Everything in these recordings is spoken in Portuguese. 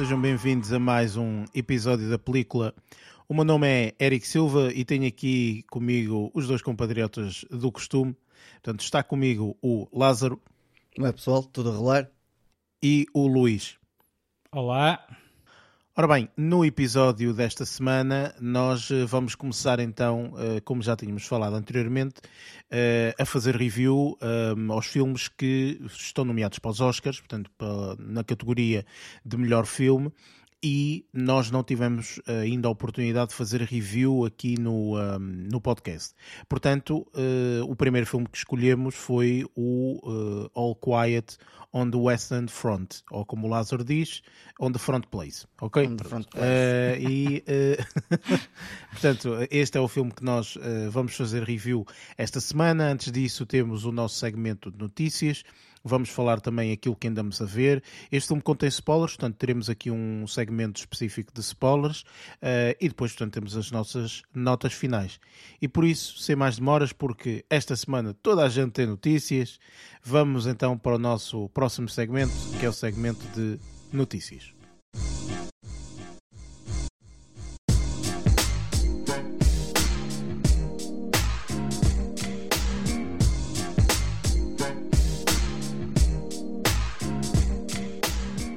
sejam bem-vindos a mais um episódio da película. O meu nome é Eric Silva e tenho aqui comigo os dois compatriotas do costume. Portanto, está comigo o Lázaro. Como é pessoal? Tudo a rolar? E o Luís. Olá. Ora bem, no episódio desta semana nós eh, vamos começar então, eh, como já tínhamos falado anteriormente, eh, a fazer review aos filmes que estão nomeados para os Oscars, portanto na categoria de melhor filme e nós não tivemos ainda a oportunidade de fazer review aqui no, um, no podcast. Portanto, uh, o primeiro filme que escolhemos foi o uh, All Quiet on the Western Front, ou como o Lázaro diz, on the front place, ok? On the front place. Uh, e, portanto, este é o filme que nós vamos fazer review esta semana. Antes disso, temos o nosso segmento de notícias. Vamos falar também aquilo que andamos a ver. Este filme contém spoilers, portanto teremos aqui um segmento específico de spoilers uh, e depois, portanto, temos as nossas notas finais. E por isso, sem mais demoras, porque esta semana toda a gente tem notícias, vamos então para o nosso próximo segmento, que é o segmento de notícias.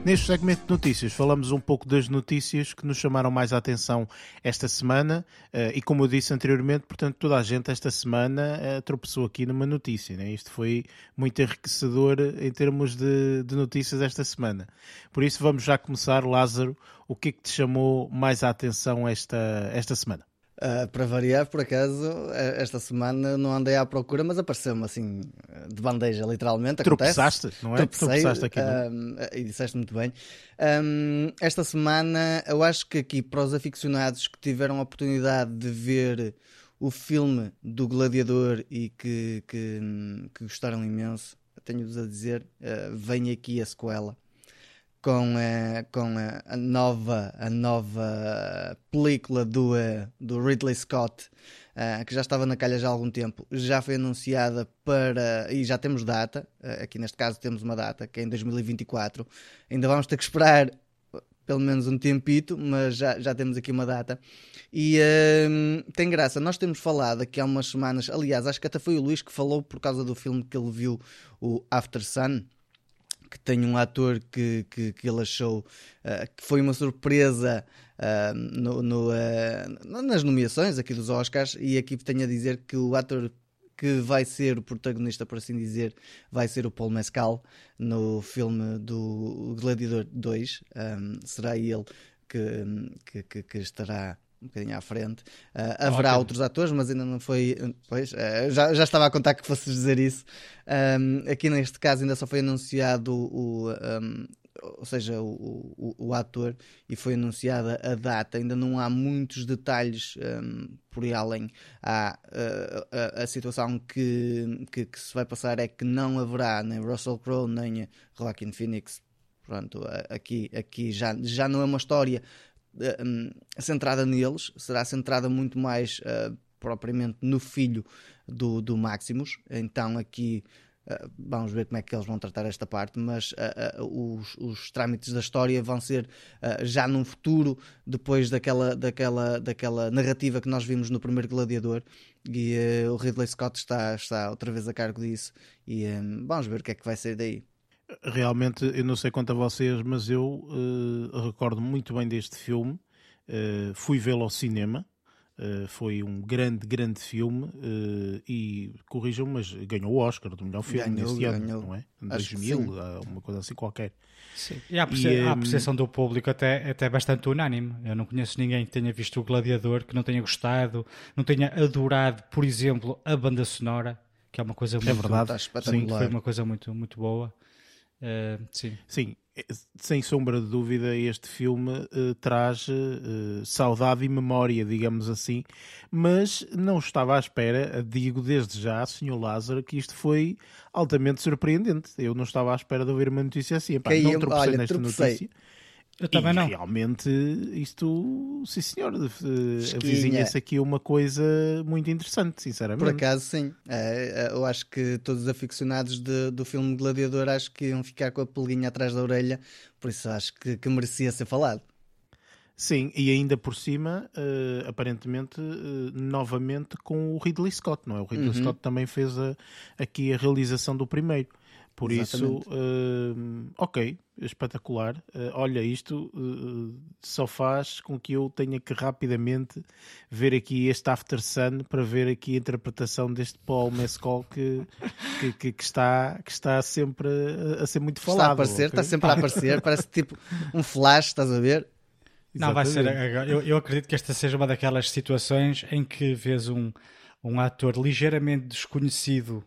Neste segmento de notícias, falamos um pouco das notícias que nos chamaram mais a atenção esta semana uh, e, como eu disse anteriormente, portanto, toda a gente esta semana uh, tropeçou aqui numa notícia. Né? Isto foi muito enriquecedor em termos de, de, notícias esta semana. Por isso, vamos já começar. Lázaro, o que é que te chamou mais a atenção esta, esta semana? Uh, para variar, por acaso, eh, esta semana não andei à procura, mas apareceu-me assim de bandeja, literalmente. Tropeçaste, não é? Tropecei, Tropeçaste aqui. Uh, e disseste muito bem. Um, esta semana, eu acho que aqui para os aficionados que tiveram a oportunidade de ver o filme do Gladiador e que, que, que gostaram imenso, tenho-vos a dizer, uh, vem aqui a sequela com, a, com a, nova, a nova película do, uh, do Ridley Scott, uh, que já estava na calha já há algum tempo, já foi anunciada para. e já temos data, uh, aqui neste caso temos uma data, que é em 2024. Ainda vamos ter que esperar pelo menos um tempito, mas já, já temos aqui uma data. E uh, tem graça, nós temos falado aqui há umas semanas, aliás, acho que até foi o Luís que falou por causa do filme que ele viu, o After Sun que tem um ator que, que, que ele achou uh, que foi uma surpresa uh, no, no, uh, nas nomeações aqui dos Oscars e aqui tenho a dizer que o ator que vai ser o protagonista, por assim dizer, vai ser o Paul Mescal no filme do Gladiador 2. Um, será ele que, que, que estará um bocadinho à frente. Uh, haverá okay. outros atores, mas ainda não foi. Pois, uh, já, já estava a contar que fosses dizer isso. Um, aqui neste caso ainda só foi anunciado o. Um, ou seja, o, o, o, ator e foi anunciada a data. Ainda não há muitos detalhes um, por aí além. Há uh, a, a, situação que, que, que, se vai passar é que não haverá nem Russell Crowe nem Joaquin Phoenix. Pronto, aqui, aqui já, já não é uma história centrada neles, será centrada muito mais uh, propriamente no filho do, do Maximus. Então aqui uh, vamos ver como é que eles vão tratar esta parte, mas os, os trâmites da história vão ser já num futuro, depois daquela, daquela, daquela narrativa que nós vimos no primeiro Gladiador. E o Ridley Scott está, está outra vez a cargo disso. E um, vamos ver o que é que vai ser daí. Realmente, eu não sei quanto a vocês, mas eu uh, recordo muito bem deste filme. Uh, fui vê-lo ao cinema. Uh, foi um grande, grande filme e, corrijam mas ganhou o Oscar do melhor filme ganhou, neste ano, não é? Em 2000, uma coisa assim qualquer. Sim. E a, perce e, a percepção do público até, até bastante unânime. Eu não conheço ninguém que tenha visto o Gladiador, que não tenha gostado, não tenha adorado, por exemplo, a banda sonora, que é uma coisa é muito... É verdade, sim, foi uma coisa muito, muito boa. Uh, sim. Sim, eh, sem sombra de dúvida, este filme uh, traz uh, saudade e memória, digamos assim, mas não estava à espera, digo desde já, Sr. Lázaro, que isto foi altamente surpreendente. Eu não estava à espera de ouvir uma notícia assim. Epá, não tropecei olha, nesta tropecei. notícia. Eu também e não. realmente isto, sim senhor, avizinha-se aqui uma coisa muito interessante, sinceramente. Por acaso, sim. É, é, eu acho que todos os aficionados de, do filme Gladiador acho que iam ficar com a pulguinha atrás da orelha, por isso acho que, que merecia ser falado. Sim, e ainda por cima, uh, aparentemente, uh, novamente com o Ridley Scott, não é? O Ridley uhum. Scott também fez a, aqui a realização do primeiro. Por Exatamente. isso, uh, ok, espetacular. Uh, olha, isto uh, só faz com que eu tenha que rapidamente ver aqui este After Sun para ver aqui a interpretação deste Paul Mescal que, que, que, que está, que está sempre a, a, ser muito falado. Está a aparecer, okay? está sempre a aparecer, parece tipo um flash, estás a ver? Não, vai ser. Eu, eu acredito que esta seja uma daquelas situações em que vês um, um ator ligeiramente desconhecido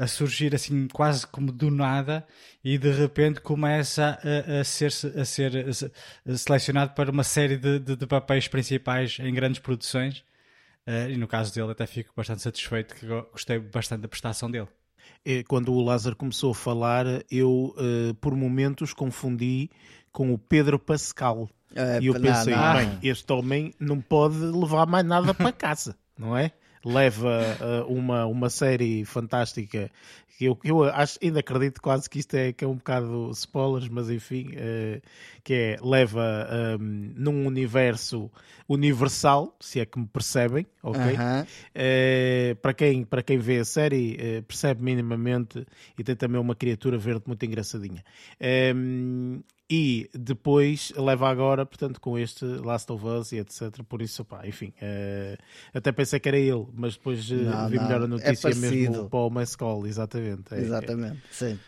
a surgir assim quase como do nada e de repente começa a, a ser, a ser a, selecionado para uma série de, de, de, papéis principais em grandes produções uh, e no caso dele até fico bastante satisfeito que gostei bastante da prestação dele. Quando o Lázaro começou a falar, eu uh, por momentos confundi com o Pedro Pascal. É, e eu pensei, não, não. bem, este homem não pode levar mais nada para casa, não é? Leva uh, uma, uma série fantástica que eu, eu acho, ainda acredito quase que isto é, que é um bocado spoilers, mas enfim, uh, que é, leva um, num universo universal, se é que me percebem, ok? Uh -huh. uh, para, quem, para quem vê a série, percebe minimamente e tem também uma criatura verde muito engraçadinha. Um, e depois leva agora, portanto, com este Last of Us e etc. Por isso, pá, enfim, uh, até pensei que era ele, mas depois uh, não, vi não, melhor a é notícia é mesmo para o Mescal, exatamente. É, exatamente, é. sim.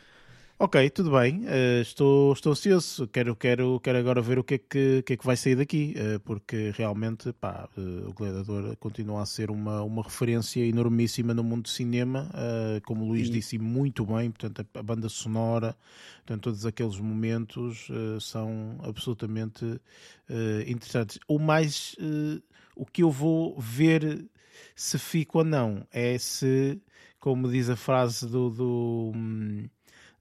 Ok, tudo bem. Uh, estou, estou ansioso. Quero, quero, quero agora ver o que é que, que, é que vai sair daqui, uh, porque realmente pá, uh, o Gladiador continua a ser uma, uma referência enormíssima no mundo do cinema. como o Luís e... disse muito bem, portanto, a, a, banda sonora, portanto, todos aqueles momentos são absolutamente interessantes. O mais. o que eu vou ver se fico ou não é se, como diz a frase do. do hum,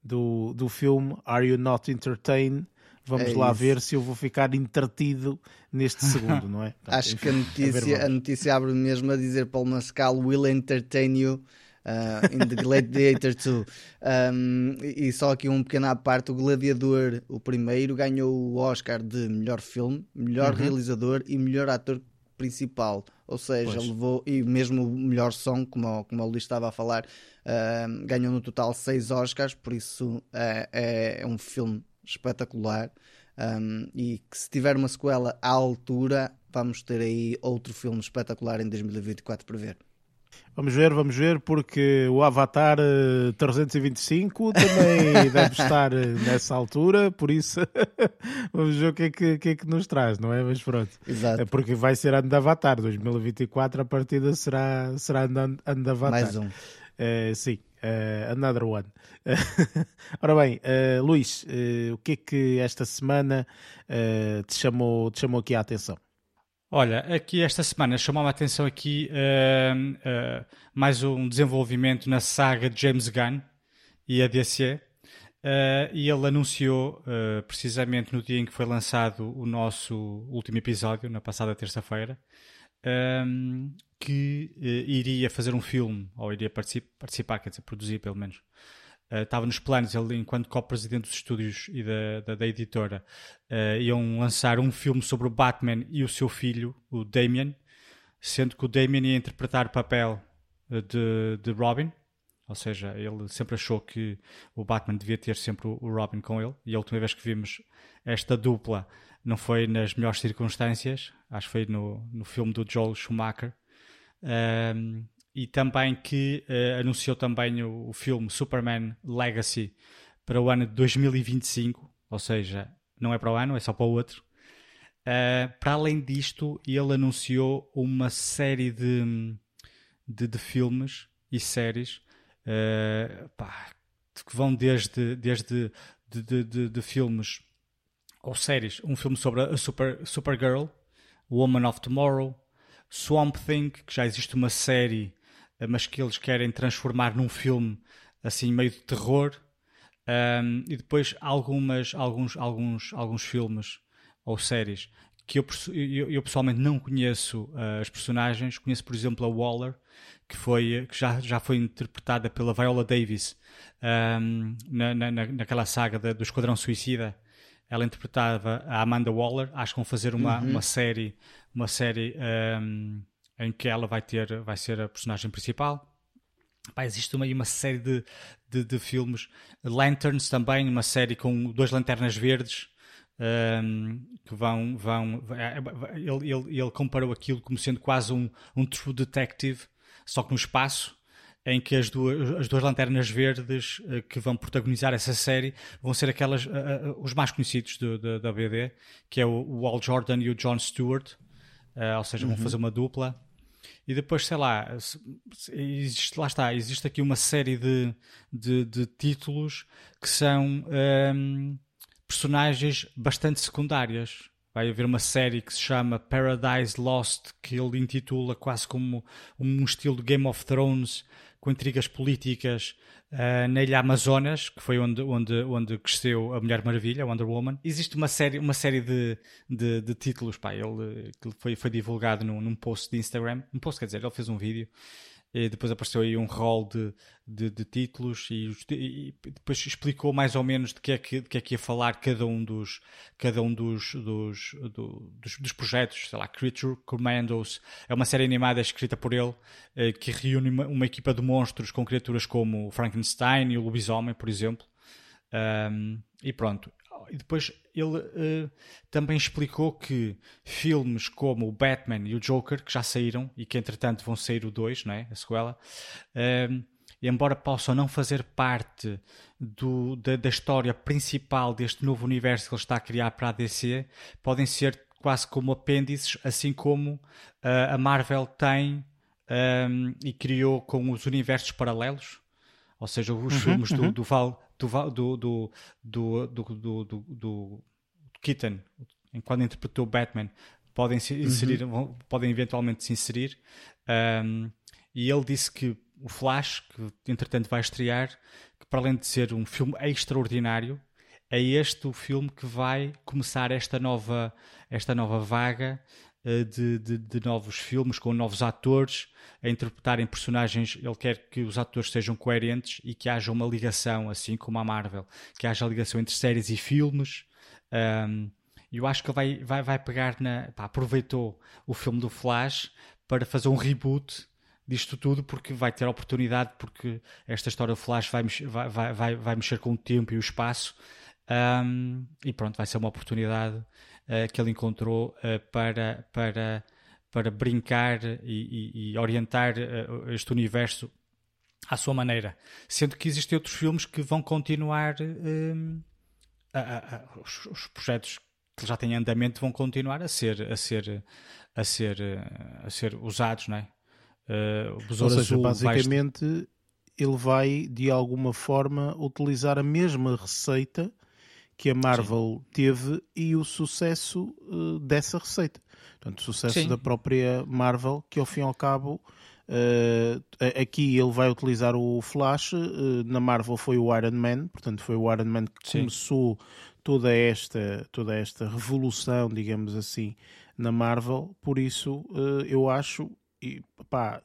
do, do filme Are You Not Entertained? Vamos é lá ver se eu vou ficar entretido neste segundo, não é? Portanto, Acho enfim, que a notícia, a, a notícia abre mesmo a dizer Paul Mascal will entertain you uh, in the Gladiator 2. Um, e só aqui um pequeno à parte: o Gladiador, o primeiro, ganhou o Oscar de melhor filme, melhor uhum. realizador e melhor ator principal. Ou seja, pois. levou, e mesmo o melhor som, como, como o Luís estava a falar, uh, ganhou no total seis Oscars, por isso uh, é, é, um filme espetacular. Um, e que se tiver uma sequela à altura, vamos ter aí outro filme espetacular em 2024 para ver. Vamos ver, vamos ver, porque o Avatar 325 eh, também deve estar eh, nessa altura, por isso vamos ver o que é que, que, é que nos traz, não é? Mas pronto. Exato. É porque vai ser ano de Avatar, 2024 a partida será, será ano de Avatar. Mais um. Uh, sim, uh, another one. Ora bem, uh, Luís, o que é que esta semana te, chamou, te chamou aqui a atenção? Olha, aqui esta semana chamou a atenção aqui mais um desenvolvimento na saga de James Gunn e a DC. E ele anunciou, precisamente no dia em que foi lançado o nosso último episódio, na passada terça-feira, que iria fazer um filme, ou iria participar, participar, quer dizer, produzir pelo menos, uh, estava nos planos, ele enquanto co-presidente dos estúdios e da, da, da editora, uh, iam lançar um filme sobre o Batman e o seu filho, o Damian, sendo que o Damian ia interpretar o papel eh, de, de Robin, ou seja, ele sempre achou que o Batman devia ter sempre o Robin com ele, e a última vez que vimos esta dupla não foi nas melhores circunstâncias, acho que foi no, no filme do Joel Schumacher. Um, e também que uh, anunciou também o, o, filme Superman Legacy para o ano de 2025, ou seja, não é para o ano, é só para o outro. Uh, para além disto, ele anunciou uma série de, de, de filmes e séries uh, pá, que vão desde, desde de, de, de, filmes ou séries, um filme sobre a Super, Supergirl, Woman of Tomorrow, Swamp Thing, que já existe uma série mas que eles querem transformar num filme assim meio de terror. Um, e depois algumas, alguns, alguns, alguns filmes ou séries que eu, eu, eu pessoalmente não conheço uh, as personagens. Conheço, por exemplo, a Waller, que, foi, que já, já foi interpretada pela Viola Davis um, na, na, naquela saga do Esquadrão Suicida. Ela interpretava a Amanda Waller. Acho que vão fazer uma, uhum. uma série, uma série um, em que ela vai, ter, vai ser a personagem principal. Pá, existe uma, uma série de, de, de, filmes. Lanterns também, uma série com duas lanternas verdes. Um, que vão. vão é, é, ele, ele, ele comparou aquilo como sendo quase um, um True Detective, só que no espaço, em que as duas, as duas lanternas verdes uh, que vão protagonizar essa série vão ser aquelas, uh, uh, os mais conhecidos do, do, da BD, que é o, o Wal Jordan e o John Stewart, ou seja, vão uhum. fazer uma dupla. E depois, sei lá, existe, lá está, existe aqui uma série de, de, de títulos que são um, personagens bastante secundárias. Vai haver uma série que se chama Paradise Lost, que ele intitula quase como um estilo de Game of Thrones, com intrigas políticas uh, na Ilha Amazonas, que foi onde, onde, onde cresceu a Mulher Maravilha, Wonder Woman. Existe uma série, uma série de, de, de títulos, pá, ele, que foi, foi divulgado num, num post de Instagram, um post quer dizer, ele fez um vídeo e depois apareceu aí um rol de, de, de títulos e, e, depois explicou mais ou menos de que é que, de que, é que ia falar cada um dos cada um dos dos, do, dos, dos, projetos, sei lá, Creature Commandos. É uma série animada escrita por ele eh, que reúne uma, uma, equipa de monstros com criaturas como Frankenstein e o lobisomem, por exemplo. Um, e pronto, e depois ele uh, também explicou que filmes como o Batman e o Joker, que já saíram e que entretanto vão sair o 2, não é? a sequela, uh, embora possam não fazer parte do, da, da, história principal deste novo universo que ele está a criar para a DC, podem ser quase como apêndices, assim como uh, a Marvel tem um, e criou com os universos paralelos. Ou seja, os uhum, filmes uhum. Do, do, Val, do, do, do, do, do, do Keaton, quando interpretou Batman, podem se inserir, uhum. podem eventualmente se inserir. Um, e ele disse que o Flash, que entretanto vai estrear, que para além de ser um filme extraordinário, é este o filme que vai começar esta nova, esta nova vaga de, de, de, novos filmes com novos atores a interpretarem personagens. Ele quer que os atores sejam coerentes e que haja uma ligação, assim como a Marvel, que haja ligação entre séries e filmes. Um, eu acho que ele vai, vai, vai pegar na. Pá, aproveitou o filme do Flash para fazer um reboot disto tudo porque vai ter oportunidade porque esta história do Flash vai, vai, vai, vai, mexer com o tempo e o espaço um, e pronto, vai ser uma oportunidade que ele encontrou uh, para, para, para brincar e, e, e orientar uh, este universo à sua maneira. Sendo que existem outros filmes que vão continuar. A, a, a, os, os, projetos que já têm andamento vão continuar a ser a ser a ser a ser usados, não é? Uh, Ou seja, Azul basicamente vai... ele vai de alguma forma utilizar a mesma receita que a Marvel Sim. teve e o sucesso uh, dessa receita. Portanto, o sucesso Sim. da própria Marvel, que ao fim e ao cabo, uh, aqui ele vai utilizar o Flash, uh, na Marvel foi o Iron Man, portanto foi o Iron Man que Sim. começou toda esta, toda esta revolução, digamos assim, na Marvel, por isso eu acho, e, pá,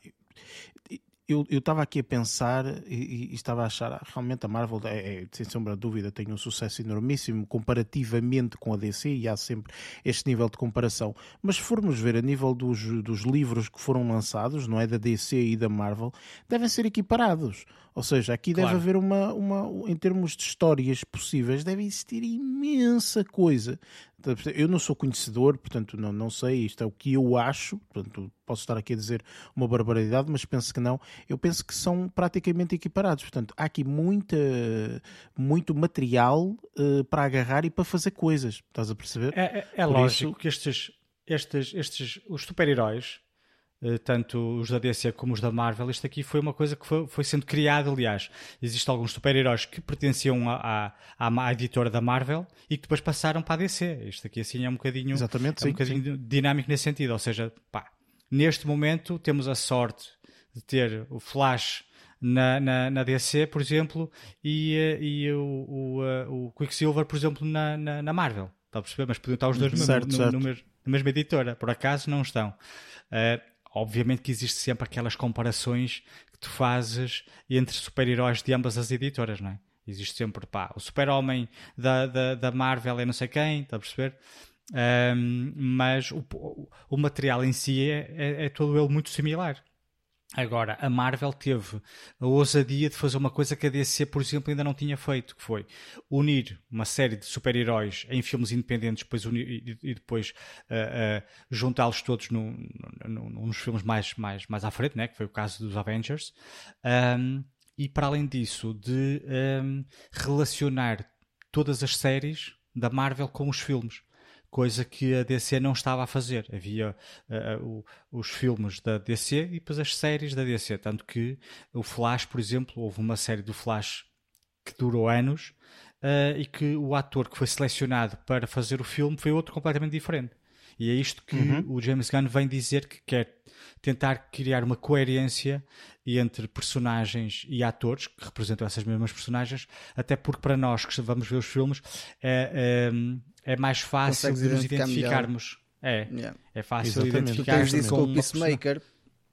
eu estava aqui a pensar e, e, estava a achar ah, realmente a Marvel é, é, sem sombra de dúvida tem um sucesso enormíssimo comparativamente com a DC e há sempre este nível de comparação mas se formos ver a nível dos, dos livros que foram lançados não é da DC e da Marvel devem ser equiparados ou seja, aqui deve claro. haver uma, uma, em termos de histórias possíveis, deve existir imensa coisa. Eu não sou conhecedor, portanto não, não sei, isto é o que eu acho, portanto posso estar aqui a dizer uma barbaridade, mas penso que não. Eu penso que são praticamente equiparados, portanto há aqui muita, muito material uh, para agarrar e para fazer coisas, estás a perceber? É, é, é lógico isso... que estes, estes, estes os super-heróis tanto os da DC como os da Marvel, isto aqui foi uma coisa que foi, foi sendo criada, aliás. Existem alguns super-heróis que pertenciam à, à, à, editora da Marvel e que depois passaram para a DC. Isto aqui assim é um bocadinho, Exatamente, é um bocadinho dinâmico nesse sentido. Ou seja, pá, neste momento temos a sorte de ter o Flash na, na, na DC, por exemplo, e, eh, e o, o, eh, o Quicksilver, por exemplo, na, na, na Marvel. Está a perceber? Mas podiam estar os dois certo, no. No, no, na mesma editora. Por acaso não estão. Uh, obviamente que existe sempre aquelas comparações que tu fazes entre super-heróis de ambas as editoras, não é? Existe sempre, pá, o super-homem da, da, da Marvel é não sei quem, está a perceber? Um, mas o, o, material em si é, é, é todo ele muito similar. Agora, a Marvel teve a ousadia de fazer uma coisa que a DC, por exemplo, ainda não tinha feito, que foi unir uma série de super-heróis em filmes independentes depois unir, e, depois uh, uh, juntá-los todos no, nos filmes mais, mais, mais à frente, né? que foi o caso dos Avengers. Um, e para além disso, de um, relacionar todas as séries da Marvel com os filmes coisa que a DC não estava a fazer. Havia uh, uh, os filmes da DC e depois as séries da DC. Tanto que o Flash, por exemplo, houve uma série do Flash que durou anos uh, e que o ator que foi selecionado para fazer o filme foi outro completamente diferente. E é isto que uhum. o James Gunn vem dizer que quer tentar criar uma coerência entre personagens e atores que representam essas mesmas personagens, até porque para nós que vamos ver os filmes é, é, é mais fácil de nos identificarmos. É, yeah. é fácil Exatamente. identificar. Tu tens isso com o Peacemaker.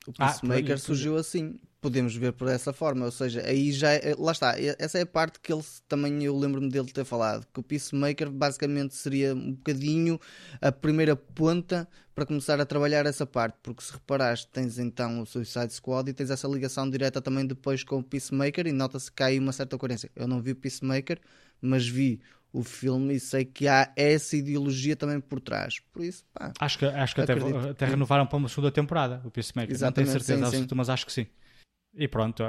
O ah, Peacemaker ah, surgiu assim podemos ver por essa forma, ou seja, aí já é, lá está, essa é a parte que ele também eu lembro-me dele ter falado, que o Peacemaker basicamente seria um bocadinho a primeira ponta para começar a trabalhar essa parte, porque se reparaste, tens então o Suicide Squad e tens essa ligação direta também depois com o Peacemaker e nota-se que há aí uma certa coerência. Eu não vi o Peacemaker, mas vi o filme e sei que há essa ideologia também por trás. Por isso, pá, Acho que, acho que até, até, renovaram para uma segunda temporada o Peacemaker. Exatamente, não tenho certeza sim, sim. mas acho que sim. E pronto,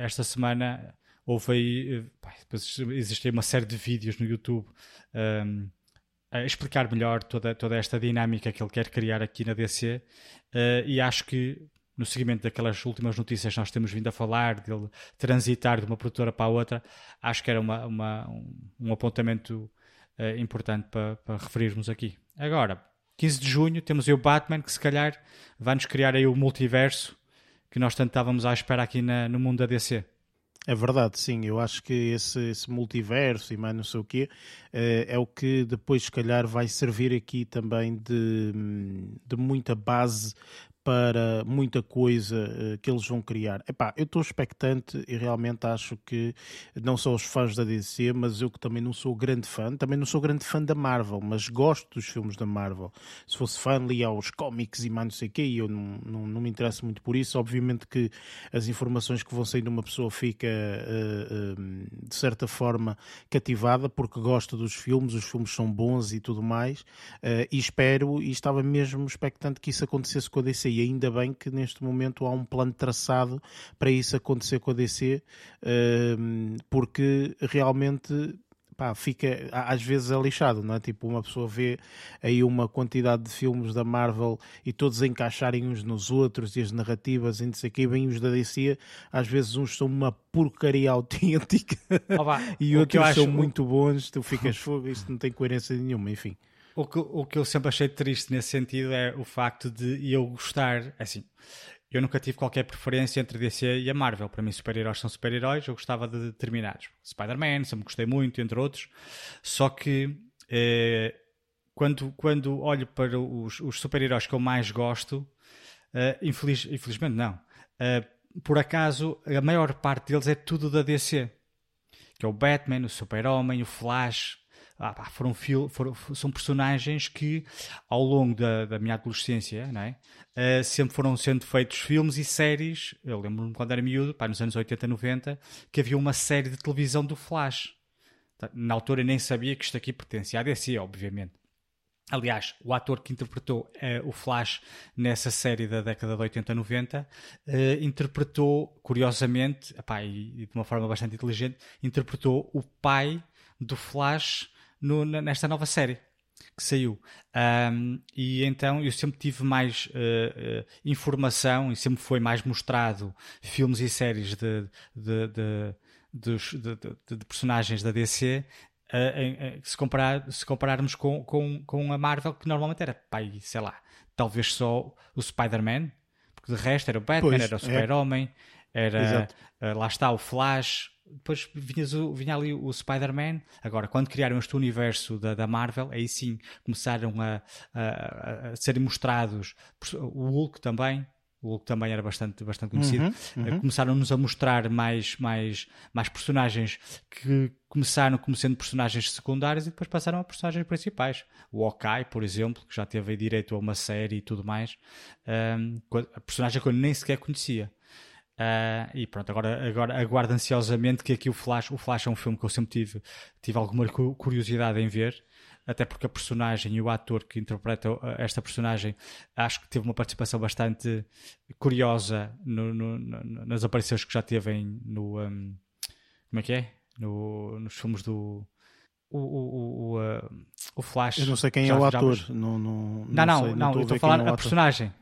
esta semana houve aí, pá, existe uma série de vídeos no YouTube um, a explicar melhor toda, toda esta dinâmica que ele quer criar aqui na DC uh, e acho que no seguimento daquelas últimas notícias que nós temos vindo a falar, dele transitar de uma produtora para a outra, acho que era uma, uma um, um, apontamento uh, importante para, para referirmos aqui. Agora, 15 de junho, temos aí o Batman, que se calhar vai-nos criar aí o multiverso que nós tanto estávamos à espera aqui na, no mundo da DC. É verdade, sim. Eu acho que esse, esse multiverso e mais não sei o quê é, é o que depois, se calhar, vai servir aqui também de, de muita base para muita coisa uh, que eles vão criar. Epá, eu estou expectante e realmente acho que não só os fãs da DC, mas eu que também não sou grande fã, também não sou grande fã da Marvel, mas gosto dos filmes da Marvel. Se fosse fã, lia aos cómics e mais não sei o quê, e eu não, não, não, me interesso muito por isso. Obviamente que as informações que vão sair de uma pessoa fica uh, uh, de certa forma cativada, porque gosta dos filmes, os filmes são bons e tudo mais, e espero e estava mesmo expectante que isso acontecesse com a DC e ainda bem que neste momento há um plano traçado para isso acontecer com a DC, ehm, porque realmente pá, fica às vezes é lixado, não é? Tipo, uma pessoa vê aí uma quantidade de filmes da Marvel e todos encaixarem uns nos outros e as narrativas e não sei o que, bem os da DC, às vezes uns são uma porcaria autêntica e outros são acho... muito bons, tu ficas fogo, isto não tem coerência nenhuma, enfim. O que, o que eu sempre achei triste nesse sentido é o facto de eu gostar, assim, eu nunca tive qualquer preferência entre DC e a Marvel. Para mim, super-heróis são super-heróis, eu gostava de determinados. Spider-Man, sempre gostei muito, entre outros. Só que eh, quando, quando olho para os, os super-heróis que eu mais gosto, eh, infeliz, infelizmente não. Eh, por acaso, a maior parte deles é tudo da DC. Que é o Batman, o Super-Homem, o Flash, ah, pá, foram, foram, são personagens que ao longo da, da minha adolescência é? Uh, sempre foram sendo feitos filmes e séries. Eu lembro-me quando era miúdo, pá, nos anos 80, 90, que havia uma série de televisão do Flash. Tá, na altura nem sabia que isto aqui pertencia à DC, obviamente. Aliás, o ator que interpretou uh, o Flash nessa série da década de 80, 90 uh, interpretou, curiosamente, epá, e, e, de uma forma bastante inteligente, interpretou o pai do Flash no, nesta nova série que saiu. Um, e então eu sempre tive mais uh, uh, informação e sempre foi mais mostrado filmes e séries de, de, de, de, de personagens da DC. Uh, em, se, comparar, se compararmos com, com, com a Marvel, que normalmente era, pai, sei lá, talvez só o Spider-Man, porque de resto era o Batman, pois, era o é. Super-Homem, era uh, lá está o Flash, depois vinha, vinha ali o Spider-Man. Agora, quando criaram este universo da, da Marvel, aí sim começaram a, a, a serem mostrados o Hulk também, o Hulk também era bastante, bastante conhecido, uhum, uhum. começaram-nos a mostrar mais, mais, mais personagens que começaram como sendo personagens secundários e depois passaram a personagens principais. O Hawkeye, por exemplo, que já teve direito a uma série e tudo mais, um, a personagem que eu nem sequer conhecia. Uh, e pronto, agora, agora aguardo ansiosamente que aqui o Flash, o Flash é um filme que eu sempre tive, tive alguma curiosidade em ver até porque a personagem e o ator que interpreta uh, esta personagem acho que teve uma participação bastante curiosa no, no, no, nas aparições que já teve em, no. Um, como é que é? No, nos filmes do. O, o, o, o Flash. Eu não sei quem já, é o ator. Já... Não, não, não, não, sei, não, não estou a falar é a personagem.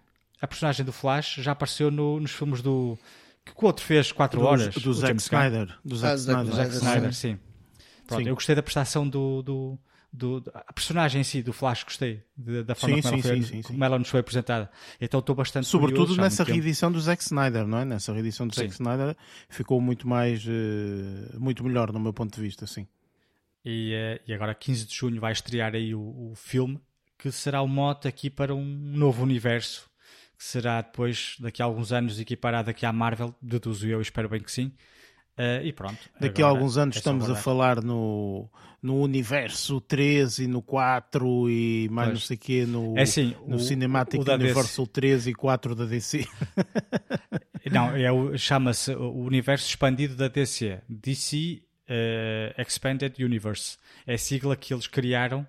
A personagem do Flash já apareceu nos filmes do. Que o outro fez 4 horas. Do Zack Snyder. Do Zack Snyder. Zack Snyder, sim. Pronto, sim. eu gostei da prestação do, do, do, a personagem em si do Flash gostei de, da forma sim, como, sim, ela foi, como ela nos foi apresentada então estou bastante sobretudo curioso, nessa reedição do Zack Snyder não é nessa reedição do Zack Snyder ficou muito mais uh, muito melhor no meu ponto de vista sim e, uh, e agora 15 de junho vai estrear aí o, o filme que será o mote aqui para um novo universo que será depois daqui a alguns anos equiparado aqui à Marvel deduzo eu espero bem que sim Uh, e pronto. Daqui a alguns anos é estamos a falar no, no universo 13 e no 4 e mais pois. não sei o quê no, é assim, no o, Cinematic o Universal DC. 13 e 4 da DC. não, é chama-se o universo expandido da DC. DC uh, eh, Expanded Universe. É a sigla que eles criaram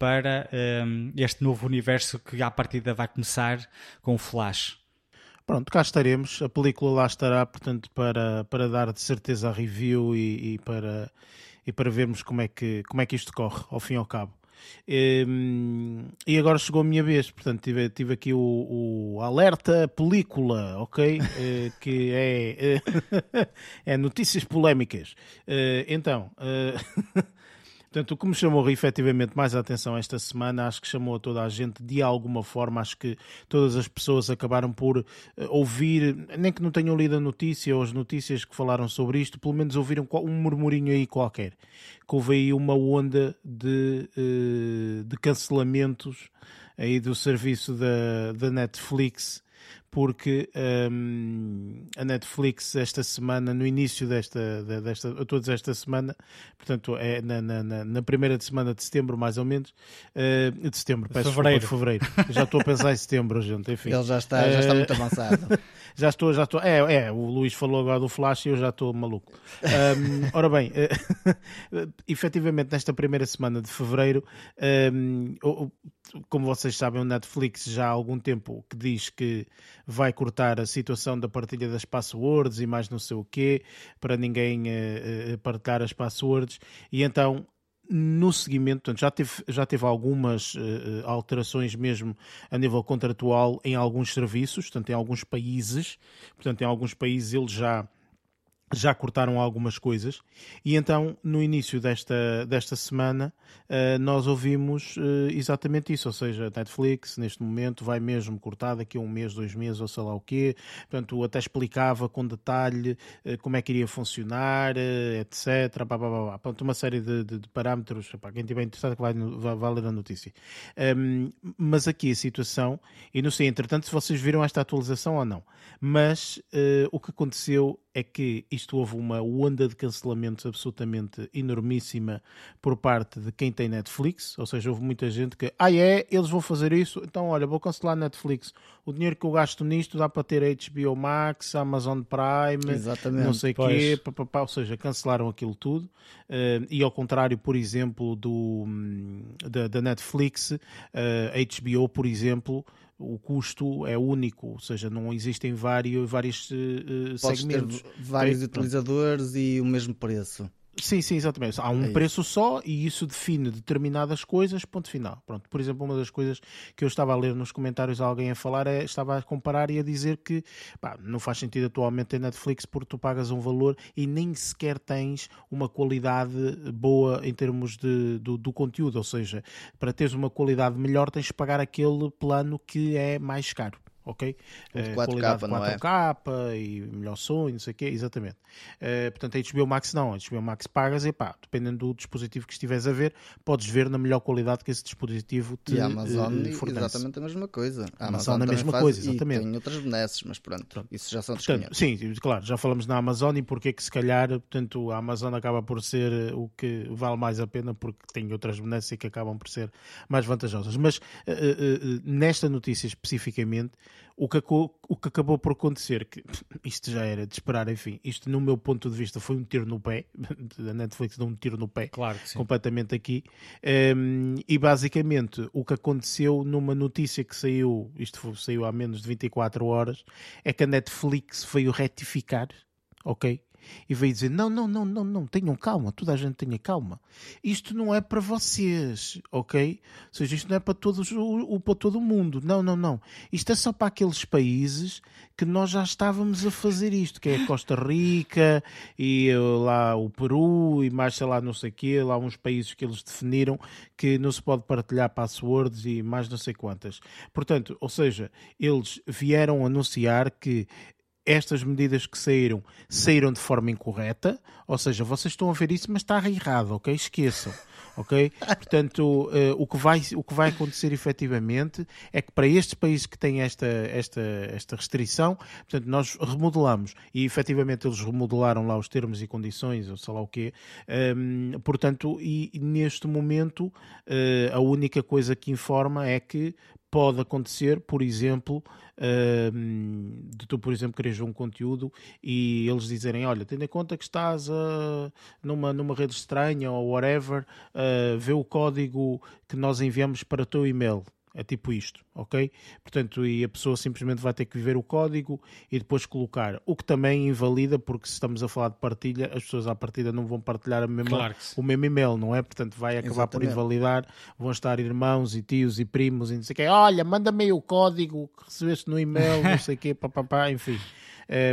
para um, eh, este novo universo que à partida vai começar com o Flash. Pronto, cá estaremos. A película lá estará, portanto, para, para dar de certeza a review e, e, para, e para vermos como é, que, como é que isto corre, ao fim e ao cabo. E, ehm, e agora chegou a minha vez, portanto, tive, tive aqui o, o alerta película, ok? uh, que é, uh, é notícias polémicas. Uh, então. Portanto, o que me chamou efetivamente mais a atenção esta semana, acho que chamou a toda a gente de alguma forma, acho que todas as pessoas acabaram por uh, ouvir, nem que não tenham lido a notícia ou as notícias que falaram sobre isto, pelo menos ouviram um murmurinho aí qualquer, que houve aí uma onda de, uh, de cancelamentos aí do serviço da, da Netflix porque um, a Netflix esta semana, no início desta, desta dizer esta semana, portanto é na, na, na primeira semana de setembro mais ou menos, uh, de setembro, peço fevereiro. Desculpa, de fevereiro, já estou a pensar em setembro, gente, enfim. Ele já está, já está muito avançado. já estou, já estou, é, é, o Luís falou agora do Flash e eu já estou maluco. Um, ora bem, uh, efetivamente nesta primeira semana de fevereiro, um, como vocês sabem, o Netflix já há algum tempo que diz que vai cortar a situação da partilha das passwords e mais não sei o quê, para ninguém uh, partilhar as passwords. E então no seguimento, portanto, já teve, já teve algumas uh, alterações mesmo a nível contratual em alguns serviços, portanto, em alguns países, portanto, em alguns países ele já já cortaram algumas coisas. E então no início desta, desta semana uh, nós ouvimos uh, exatamente isso, ou seja, Netflix neste momento vai mesmo cortar daqui a um mês, dois meses ou sei lá o quê, portanto até explicava com detalhe uh, como é que iria funcionar, etc, blá, blá, uma série de, de, de parâmetros, para quem estiver interessado que vai, vai, vai ler a notícia. Um, mas aqui a situação, e não sei entretanto se vocês viram esta atualização ou não, mas o que aconteceu é que isto houve uma onda de cancelamentos absolutamente enormíssima por parte de quem tem Netflix, ou seja, houve muita gente que, ah é, eles vão fazer isso, então olha, vou cancelar Netflix. O dinheiro que eu gasto nisto dá para ter HBO Max, Amazon Prime, Exatamente, não sei o quê, pá, pá, pá, ou seja, cancelaram aquilo tudo. Uh, e ao contrário, por exemplo, do, hum, da, da Netflix, uh, eh, HBO, por exemplo, o custo é único, ou seja, não existem vários, vários uh, segmentos. Vários utilizadores e o mesmo preço. Sim, sim, exatamente. Há um é preço só e isso define determinadas coisas, ponto final. Pronto, por exemplo, uma das coisas que eu estava a ler nos comentários alguém a falar é, estava a comparar e a dizer que pá, não faz sentido atualmente ter Netflix porque tu pagas um valor e nem sequer tens uma qualidade boa em termos de, do, do conteúdo, ou seja, para teres uma qualidade melhor tens de pagar aquele plano que é mais caro ok? O de Eh, 4K, qualidade não é? 4K e melhor som e não sei o quê, exatamente. Eh, portanto, a HBO Max não, a HBO Max pagas e pá, dependendo do dispositivo que estiveres a ver, podes ver na melhor qualidade que esse dispositivo te E a Amazon eh, fornece. exatamente a mesma coisa. A Amazon é a mesma faz- coisa, e exatamente. tem outras benesses, mas pronto, isso já são Portanto, 500. sim, claro, já falamos na Amazon e porque é que se calhar, portanto, a Amazon acaba por ser eh, o que vale mais a pena porque tem outras benesses que acabam por ser mais vantajosas. Mas eh, eh, eh, nesta notícia especificamente, o que, aco- o que acabou por acontecer, que isto já era de esperar, enfim, isto no meu ponto de vista foi um tiro no pé, a Netflix deu um tiro no pé Claro completamente aqui. Um, e basicamente o que aconteceu numa notícia que saiu, isto foi- saiu há menos de 24 horas, é que a Netflix veio retificar, ok? E veio dizer: não, não, não, não, não, tenham calma, toda a gente tenha calma. Isto não é para vocês, ok? Ou seja, isto não é para, todos, o, o- para todo o mundo. Não, não, não. Isto é só para aqueles países que nós já estávamos a fazer isto, que é Costa Rica e eh, lá o Peru e mais sei lá não sei quê, lá uns países que eles definiram que não se pode partilhar passwords e mais não sei quantas. Portanto, ou seja, eles vieram anunciar que estas medidas que saíram saíram de forma incorreta, ou seja, vocês estão a ver isso, mas está errado, ok? Esqueçam. Ok? Portanto, eh, o, que vai, o que vai acontecer efetivamente é que para estes países que têm esta, esta, esta restrição, portanto, nós remodelamos e efetivamente eles remodelaram lá os termos e condições, ou sei lá o quê. Ehm, portanto, e, neste momento, eh, a única coisa que informa é que pode acontecer, por exemplo, de tu, por exemplo, queres um conteúdo e eles dizerem, olha, tendo em conta que estás ah, numa, numa rede estranha ou whatever, ah, vê o código que nós enviamos para o teu e-mail. É tipo isto, ok? Portanto, e a pessoa simplesmente vai ter que ver o código e depois colocar. O que também invalida, porque se estamos a falar de partilha, as pessoas à partida não vão partilhar a mesma, Claro o mesmo e-mail, não é? Portanto, vai acabar por Exatamente. invalidar. Vão estar irmãos e tios e primos e não sei o quê. Olha, manda-me aí o código que recebeste no e-mail, não sei o quê, papapá, enfim.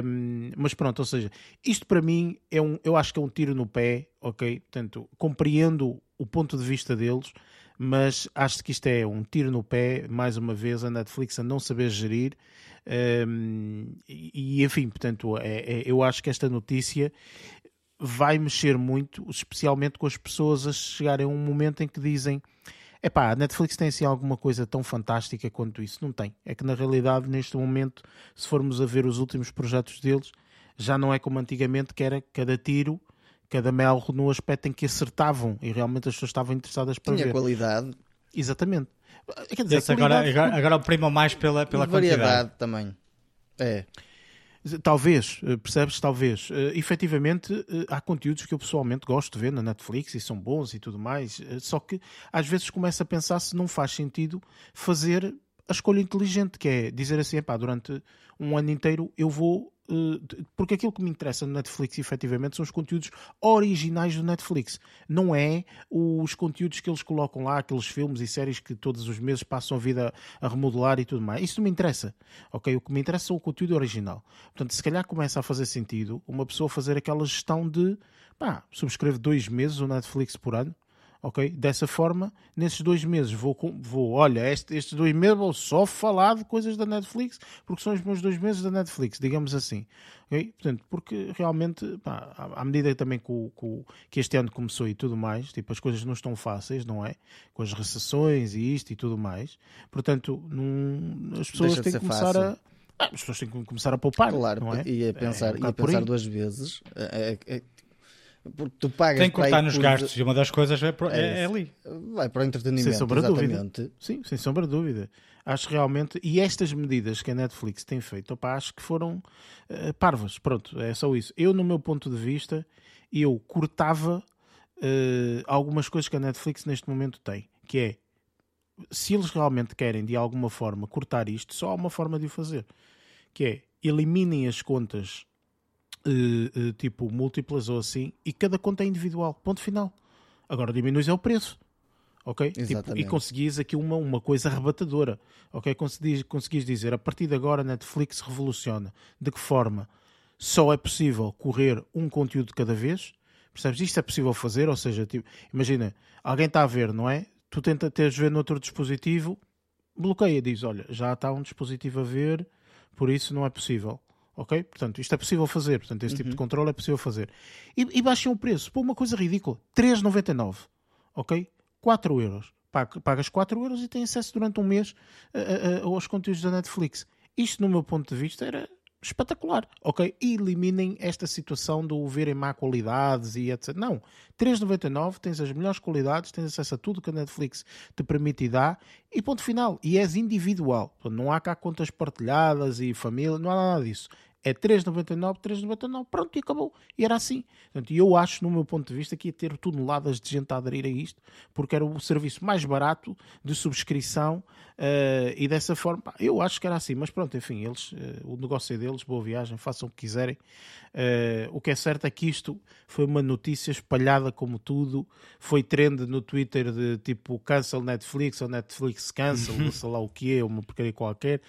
Um, mas pronto, ou seja, isto para mim é um, eu acho que é um tiro no pé, ok? Portanto, compreendo o ponto de vista deles, mas acho que isto é um tiro no pé, mais uma vez, a Netflix a não saber gerir. um, e, e, enfim, portanto, é- é- eu acho que esta notícia vai mexer muito, especialmente com as pessoas a chegarem a um momento em que dizem Epá, a Netflix tem assim alguma coisa tão fantástica quanto isso? Não tem. É que na realidade, neste momento, se formos a ver os últimos projetos deles, já não é como antigamente, que era cada tiro, cada mel no aspecto em que acertavam e realmente as pessoas estavam interessadas para Tinha ver. qualidade Exatamente. Quer dizer, Esse agora, agora, agora primam mais pela, pela variedade quantidade. também. É. Talvez, eh, percebes? Talvez. Eh, efetivamente, eh, há conteúdos que eu pessoalmente gosto de ver na Netflix e são bons e tudo mais, eh, só que às vezes começo a pensar se não faz sentido fazer a escolha inteligente, que é dizer assim, pá, durante um ano inteiro eu vou. Eh, porque aquilo que me interessa no Netflix, efetivamente, são os conteúdos originais do Netflix. Não é os conteúdos que eles colocam lá, aqueles filmes e séries que todos os meses passam a vida a remodelar e tudo mais. Isso não me interessa. Ok? O que me interessa é o conteúdo original. Portanto, se calhar começa a fazer sentido uma pessoa fazer aquela gestão de pá, subscrevo dois meses o Netflix por ano. Ok? Dessa forma, nesses dois meses vou, vou olha, este- estes dois meses vou só falar de coisas da Netflix, porque são os meus dois meses da Netflix, digamos assim. Ok? Portanto, porque realmente, pá, à medida também que, o- que este ano começou e tudo mais, tipo, as coisas não estão fáceis, não é? Com as recessões e isto e tudo mais. Portanto, não- as pessoas Deixa de têm que começar fácil. a. Ah, as pessoas têm que começar a poupar, Claro, não é? e a pensar, É um e a pensar duas vezes. É, é- é- porque tu pagas Tem que cortar nos por- gastos e uma das coisas é, pro- é- É ali. Vai para o entretenimento, Sem sombra de dúvida. exatamente. Sim, sem sombra de dúvida. Acho realmente. E estas medidas que a Netflix tem feito, opá, acho que foram eh, parvas. Pronto, é só isso. Eu, no meu ponto de vista, eu cortava eh, algumas coisas que a Netflix neste momento tem. Que é, se eles realmente querem de alguma forma cortar isto, só há uma forma de o fazer. Que é, eliminem as contas eh, eh, tipo múltiplas ou assim e cada conta é individual. Ponto final. Agora diminuis é o preço. Ok? Tipo, e conseguis aqui uma, uma coisa arrebatadora. Ok? Conseguis, conseguis dizer a partir de agora a Netflix revoluciona. De que forma? Só é possível correr um conteúdo cada vez. Percebes? Isto é possível fazer, ou seja, tipo, imagina, alguém está a ver, não é? Tu tenta teres ver noutro dispositivo, bloqueia, diz: olha, já está um dispositivo a ver, por isso não é possível. Ok? Portanto, isto é possível fazer. Portanto, esse tipo de controle é possível fazer. E, e baixem o preço. Pô, uma coisa ridícula. 3,99. Ok? 4 euros. Pagas 4 euros e tens acesso durante um mês a, a, aos conteúdos da Netflix. Isto, no meu ponto de vista, era espetacular, ok? E eliminem esta situação de o verem má qualidades e etc. Não, 3,99 tens as melhores qualidades, tens acesso a tudo que a Netflix te permite e dá, e ponto final. E és individual, não há cá contas partilhadas e família, não há nada disso é 3,99, 3,99, pronto, e acabou. E era assim. Portanto, eu acho, no meu ponto de vista, que ia ter toneladas de gente a aderir a isto, porque era o serviço mais barato de subscrição uh, e dessa forma, eu acho que era assim. Mas pronto, enfim, eles, uh, o negócio é deles, boa viagem, façam o que quiserem. Uh, o que é certo é que isto foi uma notícia espalhada como tudo, foi trend no Twitter de tipo cancel Netflix ou Netflix cancel, ou sei lá o que é, uma porcaria qualquer.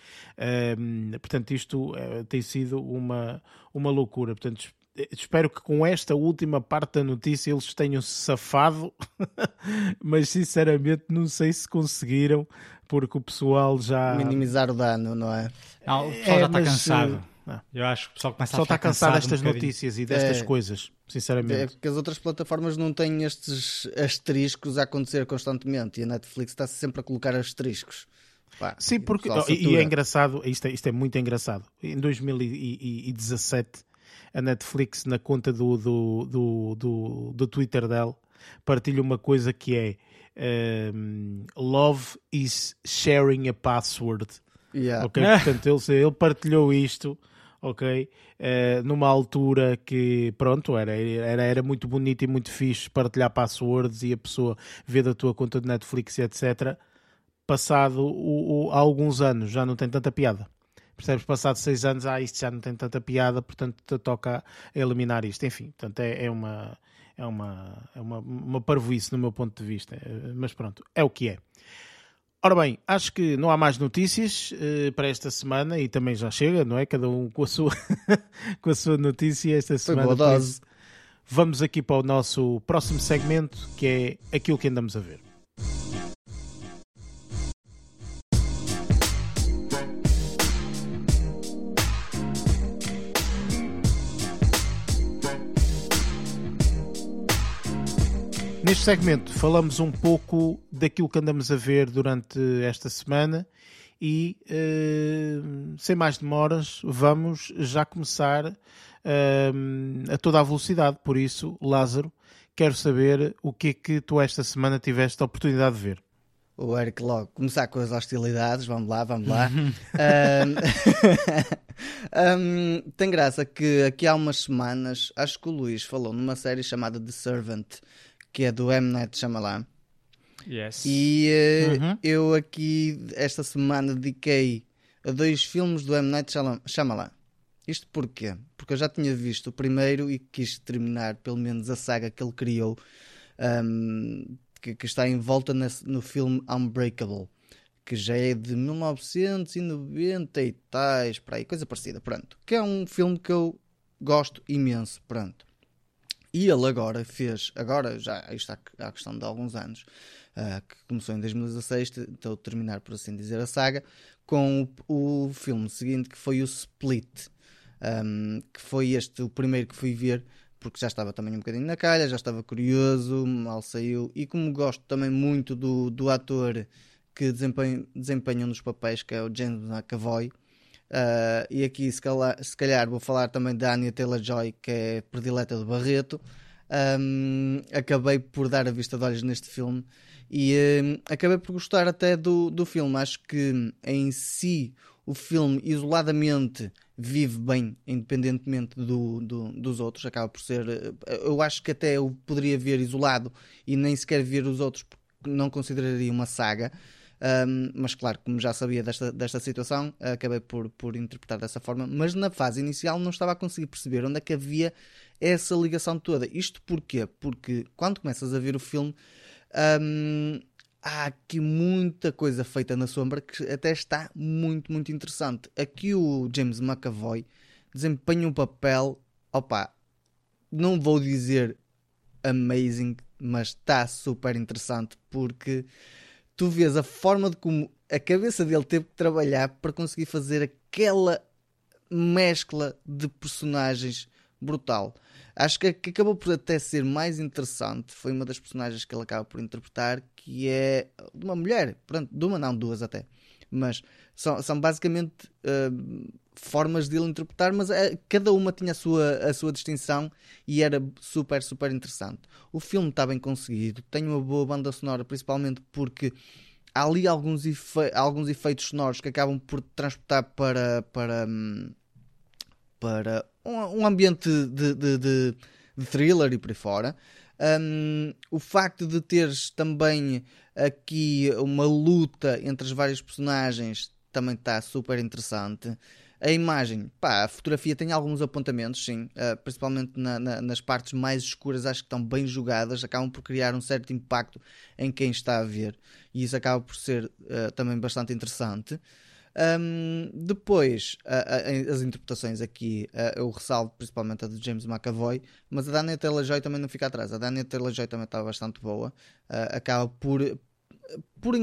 portanto, isto tem sido uma, uma loucura. Portanto, espero que com esta última parte da notícia eles tenham se safado, mas sinceramente não sei se conseguiram, porque o pessoal já. Minimizar o dano, não é? Não, o pessoal é, já está cansado. Eh, Eu acho que o pessoal começa Só a está cansado destas um notícias e destas é, coisas, sinceramente. É porque as outras plataformas não têm estes asteriscos a acontecer constantemente e a Netflix está sempre a colocar asteriscos. Pá, Sim, porque e é engraçado, isto é, isto é muito engraçado. Em 2017, a Netflix, na conta do, do, do, do, do Twitter dela, partilha uma coisa que é um, Love is sharing a password. Yeah. Okay? Portanto, ele, ele partilhou isto ok? Uh, numa altura que, pronto, era, era, era muito bonito e muito fixe partilhar passwords e a pessoa ver da tua conta de Netflix e etc passado o, o, alguns anos já não tem tanta piada. Percebes? Passado seis anos, ah, isto já não tem tanta piada, portanto toca eliminar isto. Enfim, portanto é, é uma é uma, é uma, uma parvoíce no meu ponto de vista, mas pronto, é o que é. Ora bem, acho que não há mais notícias uh, para esta semana e também já chega, não é? Cada um com a sua, com a sua notícia esta semana. Vamos aqui para o nosso próximo segmento que é aquilo que andamos a ver. Neste segmento falamos um pouco daquilo que andamos a ver durante esta semana e uh, sem mais demoras vamos já começar uh, a toda a velocidade. Por isso, Lázaro, quero saber o que é que tu esta semana tiveste a oportunidade de ver. O Eric logo começar com as hostilidades, vamos lá, vamos lá. um, tem graça que aqui há umas semanas, acho que o Luís falou numa série chamada The Servant, que é do M. Night Shyamalan. Yes. E uh, uhum. eu aqui, esta semana, dediquei a dois filmes do M. Night Shyamalan. Isto porquê? Porque eu já tinha visto o primeiro e quis terminar pelo menos a saga que ele criou, um, que, que, está em volta nesse, no filme Unbreakable, que já é de 1990 e tais, para aí, coisa parecida, pronto. Que é um filme que eu gosto imenso, pronto. E ele agora fez, agora já isto há, questão de alguns anos, uh, que começou em 2016, estou a terminar por assim dizer a saga, com o, o filme seguinte que foi o Split, um, que foi este o primeiro que fui ver, porque já estava também um bocadinho na calha, já estava curioso, mal saiu, e como gosto também muito do, do ator que desempenha, desempenha um dos papéis, que é o James McAvoy, Uh, e aqui, se calhar, se calhar, vou falar também da Anya Taylor-Joy, que é predileta do Barreto. Um, acabei por dar a vista de olhos neste filme e um, acabei por gostar até do, do filme. Acho que em si o filme isoladamente vive bem, independentemente do, do, dos outros. Acaba por ser. Eu acho que até eu poderia ver isolado e nem sequer ver os outros, porque não consideraria uma saga. Um, mas claro, como já sabia desta, desta situação, acabei por, por interpretar dessa forma. Mas na fase inicial não estava a conseguir perceber onde é que havia essa ligação toda. Isto porquê? Porque quando começas a ver o filme, um, há aqui muita coisa feita na sombra que até está muito, muito interessante. Aqui o James McAvoy desempenha um papel, opa, não vou dizer amazing, mas está super interessante porque tu vês a forma de como a cabeça dele teve que trabalhar para conseguir fazer aquela mescla de personagens brutal. Acho que, que acabou por até ser mais interessante. Foi uma das personagens que ele acaba por interpretar, que é de uma mulher, pronto, de uma não, duas até. Mas são, são basicamente uh, formas de ele interpretar, mas uh, cada uma tinha a sua, a sua distinção e era super, super interessante. O filme está bem conseguido, tem uma boa banda sonora, principalmente porque há ali alguns, efe alguns efeitos sonoros que acabam por transportar para, para, para um, um ambiente de, de, de, de, thriller e por aí fora. Um, o facto de teres também aqui uma luta entre as várias personagens também está super interessante. A imagem, pá, a fotografia tem alguns apontamentos, sim, uh, principalmente na, na, nas partes mais escuras, acho que estão bem jogadas, acabam por criar um certo impacto em quem está a ver, e isso acaba por ser uh, também bastante interessante. Um, depois, as interpretações aqui, eu ressalto principalmente a de James McAvoy, mas a Daniel Taylor-Joy também não fica atrás. A Daniel Taylor-Joy também está bastante boa. Uh, acaba por, por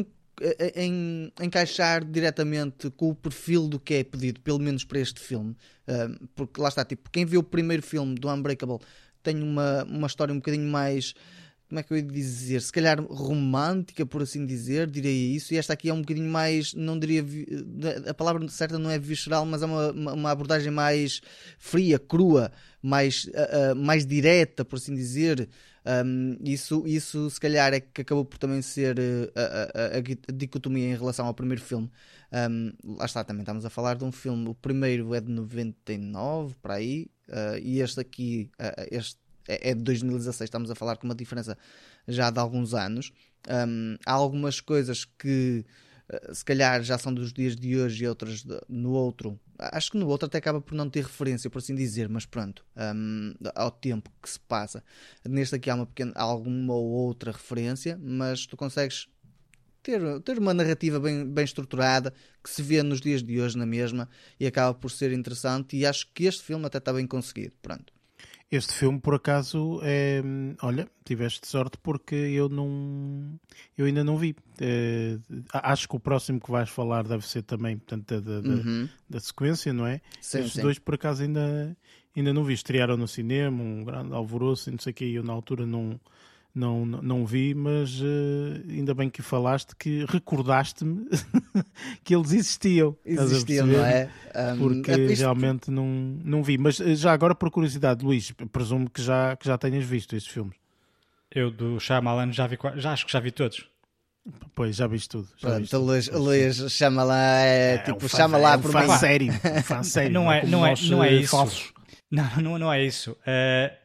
em, em, encaixar diretamente com o perfil do que é pedido, pelo menos para este filme. Porque lá está, tipo, quem viu o primeiro filme do Unbreakable tem uma, uma história um bocadinho mais como é que eu ia dizer, se calhar romântica, por assim dizer, diria isso, e esta aqui é um bocadinho mais, não diria, a palavra certa não é visceral, mas é uma, uma abordagem mais fria, crua, mais, uh, uh, mais direta, por assim dizer. Um, isso, isso se calhar é que acabou por também ser uh, a, a, a, dicotomia em relação ao primeiro filme. Um, lá está, também estamos a falar de um filme, o primeiro é de 99, para aí, e este aqui, este é, é de 2016, estamos a falar com uma diferença já de alguns anos. Um, há algumas coisas que uh, se calhar já são dos dias de hoje e outras de, no outro. Acho que no outro até acaba por não ter referência, por assim dizer, mas pronto, um, ao tempo que se passa. Neste aqui há uma pequena, alguma ou outra referência, mas tu consegues ter, ter uma narrativa bem, bem estruturada que se vê nos dias de hoje na mesma e acaba por ser interessante. E acho que este filme até está bem conseguido. Pronto. Este filme, por acaso, é. Olha, tiveste sorte porque eu não. Eu ainda não vi. É... Acho que o próximo que vais falar deve ser também, portanto, da, da, uhum. da sequência, não é? Sim, Estes sim. dois, por acaso, ainda, ainda não vi. Estrearam no cinema, um grande alvoroço, e não sei o que, eu na altura não não, não vi, mas uh, ainda bem que falaste que recordaste-me que eles existiam. Existiam, não é? Um, Porque é isto... realmente não, não vi. Mas eh, já agora, por curiosidade, Luís, presumo que já, que já tenhas visto estes filmes. Eu do Shyamalan já vi, já acho que já vi todos. Pois, já viste tudo. Já Pronto, Luís, Luís chama lá, é, é tipo, um chama lá é um por fã sério, um fã sério. Não é, não é, não é, isso. Falsos. Não, não, não é isso. Uh,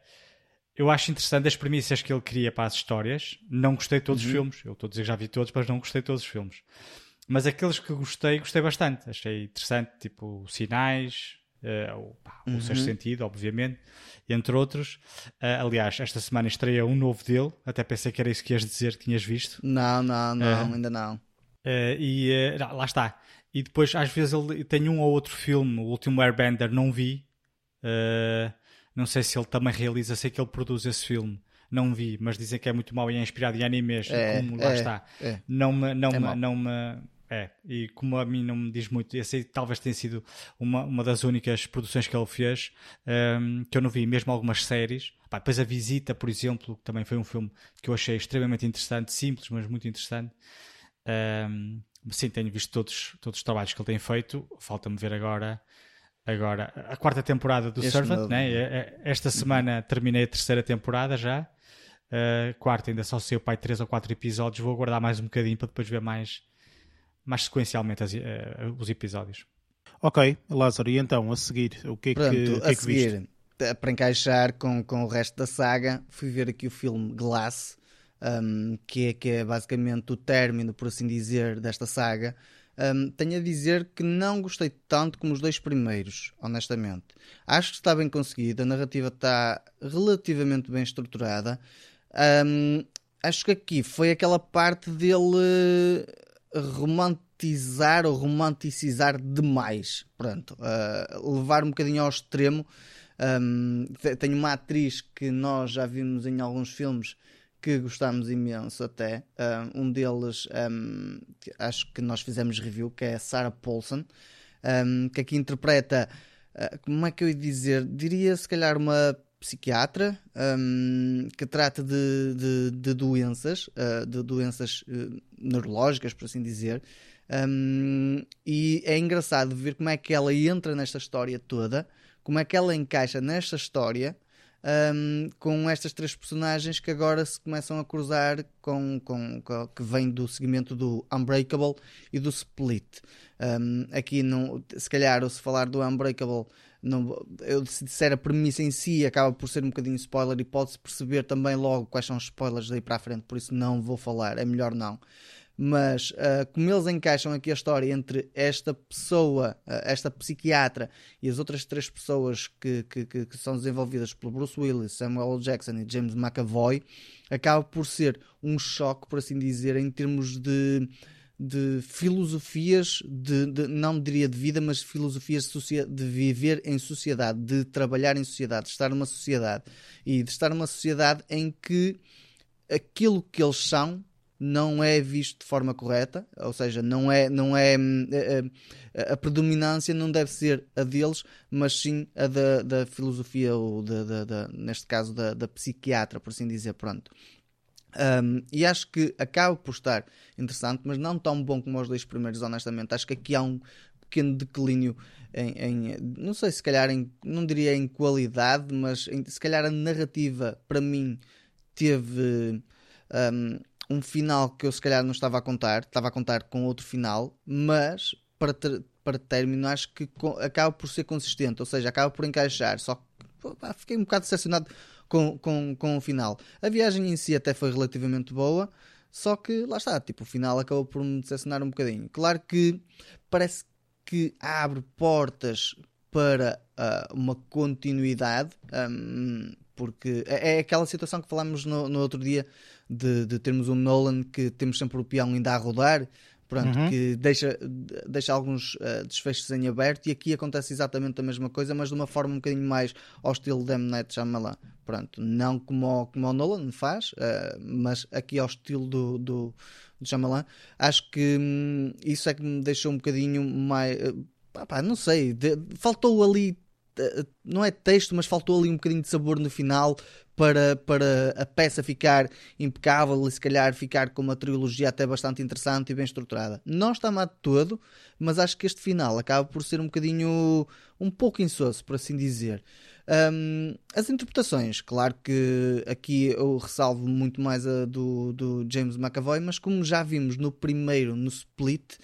eu acho interessante as premissas que ele cria para as histórias. Não gostei de todos uhum. os filmes. Eu estou a dizer que já vi todos, mas não gostei de todos os filmes. Mas aqueles que gostei, gostei bastante. Achei interessante, tipo Sinais, uh, o, pá, uhum. Sexto Sentido, obviamente, entre outros. Uh, aliás, esta semana estreia um novo dele. Até pensei que era isso que ias dizer que tinhas visto. Não, não, não, uh, ainda não. e lá está. E depois, às vezes, ele tem um ou outro filme. O último Airbender não vi. Uh, não sei se ele também realiza, sei que ele produz esse filme. Não vi, mas dizem que é muito mau e é inspirado em animes. É, como lá é, está. É. Não me. Não, é me, não me é, e como a mim não me diz muito, esse aí talvez tenha sido uma, uma das únicas produções que ele fez um, que eu não vi, mesmo algumas séries. Pá, depois A Visita, por exemplo, que também foi um filme que eu achei extremamente interessante, simples, mas muito interessante. Um, sim, tenho visto todos, todos os trabalhos que ele tem feito. Falta-me ver agora agora a quarta temporada do este Servant, novo. né? É, é, esta semana terminei a terceira temporada já. Uh, quarta ainda só sei o pai três ou quatro episódios. Vou aguardar mais um bocadinho para depois ver mais, mais sequencialmente as, uh, os episódios. Ok, Lázaro, e então a seguir, o que é Pronto, que, a que, é que seguir, viste? Para encaixar com, com o resto da saga, fui ver aqui o filme Glass, um, que, é, que é basicamente o término, por assim dizer, desta saga. Um, tenho a dizer que não gostei tanto como os dois primeiros, honestamente. Acho que está bem conseguido, a narrativa está relativamente bem estruturada. Um, acho que aqui foi aquela parte dele romantizar ou romanticizar demais. Pronto, uh, levar um bocadinho ao extremo. Um, tenho uma atriz que nós já vimos em alguns filmes que gostamos imenso até. Um, um deles, um, acho que nós fizemos review, que é Sarah Paulson, um, que aqui interpreta, uh, como é que eu ia dizer? Diria se calhar uma psiquiatra que trata de, de, de doenças, uh, de doenças uh, neurológicas, por assim dizer. e é engraçado ver como é que ela entra nesta história toda, como é que ela encaixa nesta história um, com estas três personagens que agora se começam a cruzar com, com, com que vem do segmento do Unbreakable e do Split. Um, aqui não, se calhar, ou se falar do Unbreakable, não, eu se disser a premissa em si acaba por ser um bocadinho spoiler e pode-se perceber também logo quais são os spoilers daí para a frente, por isso não vou falar, é melhor não mas uh, como eles encaixam aqui a história entre esta pessoa, uh, esta psiquiatra e as outras três pessoas que, que, que, são desenvolvidas pelo Bruce Willis, Samuel. Jackson e James McAvoy, acaba por ser um choque, por assim dizer, em termos de, de filosofias, de, de, não diria de vida, mas filosofias de, de viver em sociedade, de trabalhar em sociedade, de estar numa sociedade e de estar numa sociedade em que aquilo que eles são não é visto de forma correta, ou seja, não é, não é, é, é a predominância não deve ser a deles, mas sim a da, da filosofia ou da, da, da, neste caso da, da psiquiatra, por assim dizer, pronto. Um, e acho que acaba por estar interessante, mas não tão bom como os dois primeiros, honestamente. Acho que aqui há um pequeno declínio em, em não sei se calhar em, não diria em qualidade, mas em, se calhar a narrativa para mim teve um, um final que eu se calhar não estava a contar, estava a contar com outro final, mas para, ter, para término acho que acaba por ser consistente, ou seja, acaba por encaixar, só que fiquei um bocado decepcionado com, com, com o final. A viagem em si até foi relativamente boa, só que lá está, tipo, o final acabou por me decepcionar um bocadinho. Claro que parece que abre portas para uh, uma continuidade, um, porque é, é aquela situação que falámos no, no outro dia de, de, termos um Nolan que temos sempre o peão ainda a rodar, pronto, uhum. que deixa, deixa alguns uh, desfechos em aberto e aqui acontece exatamente a mesma coisa, mas de uma forma um bocadinho mais ao estilo de M. Night Shyamalan. Pronto, não como, como o Nolan faz, uh, mas aqui ao estilo do, do, do Shyamalan. Acho que hum, isso é que me deixou um bocadinho mais... Uh, pá, não sei, de, faltou ali não é texto, mas faltou ali um bocadinho de sabor no final para, para a peça ficar impecável e se calhar ficar com uma trilogia até bastante interessante e bem estruturada. Não está má de todo, mas acho que este final acaba por ser um bocadinho, um pouco insosso, por assim dizer. Um, as interpretações, claro que aqui eu ressalvo muito mais a do, do James McAvoy, mas como já vimos no primeiro, no Split,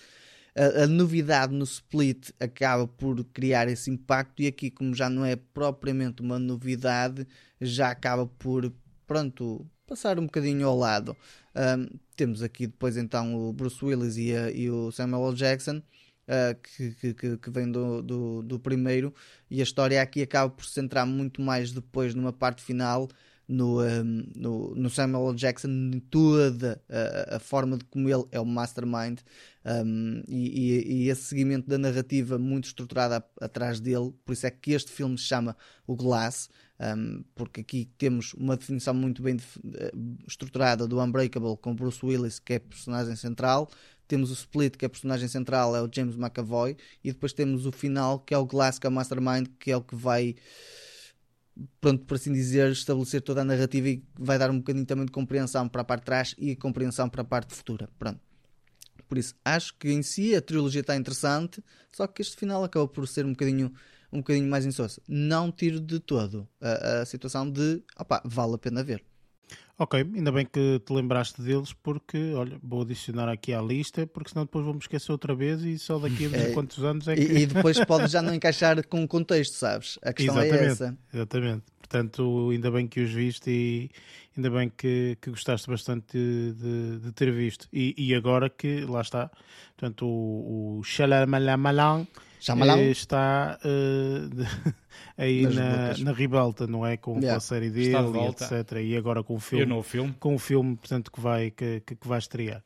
a, a, novidade no split acaba por criar esse impacto e aqui como já não é propriamente uma novidade já acaba por pronto passar um bocadinho ao lado um, temos aqui depois então o Bruce Willis e, a, e o Samuel L. Jackson uh, que, que, que, vem do, do, do primeiro e a história aqui acaba por se centrar muito mais depois numa parte final no, um, no, no, Samuel L. Jackson, toda a, a, forma de como ele é o mastermind um, e, e, esse seguimento da narrativa muito estruturada atrás dele. Por isso é que este filme se chama O Glass, um, porque aqui temos uma definição muito bem eh, estruturada do Unbreakable com Bruce Willis, que é personagem central. Temos o Split, que é personagem central, é o James McAvoy, e depois temos o final, que é o Glass, que é o Mastermind, que é o que vai pronto, por assim dizer, estabelecer toda a narrativa e vai dar um bocadinho também de compreensão para a parte de trás e compreensão para a parte futura. Pronto. Por isso, acho que em si a trilogia está interessante, só que este final acaba por ser um bocadinho, um bocadinho mais insosso. Não tiro de todo a, a situação de, opá, vale a pena ver. Ok, ainda bem que te lembraste deles, porque, olha, vou adicionar aqui à lista, porque senão depois vamos esquecer outra vez e só daqui a é, quantos anos é que. E, e depois pode já não encaixar com o contexto, sabes? A questão é exatamente, é essa. Exatamente. Portanto, ainda bem que os viste e ainda bem que, que gostaste bastante de, de, de ter visto. E, e, agora que, lá está, portanto, o, o Xalamalamalan eh, está uh, aí na, na ribalta, não é? Com, yeah. com a série dele, etc. E agora com o filme, filme. com o filme portanto, que vai, que, que vai estrear.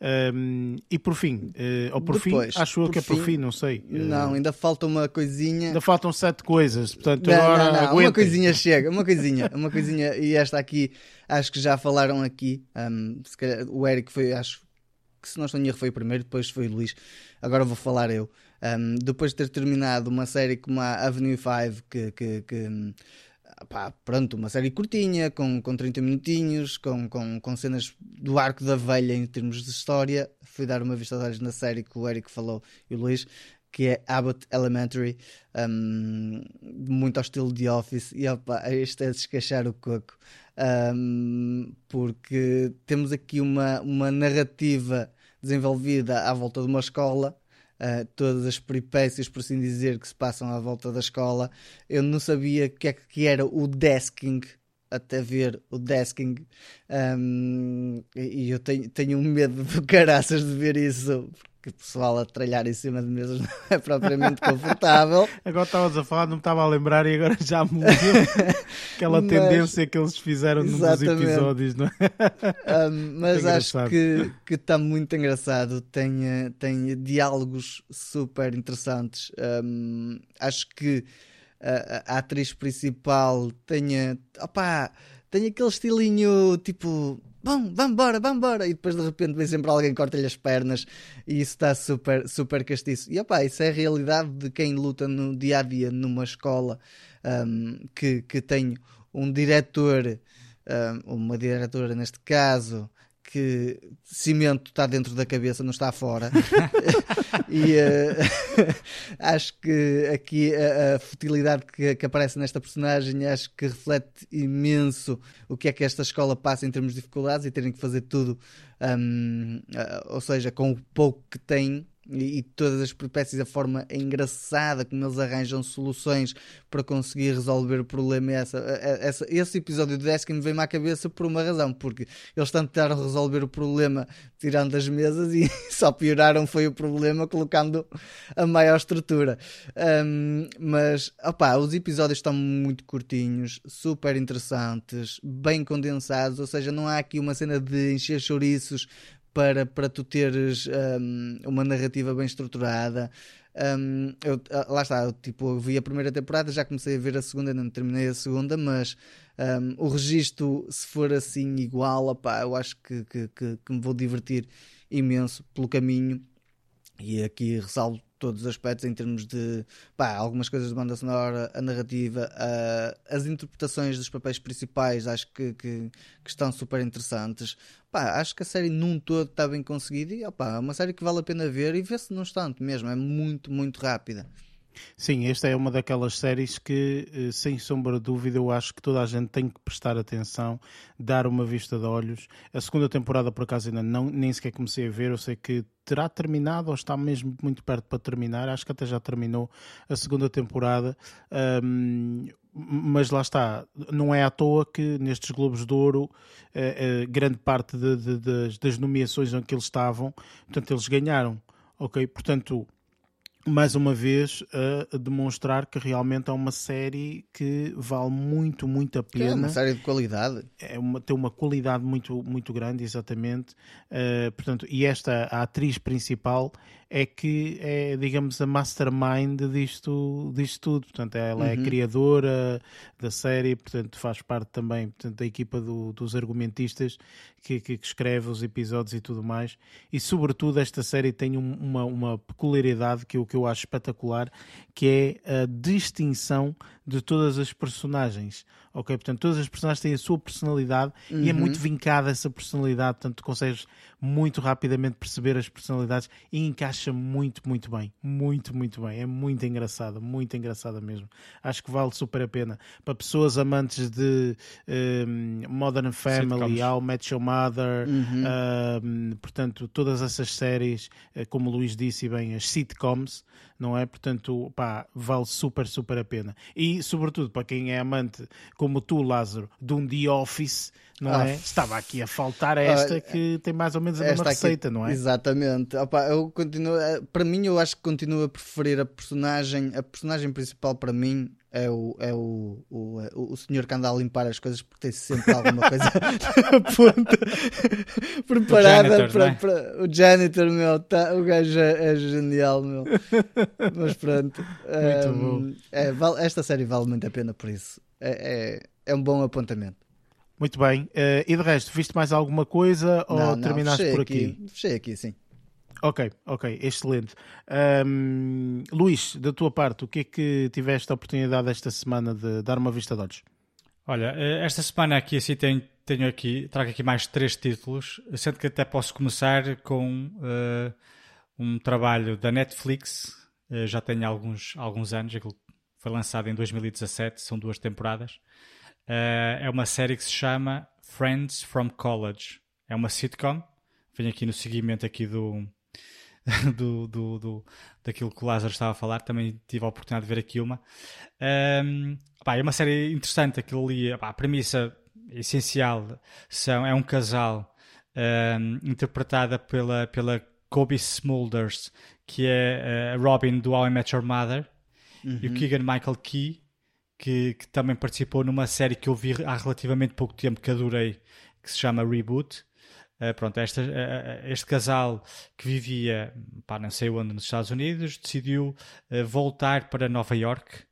Um, e por fim, uh, ou por Depois, fim, acho eu que é por fim- fim, não sei. Uh, Não, ainda falta uma coisinha. ainda faltam sete coisas, portanto Não, agora não, não, Uma coisinha chega, uma coisinha, uma coisinha. E esta aqui, acho que já falaram aqui. um, se calhar o Eric foi, acho que se não estou em erro, foi o primeiro, depois foi o Luís. Agora vou falar eu. Um, depois de ter terminado uma série como a Avenue 5, que. que, que pá, pronto, uma série curtinha, com, com 30 minutinhos, com, com, com cenas do arco da velha em termos de história. Fui dar uma vista de olhos na série que o Eric falou e o Luís, que é Abbott Elementary, um, muito ao estilo de Office. E opa, este é descachar o coco, um, porque temos aqui uma, uma narrativa desenvolvida à volta de uma escola. Uh, todas as peripécias, por assim dizer, que se passam à volta da escola. Eu não sabia o que é que era o desking, até ver o desking. Um, e eu tenho, tenho um medo do caraças de ver isso, porque o pessoal a tralhar em cima de mesas não é propriamente confortável. Agora estavas a falar, não me estava a lembrar e agora já mudou aquela Mas- tendência que eles fizeram Exatamente. episódios, não é? Um, mas É acho que que está muito engraçado. Tem, eh, tem diálogos super interessantes. Um, acho que a, a- atriz principal tem, eh, opá, tem aquele estilinho tipo. Bom, vamos embora. E depois de repente vem sempre alguém corta-lhe as pernas e isso está super, super castiço. E opá, isso é a realidade de quem luta no dia a dia numa escola um, que, que tem um diretor um, uma diretora neste caso que cimento está dentro da cabeça, não está fora. e eh, acho que aqui a, a futilidade que, que aparece nesta personagem acho que reflete imenso o que é que esta escola passa em termos de dificuldades e terem que fazer tudo, hum, ah, ou seja, com o pouco que têm. E, todas as peripécias, a forma engraçada como eles arranjam soluções para conseguir resolver o problema. Essa, essa, esse episódio do Desk me veio-me à cabeça por uma razão, porque eles tentaram resolver o problema tirando as mesas e só pioraram foi o problema colocando a maior estrutura. Um, mas opá, os episódios estão muito curtinhos, super interessantes, bem condensados, ou seja, não há aqui uma cena de encher chouriços para, para tu teres um, uma narrativa bem estruturada. Um, eu, lá está, eu, tipo, eu vi a primeira temporada, já comecei a ver a segunda, ainda não terminei a segunda, mas um, o registro, se for assim igual, opá, eu acho que, que, que, que me vou divertir imenso pelo caminho. E aqui ressalvo todos os aspectos em termos de pá, algumas coisas de banda sonora, a narrativa, a- as interpretações dos papéis principais, acho que, que, que estão super interessantes. Pá, acho que a série num todo está bem conseguida e é uma série que vale a pena ver e vê-se num instante mesmo, é muito, muito rápida. Sim, esta é uma daquelas séries que, eh, sem sombra de dúvida, eu acho que toda a gente tem que prestar atenção, dar uma vista de olhos. A segunda temporada, por acaso, ainda não, nem sequer comecei a ver. Eu sei que terá terminado ou está mesmo muito perto para terminar. Acho que até já terminou a segunda temporada. Ahm, mas lá está, não é à toa que nestes Globos de Ouro eh, eh, grande parte de- de- das, das nomeações em que eles estavam, portanto, eles ganharam. Ok, portanto, mais uma vez a demonstrar que realmente é uma série que vale muito, muito a Que é uma pena. série de qualidade. É uma, tem uma qualidade muito, muito grande, exatamente. Uh, portanto, e esta, a atriz principal, é que é, digamos, a mastermind disto, disto tudo. Portanto, ela é a criadora da série, portanto, faz parte também portanto, da equipa do- dos argumentistas que, que- escreve os episódios e tudo mais. E, sobretudo, esta série tem um- uma, uma peculiaridade que eu, que eu acho espetacular, que é a distinção de todas as personagens. Ok? Portanto, todas as personagens têm a sua personalidade e é muito vincada essa personalidade, portanto, tu consegues muito rapidamente perceber as personalidades e encaixa muito, muito bem. Muito, muito bem. É muito engraçada, muito engraçada mesmo. Acho que vale super a pena. Para pessoas amantes de um, Modern Family, Sitcoms. How Met Your Mother, um, portanto, todas essas séries, eh, como o Luís disse bem, as sitcoms, não é? Portanto, pá, vale super, super a pena. E, sobretudo, para quem é amante, como tu, Lázaro, de um The Office, não Ah, é? Estava aqui a faltar esta olha, que tem mais ou menos a mesma Esta aqui- receita, não é? Exatamente. Opa, eu continuo, eh, para mim, eu acho que continuo a preferir a personagem, a personagem principal para mim é o, é o, o, o, o senhor que anda a limpar as coisas porque tem sempre alguma coisa ponta preparada janitor, para, é? para- o janitor, meu, tá, o gajo é, é genial, meu. Mas pronto, Muito Ehm, é, vale- esta série vale muito a pena por isso. É, é, é um bom apontamento. Muito bem. Eh, e de resto, viste mais alguma coisa ou não, não, terminaste fechei por aqui? Fechei aqui, sim. Ok, ok, excelente. Ahm, Luís, da tua parte, o que é que tiveste a oportunidade esta semana de dar uma vista de olhos? Olha, eh, esta semana aqui assim tenho, tenho aqui, trago aqui mais três títulos, sendo que até posso começar com eh, um trabalho da Netflix, eh, já tem alguns, alguns anos, aquilo foi lançado em 2017, são duas temporadas. Eh, é uma série que se chama Friends from College. É uma sitcom, venho aqui no seguimento aqui do, do, do, do- daquilo que o Lázaro estava a falar, também tive a oportunidade de ver aqui uma. Ahm, pá, é uma série interessante, aquilo ali, pá, a premissa essencial são, é um casal ahm, interpretada pela, pela Kobe Smulders, que é a Robin do How I Met Your Mother, e o Keegan Michael Key, que, que também participou numa série que eu vi há relativamente pouco tempo que adorei, que se chama Reboot. Uh, pronto, esta, uh, este casal que vivia, pá, não sei onde, nos Estados Unidos, decidiu uh, voltar para Nova York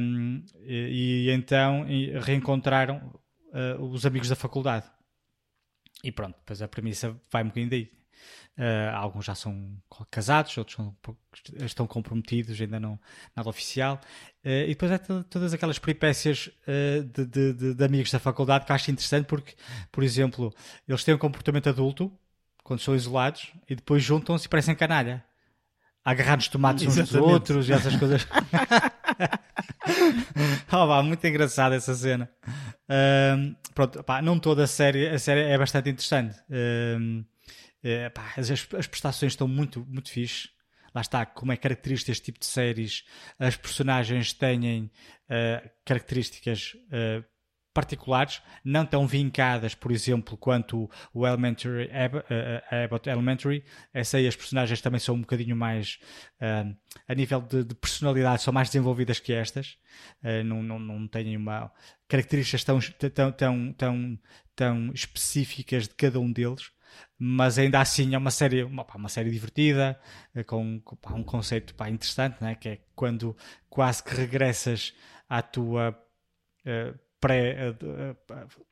um, e, e então reencontraram os amigos da faculdade. E pronto, depois a premissa vai um bocadinho. Uh, alguns já são casados, outros são- estão comprometidos, ainda não nada oficial. Uh, e depois to- todas aquelas peripécias uh, de, de- de- de amigos da faculdade que acho interessante porque, por exemplo, eles têm um comportamento adulto quando são isolados e depois juntam-se e parecem canalha. A agarrar-nos tomates uns dos outros e essas coisas. oh, pá, muito engraçada essa cena. Ahm, pronto, pá, não toda a série, a série é bastante interessante. Ahm, é, pá, as, as prestações estão muito, muito fixe. Lá está, como é característica este tipo de séries, as personagens têm ah, características ah, particulares, não tão vincadas, por exemplo, quanto o Elementary, Ab- eh, eh, Abbott Elementary. Essa aí as personagens também são um bocadinho mais, ah, a nível de, de personalidade, são mais desenvolvidas que estas. Ah, não, não, não têm uma características tão, tão, tão, tão, tão específicas de cada um deles. Mas ainda assim é uma série, uma, uma série divertida, eh, com, com, um conceito pá, interessante, né? que é quando quase que regressas à tua eh, pré, eh,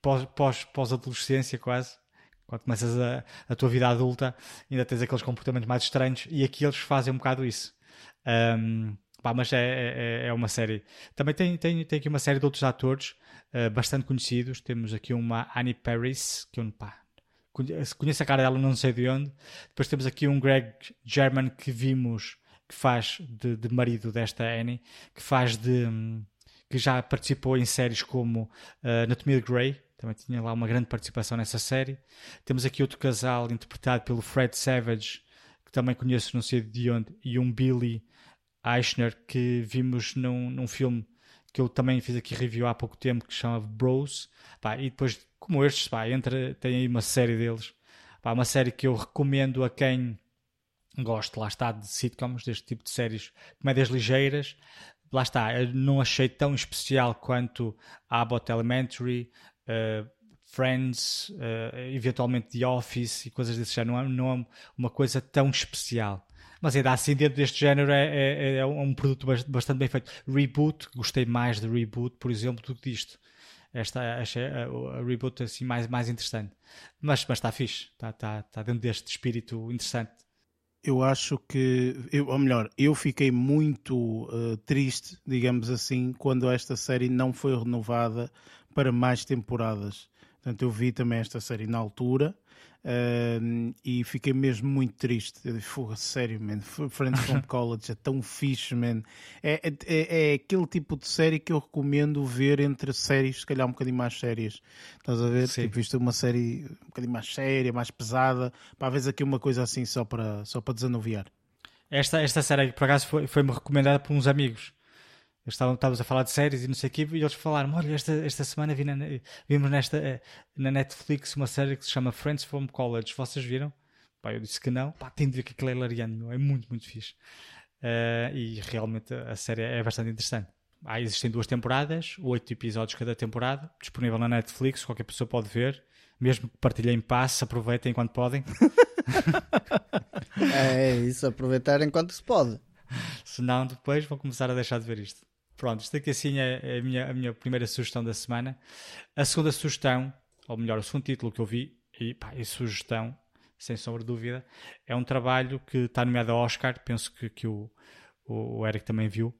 pós, pós, pós-adolescência quase, quando começas a, a tua vida adulta, ainda tens aqueles comportamentos mais estranhos e aqui eles fazem um bocado isso. Ahm, pá, mas é, é, é uma série. Também tem, tem, tem aqui uma série de outros atores eh, bastante conhecidos. Temos aqui uma Annie Paris, que eu pá, conheço a cara dela, não sei de onde. Depois temos aqui um Greg German que vimos que faz de, de marido desta Annie, que faz de. hum, que já participou em séries como uh, Anatomia Grey, também tinha lá uma grande participação nessa série. Temos aqui outro casal interpretado pelo Fred Savage, que também conheço não sei de onde, e um Billy Eichner, que vimos num, num filme que eu também fiz aqui review há pouco tempo, que chama Bros. Pá, e depois, como estes, pá, entra, tem aí uma série deles. Pá, uma série que eu recomendo a quem gosta, lá está, de sitcoms, deste tipo de séries, comédias ligeiras. Lá está, eu não achei tão especial quanto Abbott Elementary, uh, Friends, uh, eventualmente The Office e coisas desse género. Não é, não é uma coisa tão especial. Mas ainda assim, dentro deste género, é, é, é um produto bas- bastante bem feito. Reboot, gostei mais de Reboot, por exemplo, do que disto. Esta achei a, a Reboot assim mais, mais interessante. Mas, mas está fixe, está, está, está dentro deste espírito interessante. Eu acho que, eu, ou melhor, eu fiquei muito uh, triste, digamos assim, quando esta série não foi renovada para mais temporadas. Portanto, eu vi também esta série na altura uh, e fiquei mesmo muito triste. Eu disse, "Fogo, sério, man, Friends from College é tão fixe, man. É, é, é, é aquele tipo de série que eu recomendo ver entre séries, se calhar um bocadinho mais sérias. Estás a ver? Sim. Tipo, isto é uma série um bocadinho mais séria, mais pesada. Para vezes aqui uma coisa assim só para, só para desanuviar. Esta, esta série, por acaso, foi- foi-me recomendada por uns amigos. Eles estavam, estávamos a falar de séries e não sei o quê, e eles falaram: Olha, esta, esta semana vi na- vimos nesta, eh, na Netflix uma série que se chama Friends from College. Vocês viram? Pá, eu disse que não. Pá, tem de ver que aquilo é hilariante, meu. é muito, muito fixe. Eh, e realmente a série é bastante interessante. há, existem duas temporadas, oito episódios cada temporada, disponível na Netflix, qualquer pessoa pode ver. Mesmo que partilhem passe, aproveitem enquanto podem. é isso, aproveitar enquanto se pode. Senão depois vão começar a deixar de ver isto. Pronto, isto aqui assim é a minha, a minha primeira sugestão da semana. A segunda sugestão, ou melhor, o segundo título que eu vi, e, pá, e sugestão, sem sombra de dúvida, é um trabalho que está nomeado ao Oscar, penso que, que o, o Eric também viu,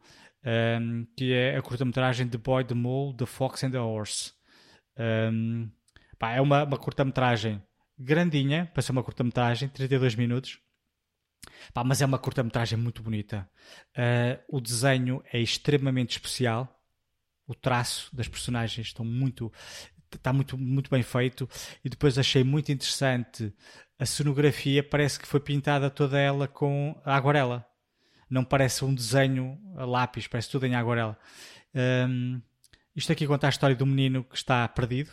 um, que é a curta-metragem The Boy, The Mole, The Fox and the Horse. Um, pá, é uma, uma curta-metragem grandinha, para ser uma curta-metragem, 32 minutos. Pá, mas é uma curta-metragem muito bonita. Uh, o desenho é extremamente especial. O traço das personagens estão muito está muito, muito bem feito e depois achei muito interessante a cenografia parece que foi pintada toda ela com aguarela não parece um desenho a lápis, parece tudo em aguarela. Um, isto aqui conta a história do menino que está perdido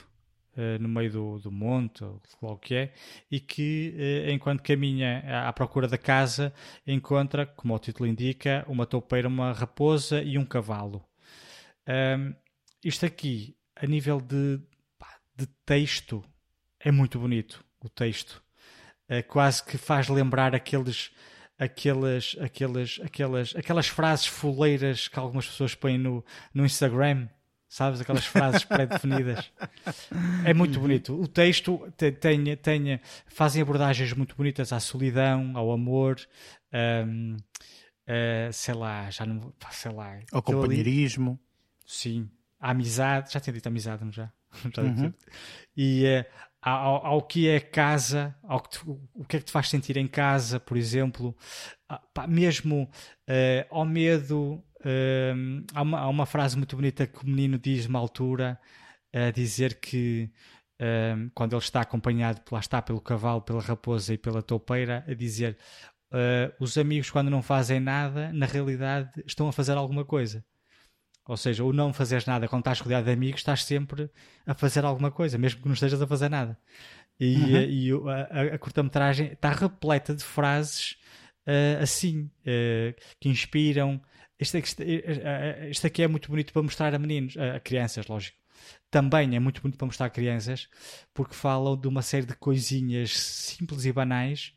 no meio do, do monte, ou o que é, e que, uh, enquanto caminha à, procura da casa, encontra, como o título indica, uma toupeira, uma raposa e um cavalo. Um, isto aqui, a nível de, de texto, é muito bonito. O texto uh, quase que faz lembrar aqueles aquelas, aquelas, aquelas, aquelas frases foleiras que algumas pessoas põem no, no Instagram, sabes? Aquelas frases pré-definidas. É muito bonito. O texto tem, tem, fazem abordagens muito bonitas à solidão, ao amor, um, uh, eh, sei lá, já não sei lá. Ao companheirismo. Ali, sim. A amizade, já tinha dito amizade, não já? já uhum. E uh, ao, ao, que é casa, ao que o que é que te faz sentir em casa, por exemplo, ah, pá, mesmo uh, ao medo. Uh, há, uma, há, uma, frase muito bonita que o menino diz uma altura a dizer que uh, quando ele está acompanhado, lá está, pelo cavalo, pela raposa e pela toupeira, a dizer os amigos quando não fazem nada, na realidade estão a fazer alguma coisa. Ou seja, o não fazeres nada quando estás rodeado de amigos, estás sempre a fazer alguma coisa, mesmo que não estejas a fazer nada. E, uhum. e a, a, curta-metragem está repleta de frases uh, assim, uh, que inspiram. Isto, isto, isto, aqui é muito bonito para mostrar a meninos, a crianças, lógico. Também é muito bonito para mostrar a crianças, porque falam de uma série de coisinhas simples e banais.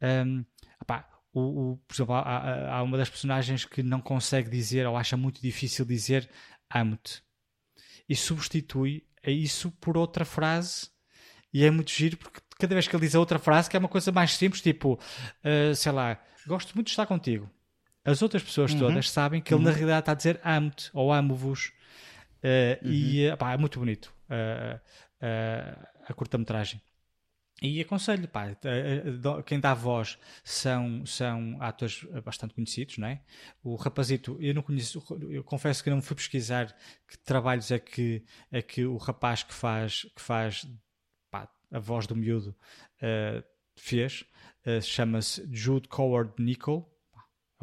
Um, opá, o, o, por exemplo, há, há, uma das personagens que não consegue dizer ou acha muito difícil dizer amo-te e substitui isso por outra frase e é muito giro porque cada vez que ele diz a outra frase que é uma coisa mais simples tipo uh, sei lá gosto muito de estar contigo as outras pessoas uhum. todas sabem que ele uhum. na realidade está a dizer amo-te ou amo-vos uh, uhum. e pá, é muito bonito uh, a curta-metragem e aconselho, pá, quem dá voz são, são atores bastante conhecidos, não é? O rapazito, eu não conheço, eu confesso que não fui pesquisar que trabalhos é que, é que o rapaz que faz, que faz pá, a voz do miúdo uh, fez. Uh, Chama-se Jude Coward Nicol,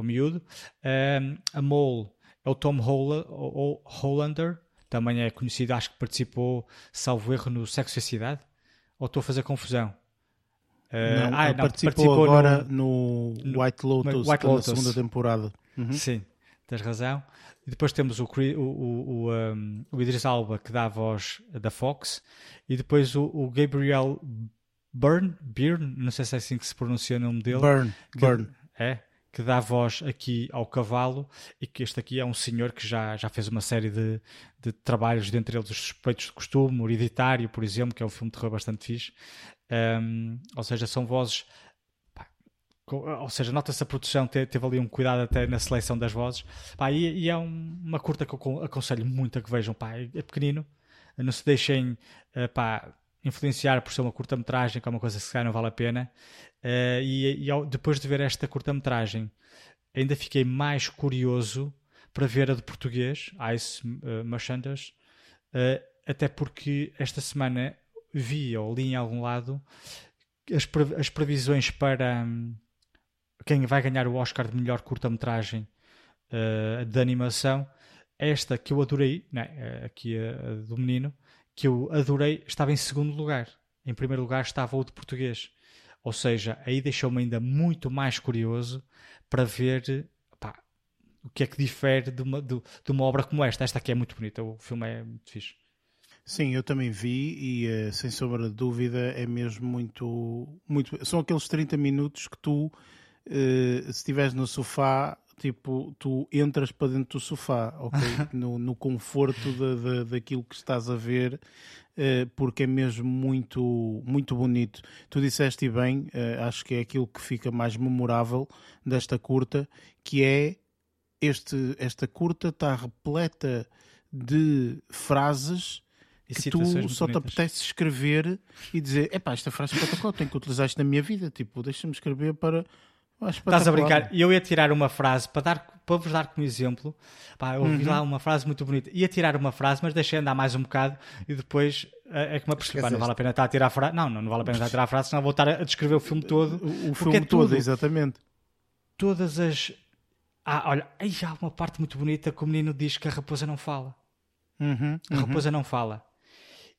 é o miúdo. Um, a Mole é o Tom Hollander, também é conhecido, acho que participou, salvo erro, no Sexo e Cidade ou estou a fazer confusão? Uh, não, ah, não, participou, participou agora no, no, White Lotus, White Lotus. na segunda temporada. Uhum. Sim, tens razão. E depois temos o, o, o, um, o Idris Alba, que dá a voz da Fox, e depois o, o Gabriel Byrne, Byrne, não sei se é assim que se pronuncia o nome dele. Byrne, Byrne. É, que dá voz aqui ao cavalo e que este aqui é um senhor que já, já fez uma série de, de trabalhos, dentre eles os Suspeitos de Costume, Hereditário, por exemplo, que é um filme de terror bastante fixe. Um, ou seja, são vozes. Ou seja, nota-se a produção teve ali um cuidado até na seleção das vozes. Pá, e, e, é um, uma curta que eu aconselho muito a que vejam. Pá, é, é pequenino, não se deixem. Uh, pá, influenciar por ser uma curta-metragem, que é uma coisa que se calhar não vale a pena. Uh, e, e ao, depois de ver esta curta-metragem, ainda fiquei mais curioso para ver a de português, Ice uh, Merchandise, uh, até porque esta semana vi ou li em algum lado as, pre as previsões para um, quem vai ganhar o Oscar de melhor curta-metragem uh, de animação. Esta que eu adorei, né, aqui a, a do menino, que eu adorei, estava em segundo lugar. Em primeiro lugar estava o de português. Ou seja, aí deixou-me ainda muito mais curioso para ver pá, o que é que difere de uma, de, de uma obra como esta. Esta aqui é muito bonita, o filme é muito fixe. Sim, eu também vi e uh, sem sombra de dúvida é mesmo muito, muito. São aqueles 30 minutos que tu, uh, se estiveres no sofá, tipo, tu entras para dentro do sofá, ok? no, no conforto de, de, daquilo que estás a ver, uh, porque é mesmo muito, muito bonito. Tu disseste bem, acho que é aquilo que fica mais memorável desta curta, que é este, esta curta está repleta de frases que tu só te apetece escrever e dizer: epá, esta frase é espetacular, tenho que utilizar isto na minha vida. Tipo, deixa-me escrever para. Estás a brincar? E eu ia tirar uma frase para, dar, para vos dar como exemplo. Pá, eu ouvi uhum. lá uma frase muito bonita. Ia tirar uma frase, mas deixei andar mais um bocado e depois é, é que me apercebi. Não vale a pena estar a tirar a frase. Não, não, não vale a pena estar a tirar a frase, senão vou estar a descrever o filme todo. O, o filme é todo, exatamente. Todas as. Ah, olha, aí já há uma parte muito bonita que o menino diz que a raposa não fala. Uhum, a raposa uhum. não fala.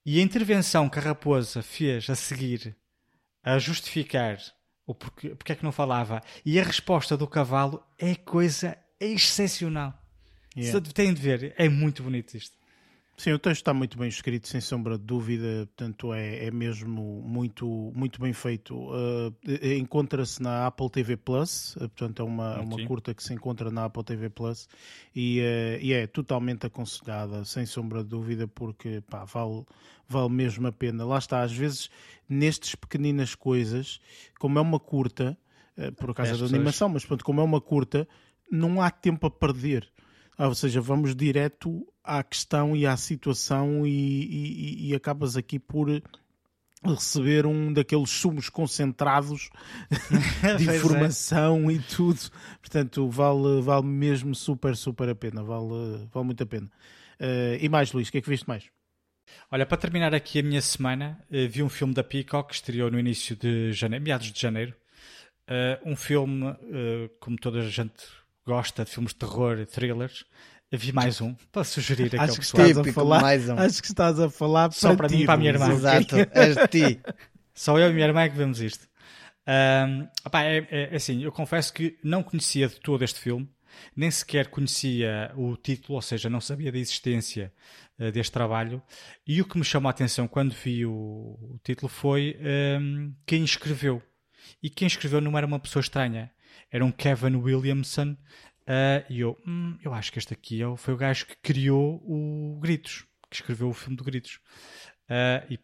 E a intervenção que a raposa fez a seguir, a justificar o porquê, porque é que não falava, e a resposta do cavalo é coisa excepcional. Yeah. Têm de ver, é muito bonito isto. Sim, o texto está muito bem escrito, sem sombra de dúvida, portanto é, é mesmo muito, muito bem feito. Uh, Encontra-se na Apple TV Plus, uh, portanto é uma, uma curta que se encontra na Apple TV Plus e, uh, e, é totalmente aconselhada, sem sombra de dúvida, porque pá, vale, vale mesmo a pena. Lá está, às vezes nestes pequeninas coisas, como é uma curta, por acaso da animação, mas pronto, como é uma curta, não há tempo a perder. Ah, ou seja, vamos direto à questão e à situação e, e, e acabas aqui por receber um daqueles sumos concentrados de é. informação é. e tudo. Portanto, vale, vale mesmo super, super a pena. Vale, vale muito a pena. Uh, e mais, Luís, o que é que viste mais? Olha, para terminar aqui a minha semana, uh, vi um filme da Peacock que estreou no início de janeiro, meados de janeiro. Uh, um filme, como toda a gente gosta de filmes de terror e thrillers, vi mais um para sugerir acho que estás a falar, mais um. Acho que estás a falar só para, ti, mim e para a minha irmã. Exato, és ti. Só eu e a minha irmã é que vemos isto. Um, opa, é, é, é, assim, eu confesso que não conhecia de todo este filme, nem sequer conhecia o título, ou seja, não sabia da existência uh, deste trabalho. E o que me chamou a atenção quando vi o, o título foi um, quem escreveu. E quem escreveu não era uma pessoa estranha era um Kevin Williamson. Uh, e eu, hum, eu acho que este aqui é foi o gajo que criou o Gritos, que escreveu o filme do Gritos. Uh, e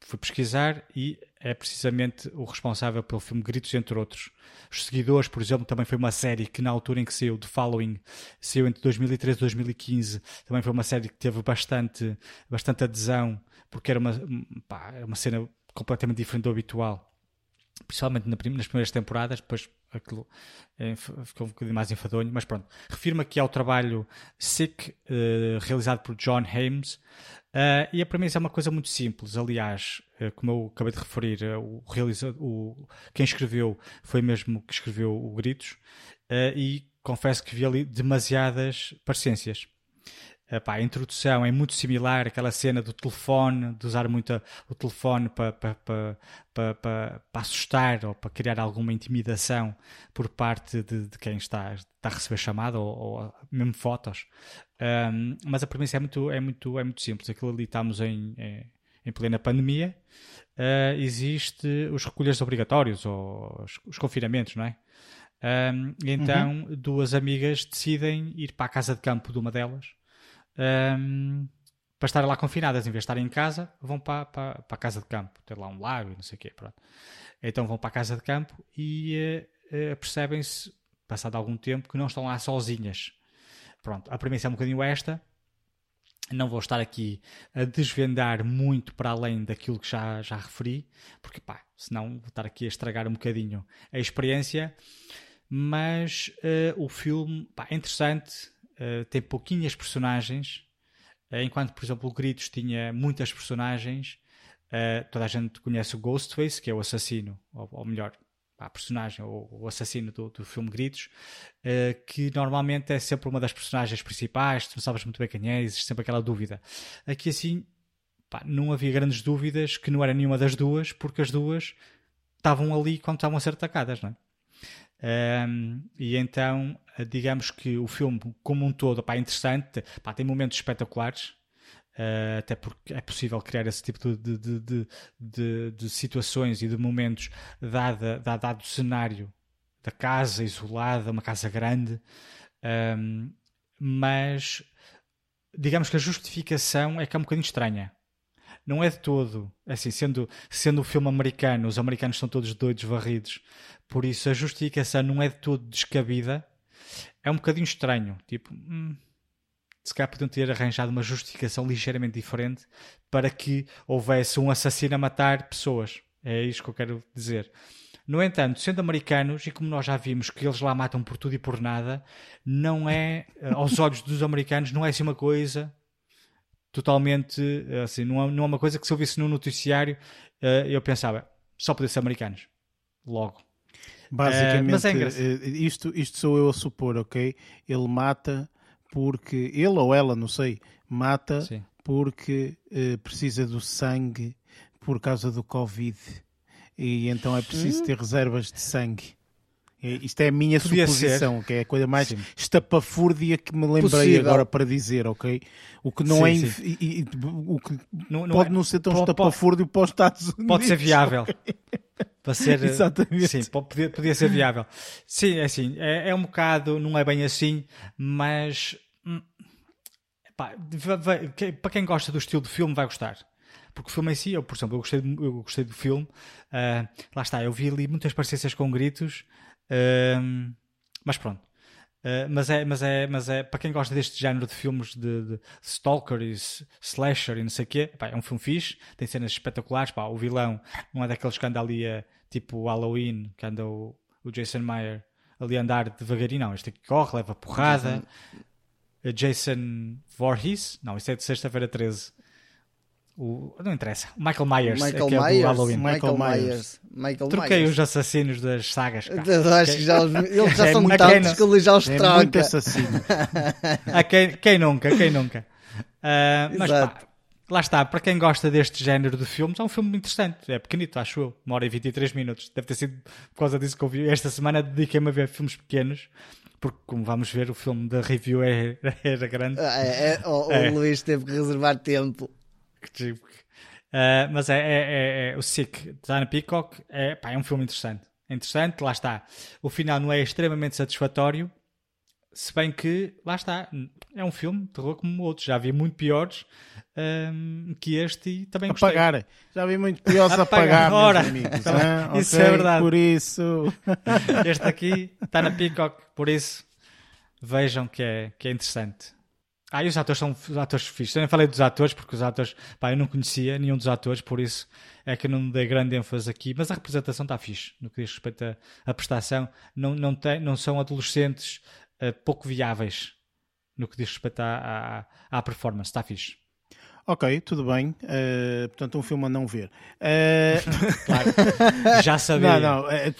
fui pesquisar e é precisamente o responsável pelo filme Gritos, entre outros. Os Seguidores, por exemplo, também foi uma série que na altura em que saiu, The Following, saiu entre 2013 e 2015, também foi uma série que teve bastante, bastante adesão, porque era uma, pá, uma cena completamente diferente do habitual principalmente nas primeiras temporadas, depois aquilo é, ficou um bocadinho mais enfadonho, mas pronto. Refirma aqui ao trabalho Sick, uh, realizado por John Hames, uh, e a premissa é uma coisa muito simples. Aliás, uh, como eu acabei de referir, o realizador, o, quem escreveu foi mesmo que escreveu o Gritos, e confesso que vi ali demasiadas parecências. Epá, a introdução é muito similar àquela cena do telefone, de usar muito o telefone para, para, para, para, assustar ou para criar alguma intimidação por parte de, de quem está, está a receber chamada ou, ou mesmo fotos. Um, mas a premissa é muito, é, muito, é muito simples. Aquilo ali estamos em, em, em plena pandemia. Uh, existe os recolhas obrigatórios ou os, os confinamentos, não é? Um, então uhum. duas amigas decidem ir para a casa de campo de uma delas um, para estarem lá confinadas, em vez de estarem em casa, vão para, para, para a casa de campo, ter lá um lago e não sei o quê. Pronto. Então vão para a casa de campo e uh, percebem-se, passado algum tempo, que não estão lá sozinhas. Pronto, a premissa é um bocadinho esta. Não vou estar aqui a desvendar muito para além daquilo que já, já referi, porque pá, senão vou estar aqui a estragar um bocadinho a experiência. Mas uh, o filme pá, é interessante, uh, tem pouquinhas personagens, uh, enquanto, por exemplo, o Gritos tinha muitas personagens. Uh, toda a gente conhece o Ghostface, que é o assassino, ou, ou melhor, a personagem, ou o assassino do, do filme Gritos, que normalmente é sempre uma das personagens principais, tu não sabes muito bem quem é, existe sempre aquela dúvida. Aqui assim, pá, não havia grandes dúvidas que não era nenhuma das duas, porque as duas estavam ali quando estavam a ser atacadas, não é? Um, e então, digamos que o filme, como um todo, pá, é interessante, pá, tem momentos espetaculares. Uh, até porque é possível criar esse tipo de, de, de, de, de situações e de momentos, dada, dado o cenário da casa isolada, uma casa grande. Um, mas digamos que a justificação é que é um bocadinho estranha. Não é de todo, assim, sendo, sendo o filme americano, os americanos são todos doidos varridos, por isso a justificação não é de todo descabida, é um bocadinho estranho. Tipo, hum, se calhar podiam ter arranjado uma justificação ligeiramente diferente para que houvesse um assassino a matar pessoas. É isso que eu quero dizer. No entanto, sendo americanos, e como nós já vimos que eles lá matam por tudo e por nada, não é, eh, aos olhos dos americanos, não é assim uma coisa totalmente, eh, assim, não é, não é uma coisa que se eu visse no noticiário, eh, eu pensava, só poder ser americanos. Logo. Basicamente, é isto, isto sou eu a supor, ok? Ele mata porque, ele ou ela, não sei, mata Sim. porque uh, precisa do sangue por causa do Covid e então é preciso hum? ter reservas de sangue. Isto é a minha Podia suposição, ser. que é a coisa mais sim. estapafúrdia que me lembrei Possível. agora para dizer, ok? O que não sim, é. E, e, o que não, não pode é, não ser tão pode, estapafúrdio para os Estados Unidos. Pode ser viável. para ser. Exatamente. Sim, podia, podia ser viável. Sim, é assim. É, é um bocado. Não é bem assim, mas. Hum, pá, para quem gosta do estilo de filme, vai gostar porque o filme em si, eu, por exemplo, eu gostei, eu gostei do filme, uh, lá está, eu vi ali muitas parecenças com gritos, uh, mas pronto. Uh, mas, é, mas, é, mas é para quem gosta deste género de filmes de, de Stalker e Slasher e não sei o quê, pá, é um filme fixe, tem cenas espetaculares. Pá, o vilão não é daqueles que anda ali a, tipo Halloween, que anda o, o Jason Meyer ali a andar devagarinho, não. Este aqui corre, leva porrada. Jason, Jason Voorhees, não, isso é de sexta-feira 13. O, não interessa. Michael Myers. Michael é Myers. Halloween. Michael, Myers. Michael Troquei Myers. os assassinos das sagas. acho que já, eles já são tantos que ele já os é troca. Muito assassino. a quem, quem nunca, quem nunca. Uh, mas pá, lá está, para quem gosta deste género de filmes, é um filme interessante. É pequenito, acho eu. Uma hora e 23 minutos. Deve ter sido por causa disso que eu vi. Esta semana dediquei-me a ver filmes pequenos porque como vamos ver o filme da review é, era grande ah, é, é, o, é. o Luís teve que reservar tempo Uh, mas é, é, é, é, o Sick da Anna Peacock é, pá, é um filme interessante. É interessante, lá está. O final não é extremamente satisfatório, se bem que, lá está, é um filme terror como outros. Já vi muito piores um, que este e também gostei. Apagar. Já vi muito piores a pagar, Ora, amigos. Também, isso okay, é verdade. Por isso. Este aqui está na Peacock, por isso vejam que é, que é interessante. Ah, e os atores são os atores fixos. Eu nem falei dos atores, porque os atores, pá, eu não conhecia nenhum dos atores, por isso é que não dei grande ênfase aqui. Mas a representação está fixe, no que diz respeito à, prestação. Não, não, tem, não são adolescentes uh, pouco viáveis, no que diz respeito à, à, à performance. Está fixe. Ok, tudo bem. Uh, portanto, um filme a não ver. Uh... claro, já sabia. Não, não, é,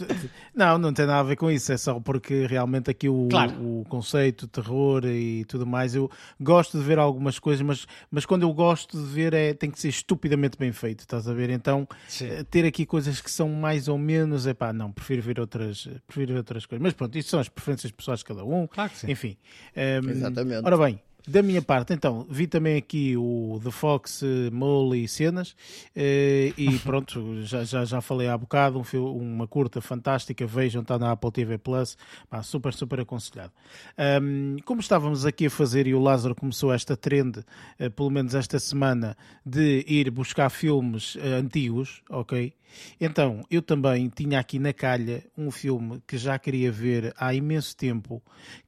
não, não tem nada a ver com isso. É só porque realmente aqui o, claro. o conceito, terror e tudo mais, eu gosto de ver algumas coisas, mas, mas quando eu gosto de ver é, tem que ser estupidamente bem feito, estás a ver? Então, Sim. Ter aqui coisas que são mais ou menos, é pá, não, prefiro ver outras, prefiro ver outras coisas. Mas pronto, isto são as preferências pessoais de cada um. Claro Enfim. Um, ehm, Exatamente. Ora bem, da minha parte, então, vi também aqui o The Fox Mole e cenas eh, e pronto, já, já, já falei há bocado, um, uma curta fantástica, vejam, está na Apple TV Plus, super, super aconselhado. Um, como estávamos aqui a fazer e o Lázaro começou esta trend, uh, pelo menos esta semana, de ir buscar filmes antigos, ok? Então, eu também tinha aqui na calha um filme que já queria ver há imenso tempo,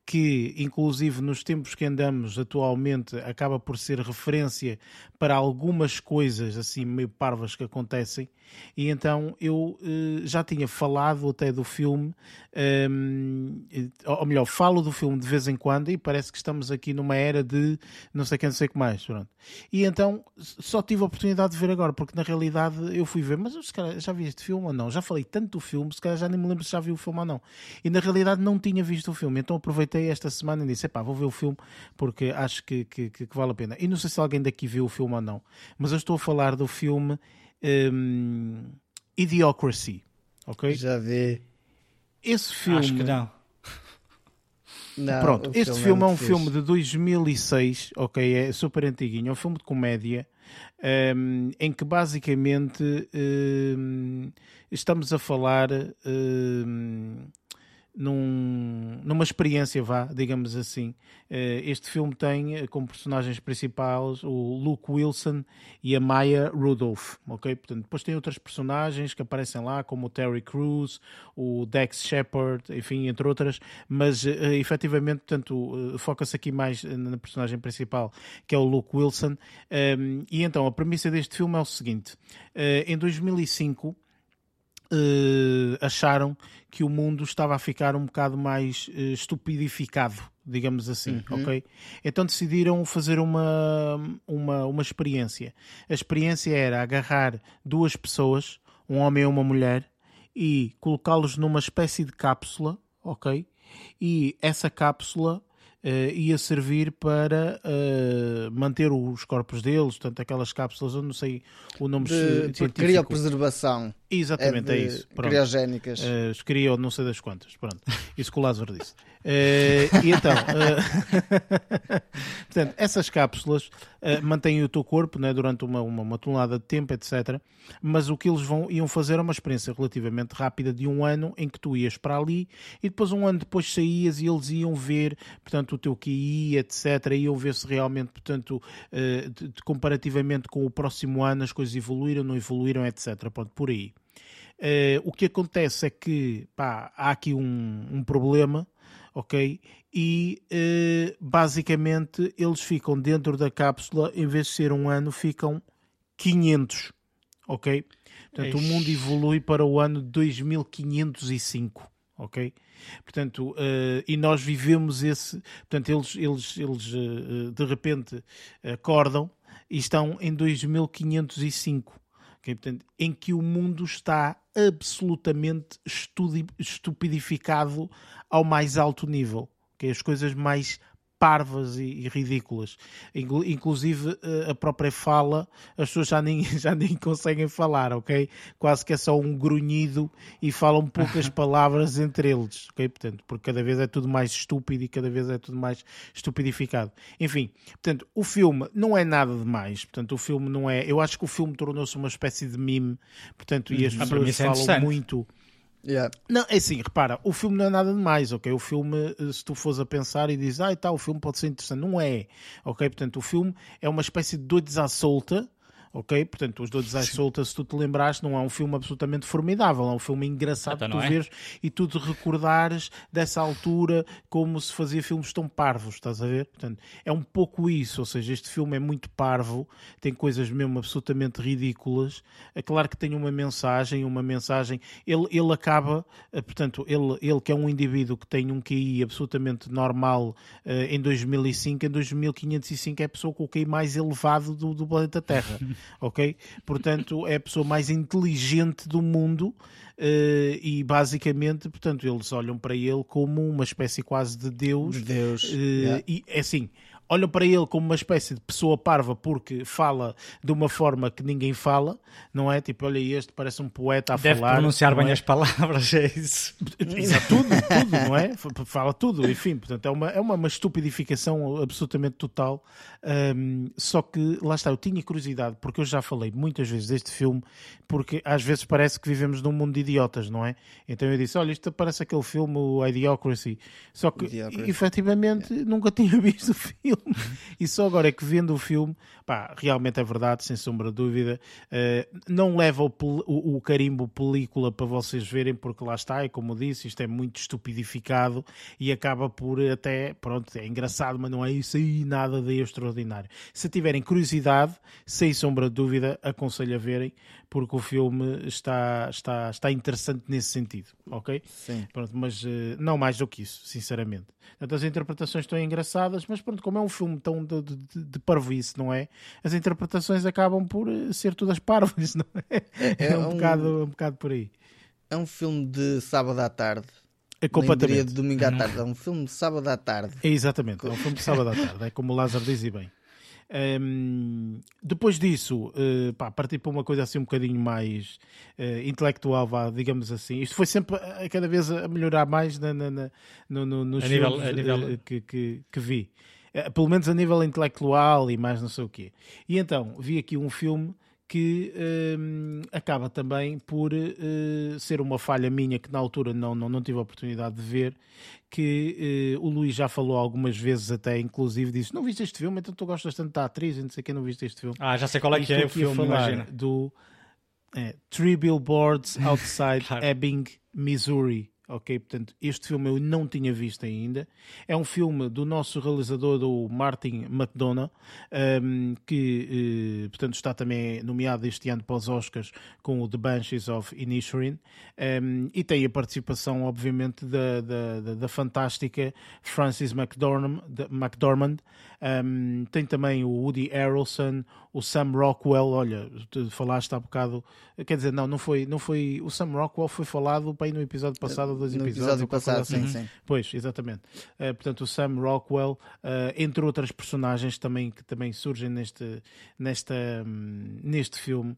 que inclusive nos tempos que andamos atualmente acaba por ser referência para algumas coisas assim meio parvas que acontecem e então eu uh, já tinha falado até do filme ehm, ou melhor, falo do filme de vez em quando e parece que estamos aqui numa era de não sei quem, não sei o que mais pronto. e então só tive a oportunidade de ver agora porque na realidade eu fui ver, mas se calhar, já vi este filme ou não? Já falei tanto do filme, se calhar já nem me lembro se já vi o filme ou não e na realidade não tinha visto o filme, então aproveitei esta semana e disse: pá, vou ver o filme porque acho que, que, que, vale a pena. E não sei se alguém daqui viu o filme ou não, mas eu estou a falar do filme um, Idiocracy. Ok? Já vi. esse filme. Acho que não. Não, Pronto, este filme filme é, um fixe. filme de 2006, ok? É super antiguinho, é um filme de comédia ehm, em que basicamente ehm, estamos a falar ehm, num- numa experiência, vá, digamos assim. Eh, este filme tem eh, como personagens principais o Luke Wilson e a Maya Rudolph, ok? Portanto, depois tem outras personagens que aparecem lá, como o Terry Crews, o Dex Shepard, enfim, entre outras, mas eh, efetivamente, portanto, foca-se aqui mais na personagem principal, que é o Luke Wilson. Um, e então, a premissa deste filme é o seguinte: em 2005 eh, acharam que o mundo estava a ficar um bocado mais eh, estupidificado, digamos assim, ok? Então decidiram fazer uma, uma, uma experiência. A experiência era agarrar duas pessoas, um homem e uma mulher, e colocá-los numa espécie de cápsula, ok? E essa cápsula eh, ia servir para eh, manter os corpos deles, portanto, aquelas cápsulas, eu não sei o nome de, científico. criopreservação. Exatamente, é, de isso. Pronto. Criogénicas. Uh, escrevia ou não sei das quantas, pronto. Isso que o Lázaro disse. Uh, e então, uh, portanto, essas cápsulas uh, mantêm o teu corpo né, durante uma, uma, uma tonelada de tempo, etc. Mas o que eles vão, iam fazer é uma experiência relativamente rápida de um ano em que tu ias para ali e depois um ano depois saías e eles iam ver, portanto, o teu QI, etc. Iam ver se realmente, portanto, de- de- comparativamente com o próximo ano as coisas evoluíram, não evoluíram, etc. Pronto, por aí. Eh, o que acontece é que pá, há aqui um, um problema, ok? E eh, basicamente eles ficam dentro da cápsula, em vez de ser um ano, ficam 500, ok? Portanto, o Eish. mundo evolui para o ano 2505, ok? Portanto, eh, e nós vivemos esse. Portanto, eles, eles, eles eh, de repente acordam e estão em 2505 ok? Portanto, em que o mundo está absolutamente estupidificado ao mais alto nível. ok? As coisas mais parvas e, e ridículas. Inclu- Inclusive eh, a própria fala, as pessoas já nem, já nem conseguem falar, ok? Quase que é só um grunhido e falam poucas palavras entre eles, ok? Portanto, porque cada vez é tudo mais estúpido e cada vez é tudo mais estupidificado. Enfim, portanto, o filme não é nada demais. Portanto, o filme não é. Eu acho que o filme tornou-se uma espécie de meme, portanto, e as A pessoas premissa é falam muito. Yeah. Não, é assim, repara, o filme não é nada demais, ok? O filme, eh, se tu fores a pensar e dizes, ah, tal, o filme pode ser interessante, não é, ok? Portanto, o filme é uma espécie de doidos à solta, ok? Portanto, os doidos à solta, se tu te lembrares, não é um filme absolutamente formidável, é um filme engraçado Então tu é? veres e tu te recordares dessa altura como se fazia filmes tão parvos, estás a ver? Portanto, é um pouco isso, ou seja, este filme é muito parvo, tem coisas mesmo absolutamente ridículas. É claro que tem uma mensagem, uma mensagem. Ele, ele acaba, eh, portanto, ele, ele que é um indivíduo que tem um QI absolutamente normal eh, em 2005, em 2505 é a pessoa com o QI mais elevado do, do planeta Terra, ok? Portanto, é a pessoa mais inteligente do mundo. eh, e basicamente, portanto, eles olham para ele como uma espécie quase de Deus De Deus. eh, Yeah. E é assim, olham para ele como uma espécie de pessoa parva porque fala de uma forma que ninguém fala, não é? Tipo, olha, este parece um poeta a Deve falar. pronunciar não bem é? as palavras, é isso. Exato, tudo, tudo, não é? Fala tudo, enfim, portanto, é uma, é uma, uma estupidificação absolutamente total. Ahm, só que, lá está, eu tinha curiosidade, porque eu já falei muitas vezes deste filme, porque às vezes parece que vivemos num mundo de idiotas, não é? Então eu disse: olha, isto parece aquele filme, o Idiocracy. Só que, Idiocracy. efetivamente, nunca tinha visto o filme. E só agora é que vendo o filme, pá, realmente é verdade, sem sombra de dúvida. Eh, não leva o, o- o carimbo película para vocês verem, porque lá está, e como disse, isto é muito estupidificado e acaba por até, pronto, é engraçado, mas não é isso aí nada de extraordinário. Se tiverem curiosidade, sem sombra de dúvida, aconselho a verem, porque o filme está, está, está interessante nesse sentido, ok? Sim. Pronto, mas eh, não mais do que isso, sinceramente. Portanto, as interpretações estão engraçadas, mas pronto, como é um filme tão de, de, de- parvoíce, não é? As interpretações acabam por eh, ser todas parvas, não é? É, É um, um- bocado, um bocado por aí. É um filme de sábado à tarde. É completamente. de domingo à tarde. É um filme de sábado à tarde. É exatamente, é um filme de sábado à tarde, é como o Lázaro diz e bem. Um, depois disso, uh, pá, parti para uma coisa assim um bocadinho mais uh, intelectual, vá, digamos assim. Isto foi sempre a, cada vez a melhorar mais na, na, na no, no, nos a filmes nível, nível... Uh, que, que, que, vi. pelo menos a nível intelectual e mais não sei o quê. E então, vi aqui um filme que um, acaba também por uh, ser uma falha minha que na altura não, não, não tive a oportunidade de ver, que uh, o Luís já falou algumas vezes até, inclusive disse, não viste este filme, então tu gostas tanto da atriz, não sei quem não viste este filme. Ah, já sei qual é que é o filme, imagina. do é, Three Billboards Outside. Ebbing, Missouri ok? Portanto, este filme eu não tinha visto ainda. É um filme do nosso realizador, do Martin McDonough, um, que, uh, portanto, está também nomeado este ano para os Oscars com o The Banshees of Inisherin um, e tem a participação, obviamente, da, da, da, da fantástica Frances McDormand, McDormand um, tem também o Woody Harrelson, o Sam Rockwell. Olha, tu falaste há bocado, quer dizer, não, não foi, não foi. O Sam Rockwell foi falado para no episódio passado, dois no episódios. episódio passado, sim, uhum. sim. Pois, exatamente. Uh, portanto, o Sam Rockwell, uh, entre outras personagens também que também surgem neste, nesta, um, neste filme.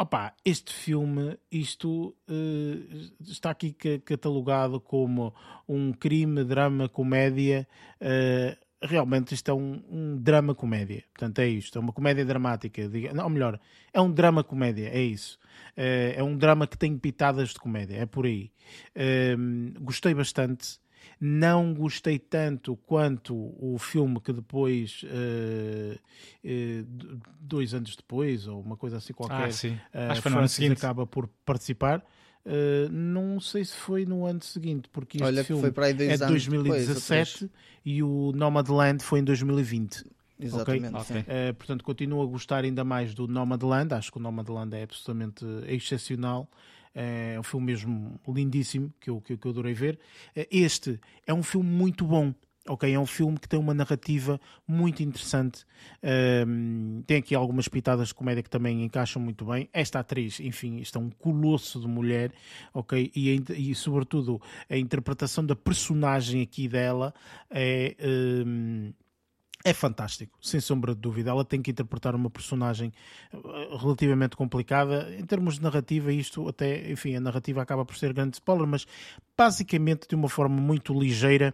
Opa, este filme, isto uh, está aqui catalogado como um crime, drama, comédia. Uh, realmente isto é um, um drama-comédia. Portanto, é isto. É uma comédia dramática. Diga, não, melhor, é um drama-comédia. É isso. É, é, um drama que tem pitadas de comédia. É por aí. É, gostei bastante. Não gostei tanto quanto o filme que depois, uh, uh, dois anos depois, ou uma coisa assim qualquer, ah, sim. Uh, Acho que Francis acaba por participar. Uh, não sei se foi no ano seguinte, porque este Olha, filme foi para aí é de 2017 depois, e o Nomadland foi em 2020. Exatamente. Okay? Okay. Uh, portanto, continuo a gostar ainda mais do Nomadland. Acho que o Nomadland é absolutamente excepcional. É um filme mesmo lindíssimo que eu, que eu adorei ver. Este é um filme muito bom ok? É um filme que tem uma narrativa muito interessante. Um, tem aqui algumas pitadas de comédia que também encaixam muito bem. Esta atriz, enfim, está um colosso de mulher, ok? E, e sobretudo a interpretação da personagem aqui dela é. Um, é fantástico, sem sombra de dúvida. Ela tem que interpretar uma personagem uh, relativamente complicada. Em termos de narrativa, isto até, enfim, a narrativa acaba por ser grande spoiler, mas basicamente de uma forma muito ligeira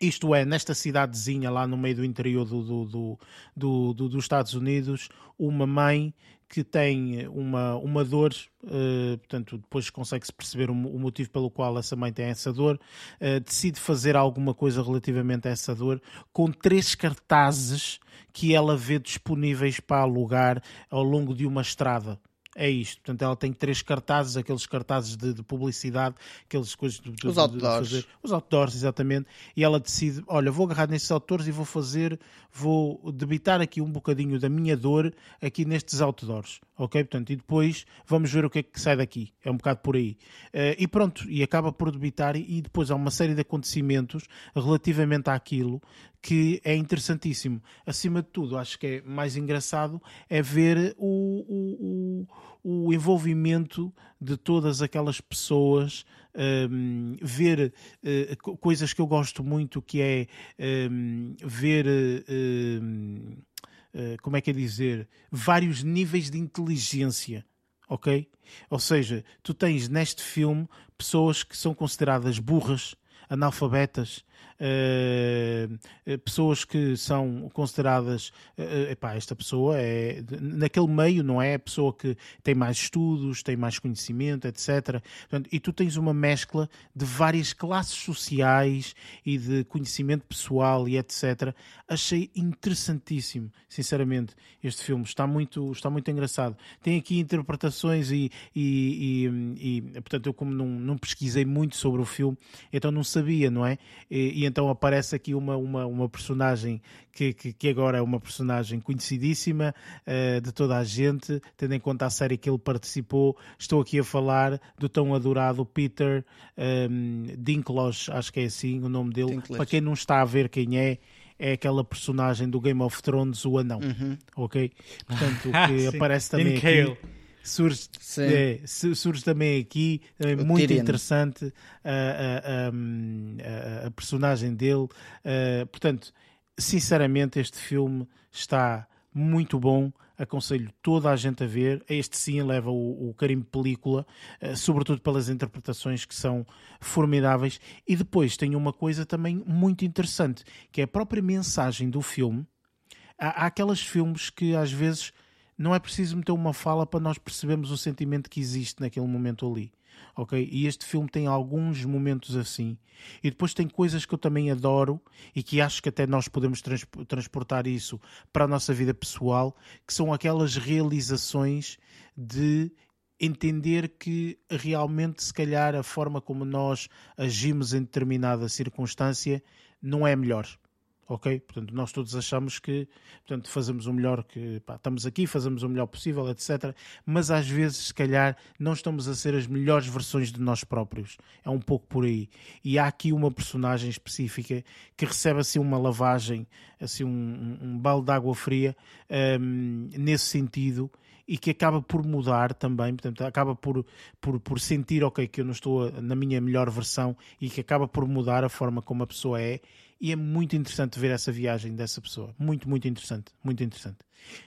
isto é, nesta cidadezinha lá no meio do interior do, do, do, do dos Estados Unidos, uma mãe que tem uma, uma dor, uh, portanto, depois consegue-se perceber o, o, motivo pelo qual essa mãe tem essa dor, uh, decide fazer alguma coisa relativamente a essa dor, com três cartazes que ela vê disponíveis para alugar ao longo de uma estrada é isto. Portanto, ela tem três cartazes, aqueles cartazes de, de publicidade, aqueles coisas de, de, os outdoors. Fazer, os outdoors, exatamente. E ela decide: olha, vou agarrar nestes outdoors e vou fazer, vou debitar aqui um bocadinho da minha dor aqui nestes outdoors. Ok? Portanto, e depois vamos ver o que é que sai daqui. É um bocado por aí. Uh, e pronto, e acaba por debitar, e depois há uma série de acontecimentos relativamente àquilo que é interessantíssimo. Acima de tudo, acho que é mais engraçado é ver o, o, o, envolvimento de todas aquelas pessoas, um, ver uh, coisas que eu gosto muito, que é um, ver. Um, uh, como é que é dizer? Vários níveis de inteligência ok? Ou seja, tu tens neste filme pessoas que são consideradas burras, analfabetas, uh, pessoas que são consideradas, uh, epá, esta pessoa é naquele meio, não é? A pessoa que tem mais estudos, tem mais conhecimento, etc. Portanto, e tu tens uma mescla de várias classes sociais e de conhecimento pessoal e etc. Achei interessantíssimo, sinceramente, este filme. Está muito, está muito engraçado. Tem aqui interpretações e, e, e, e portanto, eu como não, não pesquisei muito sobre o filme, então não sabia, não é? E, então aparece aqui uma, uma, uma personagem que, que, que agora é uma personagem conhecidíssima uh, de toda a gente, tendo em conta a série que ele participou. Estou aqui a falar do tão adorado Peter um, ehm, Dinklage, acho que é assim o nome dele. Dinklage. Para quem não está a ver quem é, é aquela personagem do Game of Thrones, o anão, uhum. ok? Portanto, que aparece também aqui surge, é, surge também aqui, também muito Tyrion. interessante a, a, a, a, personagem dele. Uh, portanto, sinceramente, este filme está muito bom. Aconselho toda a gente a ver. Este sim leva o, o carimbo película, uh, sobretudo pelas interpretações que são formidáveis. E depois tem uma coisa também muito interessante, que é a própria mensagem do filme. Há, há aqueles filmes que às vezes não é preciso meter uma fala para nós percebermos o sentimento que existe naquele momento ali ok? E este filme tem alguns momentos assim. E depois tem coisas que eu também adoro e que acho que até nós podemos trans transportar isso para a nossa vida pessoal, que são aquelas realizações de entender que realmente, se calhar, a forma como nós agimos em determinada circunstância não é melhor ok? Portanto, nós todos achamos que portanto, fazemos o melhor que pá, estamos aqui, fazemos o melhor possível, etc. Mas às vezes, se calhar, não estamos a ser as melhores versões de nós próprios. É um pouco por aí. E há aqui uma personagem específica que recebe assim uma lavagem, assim um, um balde de água fria um, nesse sentido e que acaba por mudar também, portanto, acaba por, por, por sentir, ok, que eu não estou na minha melhor versão e que acaba por mudar a forma como a pessoa é e é muito interessante ver essa viagem dessa pessoa. Muito, muito interessante. Muito interessante.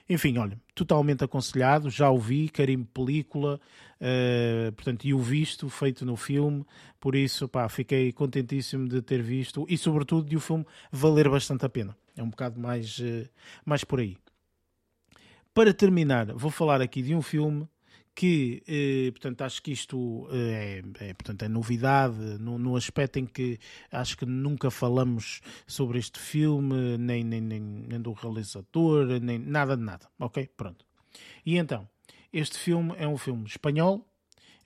Enfim, olha, totalmente aconselhado, já o vi, carimbo película, uh, portanto, e o visto, feito no filme, por isso, pá, fiquei contentíssimo de ter visto e, sobretudo, de o filme valer bastante a pena. É um bocado mais, uh, mais por aí. Para terminar, vou falar aqui de um filme que, eh, portanto, acho que isto eh, é, é, portanto, é novidade no, no, aspecto em que acho que nunca falamos sobre este filme, nem, nem, nem, nem, do realizador, nem nada de nada. Ok? Pronto. E então, este filme é um filme espanhol,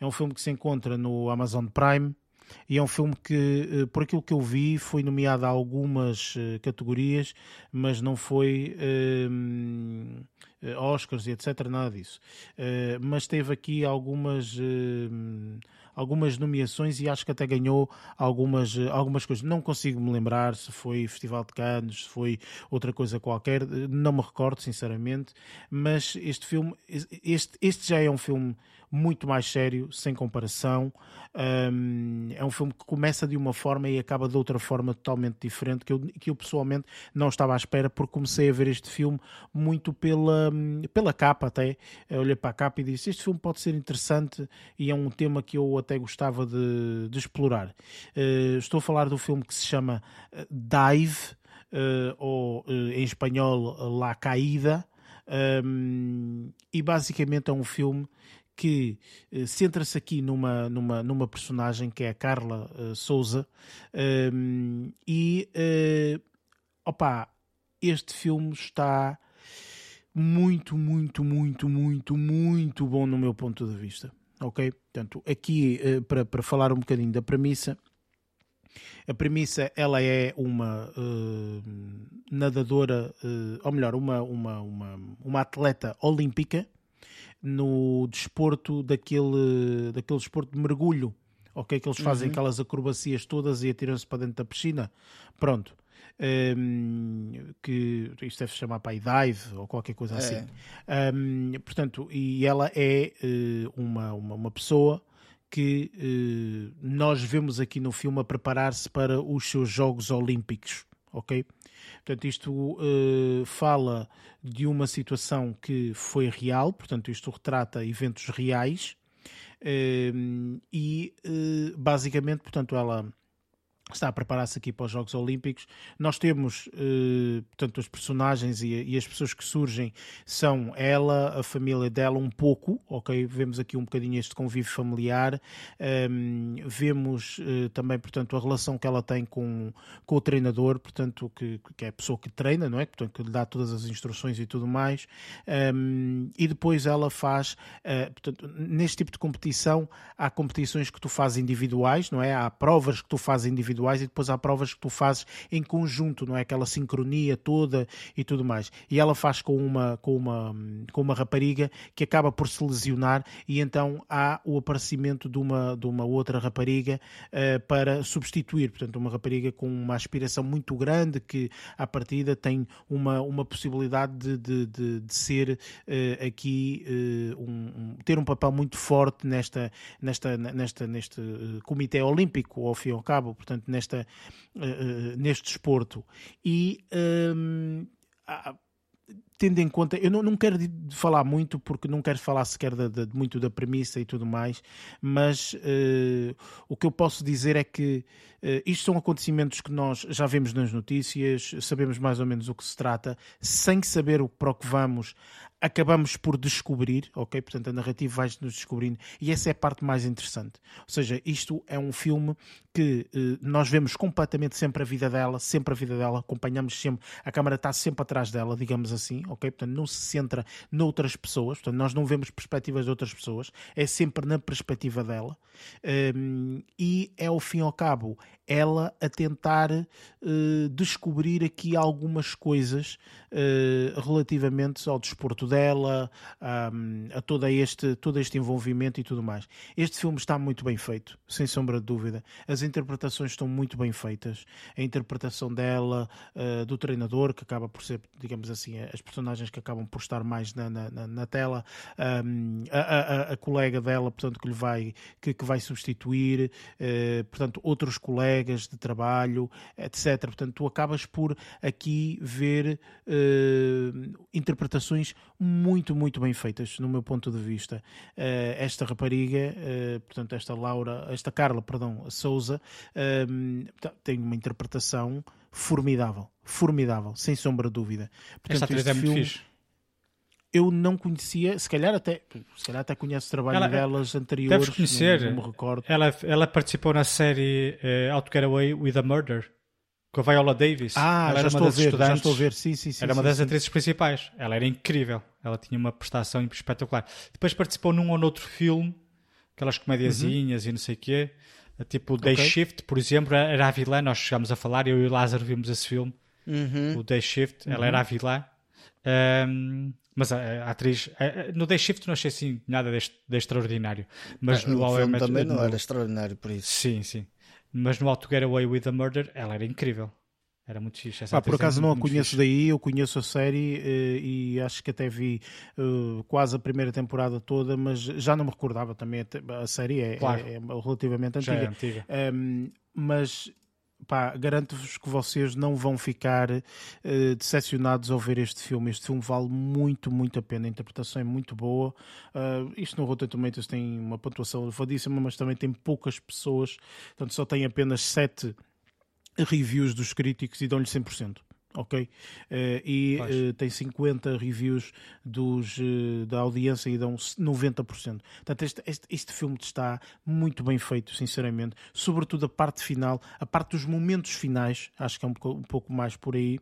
é um filme que se encontra no Amazon Prime. E é um filme que, eh, por aquilo que eu vi, foi nomeado a algumas eh, categorias, mas não foi uh, Oscars e etc. Nada disso. Uh, mas teve aqui algumas. Uh, algumas nomeações e acho que até ganhou algumas, algumas coisas. Não consigo me lembrar se foi Festival de Cannes, se foi outra coisa qualquer, não me recordo sinceramente, mas este filme, este, este já é um filme muito mais sério, sem comparação. Um, é um filme que começa de uma forma e acaba de outra forma totalmente diferente, que eu, que eu pessoalmente não estava à espera, porque comecei a ver este filme muito pela, pela capa até. Eu olhei para a capa e disse: Este filme pode ser interessante e é um tema que eu até gostava de, de explorar. Uh, estou a falar do filme que se chama eh, Dive, uh, ou uh, em espanhol La Caída. Um, e basicamente é um filme que uh, centra-se aqui numa, numa, numa personagem que é a Carla uh, Souza um, e uh, opa, este filme está muito, muito, muito, muito, muito bom no meu ponto de vista. Ok? Portanto, aqui uh, para, para falar um bocadinho da premissa, a premissa ela é uma uh, nadadora, uh, ou melhor, uma, uma, uma, uma atleta olímpica no desporto daquele, daquele desporto de mergulho, ok? Que eles fazem uhum. aquelas acrobacias todas e atiram-se para dentro da piscina. Pronto. Um, que isto deve se chamar para dive ou qualquer coisa é. assim. Um, portanto, e ela é uh, uma, uma, uma, pessoa que uh, nós vemos aqui no filme a preparar-se para os seus Jogos Olímpicos, ok? Portanto, isto uh, fala de uma situação que foi real, portanto, isto retrata eventos reais uh, e uh, basicamente, portanto, ela está a preparar-se aqui para os Jogos Olímpicos. Nós temos, eh, portanto, os personagens e, e, as pessoas que surgem são ela, a família dela, um pouco, ok? Vemos aqui um bocadinho este convívio familiar. Um, vemos eh, também, portanto, a relação que ela tem com, com o treinador, portanto, que, que é a pessoa que treina, não é? Portanto, que lhe dá todas as instruções e tudo mais. Um, e depois ela faz, uh, portanto, neste tipo de competição, há competições que tu fazes individuais, não é? Há provas que tu fazes individuais individuais e depois há provas que tu fazes em conjunto, não é? Aquela sincronia toda e tudo mais. E ela faz com uma, com uma, com uma rapariga que acaba por se lesionar e então há o aparecimento de uma, de uma outra rapariga uh, para substituir. Portanto, uma rapariga com uma aspiração muito grande que à partida tem uma, uma possibilidade de, de, de, de ser uh, aqui uh, um, um, ter um papel muito forte nesta, nesta, nesta, neste comitê olímpico ao fim e ao cabo. Portanto, portanto, nesta, uh, neste desporto. E um, tendo em conta, eu não, não quero falar muito porque não quero falar sequer de, de, muito da premissa e tudo mais, mas uh, o que eu posso dizer é que uh, isto são acontecimentos que nós já vemos nas notícias, sabemos mais ou menos o que se trata, sem saber o para o que vamos, acabamos por descobrir, ok? Portanto, a narrativa vai-nos descobrindo e essa é a parte mais interessante. Ou seja, isto é um filme que eh, nós vemos completamente sempre a vida dela, sempre a vida dela, acompanhamos sempre, a câmara está sempre atrás dela, digamos assim, ok? Portanto, não se centra noutras pessoas, portanto, nós não vemos perspectivas de outras pessoas, é sempre na perspectiva dela um, e é ao fim e ao cabo ela a tentar uh, descobrir aqui algumas coisas uh, relativamente ao desporto dela, um, a todo este, todo este envolvimento e tudo mais. Este filme está muito bem feito, sem sombra de dúvida. As interpretações estão muito bem feitas. A interpretação dela, uh, do treinador, que acaba por ser, digamos assim, as personagens que acabam por estar mais na, na, na tela, um, a, a, a, colega dela, portanto, que lhe vai, que, que vai substituir, portanto, outros colegas de trabalho, etc. Portanto, tu acabas por aqui ver uh, interpretações muito, muito bem feitas, no meu ponto de vista. Uh, esta rapariga, uh, portanto, esta Laura, esta Carla, perdão, Souza, tem uma interpretação formidável, formidável, sem sombra de dúvida. Portanto, esta atriz é muito fixe eu não conhecia, se calhar até, se calhar até conheço o trabalho ela, delas anteriores. Deves conhecer. Não, não me recordo. Ela, ela participou na série uh, How to Get Away with a Murder com a Viola Davis. Ah, ela já estou a ver, estudantes. já estou a ver, sim, sim, sim. Era sim, uma das sim. atrizes principais. Ela era incrível. Ela tinha uma prestação espetacular. Depois participou num ou noutro filme, aquelas comediazinhas uhum. e não sei o quê. Tipo Day okay. Shift, por exemplo, era a vilã. Nós chegámos a falar, eu e o Lázaro vimos esse filme. Uhum. O Day Shift, ela uhum. era a vilã. Um, mas a, a atriz, a, no Day Shift não achei assim nada de, de extraordinário. Mas é, no o filme também não no, era extraordinário por isso. Sim, sim. Mas no How to Get Away with a Murder, ela era incrível. Era muito fixe. Essa ah, por acaso não a conheço fixe. daí, eu conheço a série uh, e acho que até vi uh, quase a primeira temporada toda, mas já não me recordava também. A, série é, claro. é, é relativamente antiga. Já é antiga. Um, mas pá, garanto-vos que vocês não vão ficar uh, decepcionados ao ver este filme. Este filme vale muito, muito a pena. A interpretação é muito boa. Uh, isto no Rotten Tomatoes tem uma pontuação elevadíssima, mas também tem poucas pessoas. Portanto, só tem apenas 7 reviews dos críticos e dão-lhe 100% ok? Uh, e uh, tem 50 reviews dos, uh, da audiência e dão 90%. Portanto, este, este, este filme está muito bem feito, sinceramente. Sobretudo a parte final, a parte dos momentos finais, acho que é um, um pouco mais por aí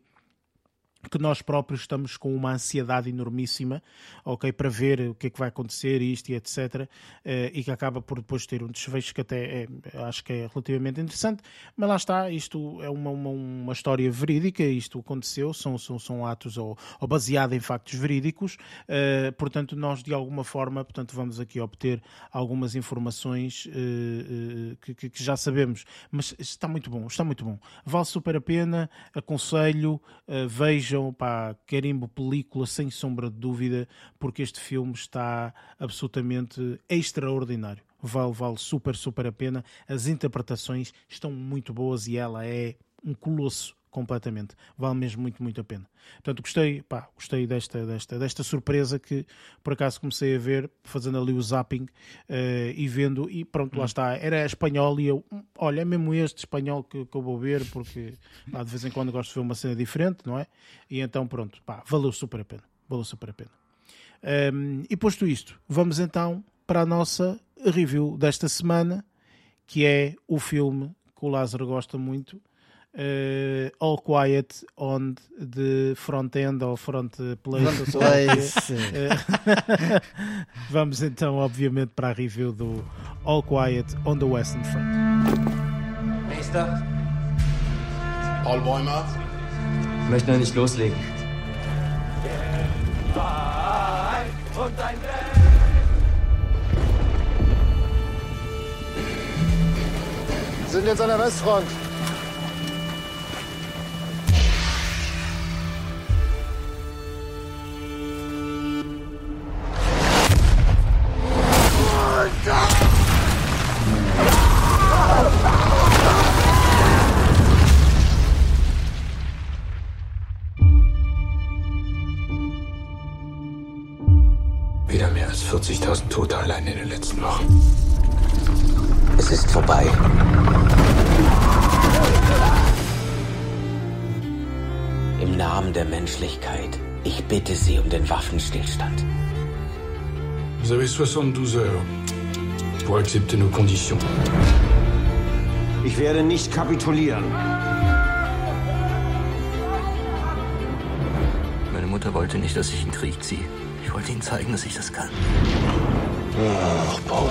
que nós próprios estamos com uma ansiedade enormíssima, ok, para ver o que é que vai acontecer, isto e etc, eh, e que acaba por depois ter um desfecho que até é, acho que é relativamente interessante, mas lá está, isto é uma, uma, uma história verídica, isto aconteceu, são, são, são atos ou, ou baseado em factos verídicos, uh, portanto nós de alguma forma, portanto vamos aqui obter algumas informações uh, uh, que, que, já sabemos, mas está muito bom, está muito bom, vale super a pena, aconselho, vejo vejam, pá, carimbo película sem sombra de dúvida, porque este filme está absolutamente extraordinário. Vale, vale super, super a pena. As interpretações estão muito boas e ela é um colosso completamente. Vale mesmo muito, muito a pena. Portanto, gostei, pá, gostei desta, desta, desta surpresa que por acaso comecei a ver, fazendo ali o zapping uh, e vendo, e pronto, lá hum. está. Era espanhol e eu, hum, olha, é mesmo este espanhol que, que eu vou ver, porque lá de vez em quando gosto de ver uma cena diferente, não é? E então, pronto, pá, valeu super a pena. Valeu super a pena. Um, ehm, e posto isto, vamos então para a nossa review desta semana, que é o filme que o Lázaro gosta muito uh, All Quiet on the Front End ou Front Place. place. uh, vamos então, obviamente, para a review do All Quiet on the Western Front. Nächster. Paul Bäumer. Ich möchte noch nicht loslegen. Und ein sind jetzt an der Westfront. 40.000 Tote allein in den letzten Wochen. Es ist vorbei. Im Namen der Menschlichkeit, ich bitte Sie um den Waffenstillstand. Vous avez 72 heures pour accepter nos conditions. Ich werde nicht kapitulieren. Meine Mutter wollte nicht, dass ich in den Krieg ziehe. Ich wollte ihnen zeigen, dass ich das kann. Ach, Paul.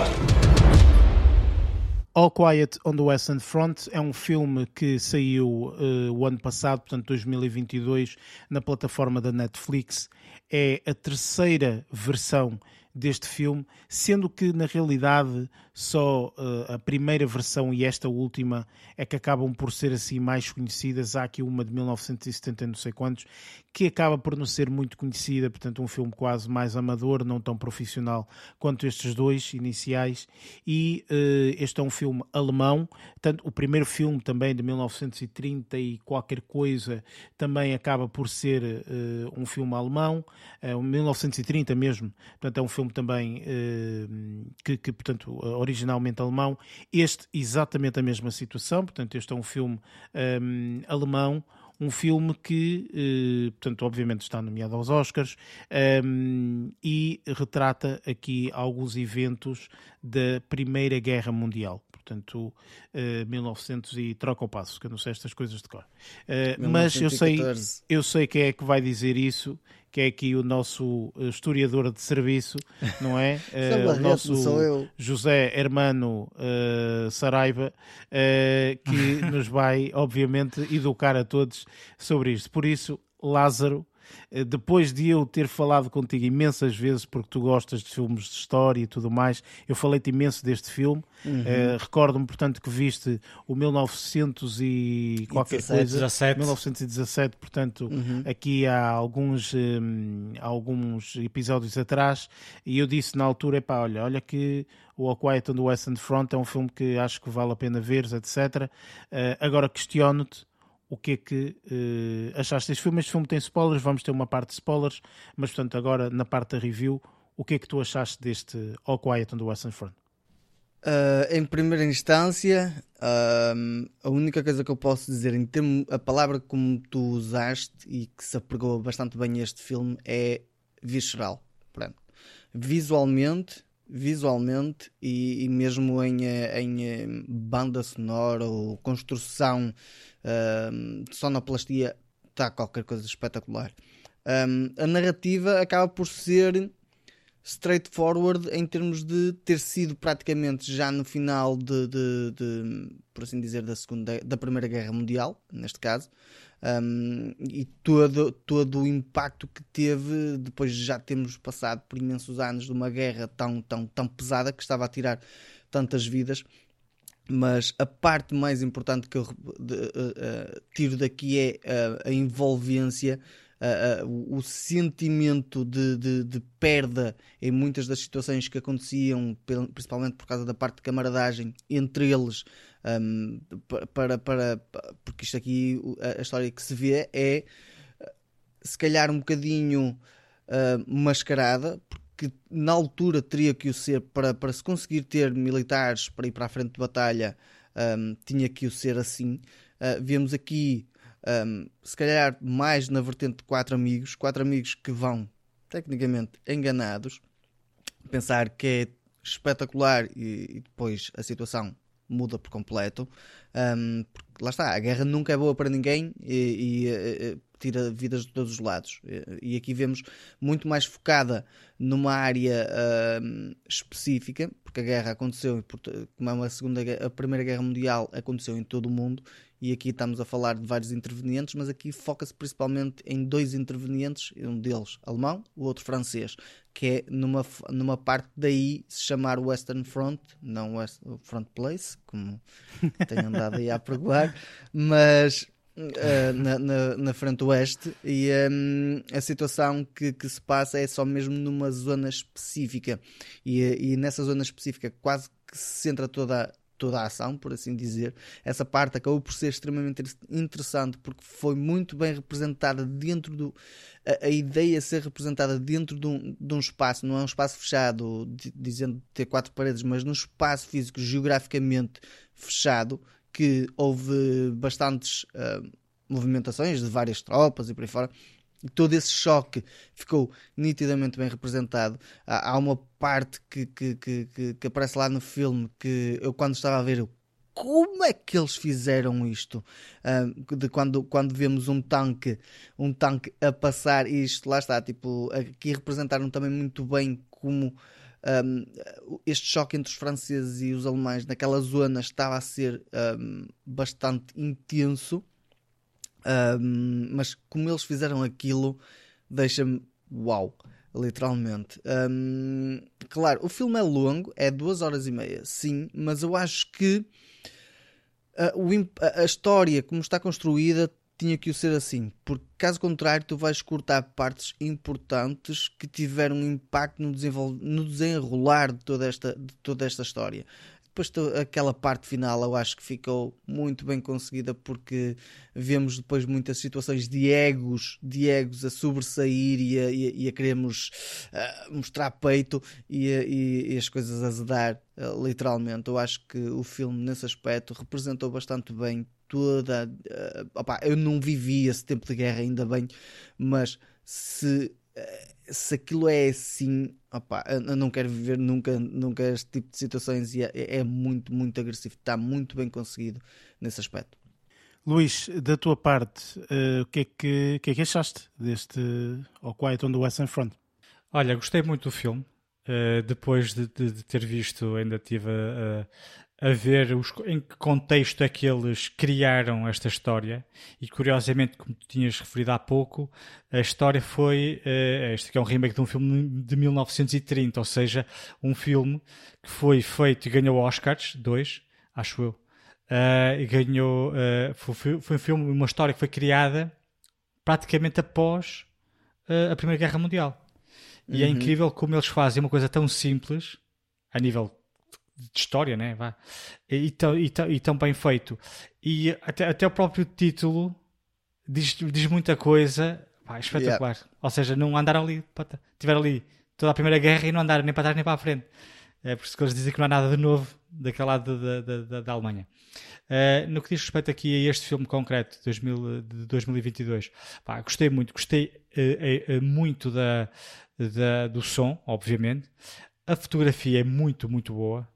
All Quiet on the Western Front é um filme que saiu uh, o ano passado, portanto 2022, na plataforma da Netflix. É a terceira versão deste filme, sendo que na realidade só uh, a primeira versão e esta última é que acabam por ser assim mais conhecidas. Há aqui uma de 1970 não sei quantos, que acaba por não ser muito conhecida, portanto um filme quase mais amador, não tão profissional quanto estes dois iniciais. E uh, este é um filme alemão, tanto o primeiro filme também de 1930 e qualquer coisa também acaba por ser uh, um filme alemão, é 1930 mesmo, portanto é um filme também que, que portanto originalmente alemão. Este, exatamente a mesma situação, portanto, este é um filme um, alemão, um filme que, eh, portanto, obviamente está nomeado aos Oscars um, e retrata aqui alguns eventos da Primeira Guerra Mundial. Portanto, uh, 1900 e troca o passo, que eu não sei estas coisas de cor. Uh, mas eu sei, eu sei quem é que vai dizer isso que é aqui o nosso eh, historiador de serviço, não é? uh, o nosso José Hermano uh, Saraiva, uh, que nos vai, obviamente, educar a todos sobre isto. Por isso, Lázaro, eh, depois de eu ter falado contigo imensas vezes, porque tu gostas de filmes de história e tudo mais, eu falei-te imenso deste filme. Uhum. Uh, Recordo-me, portanto, que viste o 1900 e qualquer 17, coisa. 17. 1917, portanto, uhum. aqui há alguns, um, alguns episódios atrás, e eu disse na altura, epá, olha, olha que o A Quiet on the Western Front é um filme que acho que vale a pena ver, etc. Uh, agora questiono-te o que é que uh, achaste deste filme. Este filme tem spoilers, vamos ter uma parte de spoilers, mas portanto agora na parte da review, o que é que tu achaste deste All Quiet on the Western Front? Uh, em primeira instância, uh, a única coisa que eu posso dizer em termos a palavra como tu usaste e que se apregou bastante bem a este filme é visceral. Pronto. Visualmente, visualmente e, e mesmo em, em, banda sonora ou construção uh, sonoplastia está qualquer coisa espetacular. Um, a narrativa acaba por ser straightforward em termos de ter sido praticamente já no final de, de, de por assim dizer da segunda da primeira guerra mundial neste caso um, e todo, todo o impacto que teve depois de já termos passado por imensos anos de uma guerra tão, tão, tão pesada que estava a tirar tantas vidas. Mas a parte mais importante que eu de, uh, uh, tiro daqui é uh, a envolvência, o sentimento de, de, de, perda em muitas das situações que aconteciam, principalmente por causa da parte de camaradagem entre eles, um, para, para, porque isto aqui, a, a, história que se vê é se calhar um bocadinho mascarada, que na altura teria que o ser para, para se conseguir ter militares para ir para a frente de batalha, um, tinha que o ser assim. Uh, vemos aqui, um, se calhar, mais na vertente de quatro amigos, quatro amigos que vão tecnicamente enganados, pensar que é espetacular e, e depois a situação muda por completo. Um, lá está, a guerra nunca é boa para ninguém e, e, e tira vidas de todos os lados. E aqui vemos muito mais focada numa área uh, específica, porque a guerra aconteceu, como é uma segunda, a primeira guerra mundial aconteceu em todo o mundo, e aqui estamos a falar de vários intervenientes, mas aqui foca-se principalmente em dois intervenientes, um deles alemão, o outro francês, que é numa, numa parte daí se chamar Western Front, não West, Front Place, como tenho andado aí a pregoar, mas Uh, na, na, na, frente oeste. E um, a situação que, que, se passa é só mesmo numa zona específica. E, e nessa zona específica quase que se centra toda, toda a ação, por assim dizer. Essa parte acabou por ser extremamente interessante porque foi muito bem representada dentro do. A, a ideia ser representada dentro de um, de um, espaço, não é um espaço fechado, dizendo ter quatro paredes, mas num espaço físico geograficamente fechado, que houve bastantes uh, movimentações de várias tropas e por aí fora todo esse choque ficou nitidamente bem representado. Há, uma parte que, que, que, que, aparece lá no filme que eu, quando estava a ver, como é que eles fizeram isto? Uh, de quando, quando vemos um tanque, um tanque a passar, e isto lá está, tipo, aqui representaram também muito bem como. Um, este choque entre os franceses e os alemães naquela zona estava a ser um, bastante intenso um, mas como eles fizeram aquilo, deixa-me uau, literalmente. Um, claro, o filme é longo, é duas horas e meia, sim, mas eu acho que o, a, a história, como está construída, tinha que o ser assim, porque caso contrário, tu vais cortar partes importantes que tiveram impacto no, no desenrolar de toda esta, de toda esta história. Depois aquela parte final eu acho que ficou muito bem conseguida porque vemos depois muitas situações de egos, de egos a sobressair e a, e a queremos uh, mostrar peito e, e, e, as coisas a azedar uh, literalmente. Eu acho que o filme nesse aspecto representou bastante bem toda. Uh, opa, eu não vivi esse tempo de guerra ainda bem, mas se se aquilo é assim, opa, eu não quero viver nunca, nunca este tipo de situações e é, é muito, muito agressivo. Está muito bem conseguido nesse aspecto. Luís, da tua parte, uh, o, que é que, que, é que achaste deste All Quiet on the Western Front? Olha, gostei muito do filme. Uh, depois de, de, de, ter visto, ainda tive a, a ver os, em que contexto é que eles criaram esta história e curiosamente, como tu tinhas referido há pouco, a história foi uh, este que é um remake de um filme de 1930, ou seja, um filme que foi feito e ganhou Oscars, dois, acho eu, uh, e ganhou uh, foi, foi, um filme, uma história que foi criada praticamente após a Primeira Guerra Mundial. E é uhum. é incrível como eles fazem uma coisa tão simples a nível de história, né? Vá. E, tão, e, tão, e tão bem feito. E até, até o próprio título diz, diz muita coisa pá, espetacular. Yeah. Ou seja, não andaram ali, tiveram ali toda a Primeira Guerra e não andaram nem para trás nem para a frente. É por isso que eles dizem que não há nada de novo daquele lado da, da, da, da Alemanha. Uh, no que diz respeito aqui a este filme concreto de, 2000, de 2022, pá, gostei muito, gostei uh, uh, muito da, da, do som, obviamente. A fotografia é muito, muito boa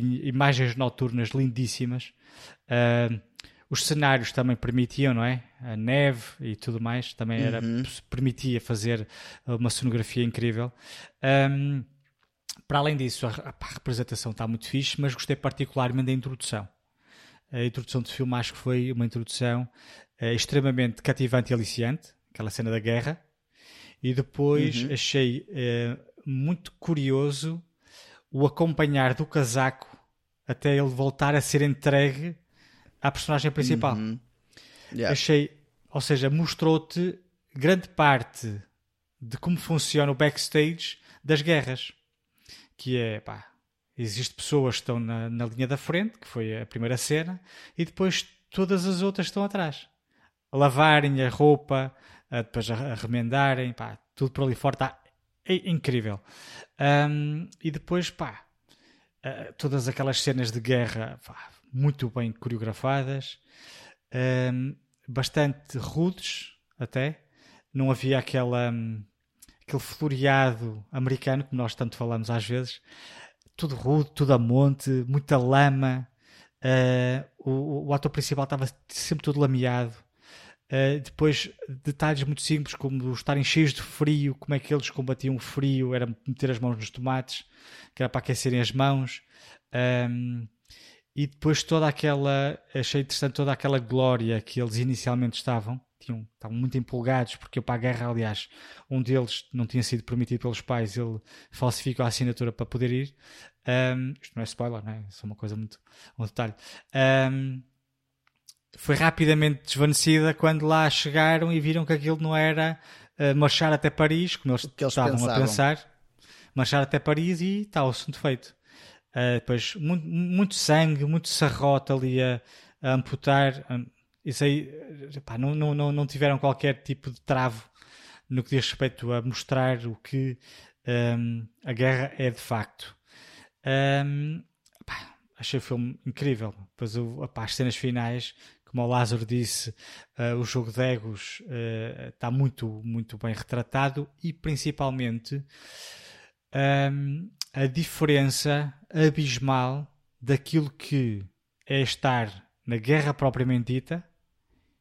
tem imagens noturnas lindíssimas. Uh, os cenários também permitiam, não é? A neve e tudo mais também era, uhum. permitia fazer uma cenografia incrível. Um, para além disso, a, a, representação está muito fixe, mas gostei particularmente da introdução. A introdução do filme acho que foi uma introdução uh, extremamente cativante e aliciante, aquela cena da guerra. E depois uhum. achei uh, muito curioso o acompanhar do casaco até ele voltar a ser entregue à personagem principal. Uhum. Yeah. Achei, ou seja, mostrou-te grande parte de como funciona o backstage das guerras. Que é, pá, existem pessoas que estão na, na linha da frente, que foi a primeira cena, e depois todas as outras estão atrás. A lavarem a roupa, a, depois a, a remendarem, pá, tudo por ali fora está é incrível. Um, e depois, pá, uh, todas aquelas cenas de guerra pá, muito bem coreografadas, um, bastante rudes até. Não havia aquela, um, aquele floreado americano que nós tanto falamos às vezes. Tudo rude, tudo a monte, muita lama. Uh, o, o ator principal estava sempre todo lameado. Uh, depois, detalhes muito simples, como estarem cheios de frio, como é que eles combatiam o frio, era meter as mãos nos tomates, que era para aquecerem as mãos. Um, e depois toda aquela, achei interessante toda aquela glória que eles inicialmente estavam, tinham, estavam muito empolgados, porque para a guerra, aliás, um deles não tinha sido permitido pelos pais, ele falsificou a assinatura para poder ir. Um, isto não é spoiler, não é? Isso é uma coisa muito, um detalhe. Um, foi rapidamente desvanecida quando lá chegaram e viram que aquilo não era uh, marchar até Paris, como eles, eles estavam pensavam. a pensar. Marchar até Paris e está o assunto feito. Uh, depois, muito, muito, sangue, muito sarrote ali a, a amputar. Isso aí, pá, não, não, não tiveram qualquer tipo de travo no que diz respeito a mostrar o que um, a guerra é de facto. Um, pá, achei o filme incrível. Depois, pá, as cenas finais, como o Lázaro disse, uh, o jogo de egos uh, está muito, muito bem retratado e principalmente um, a diferença abismal daquilo que é estar na guerra propriamente dita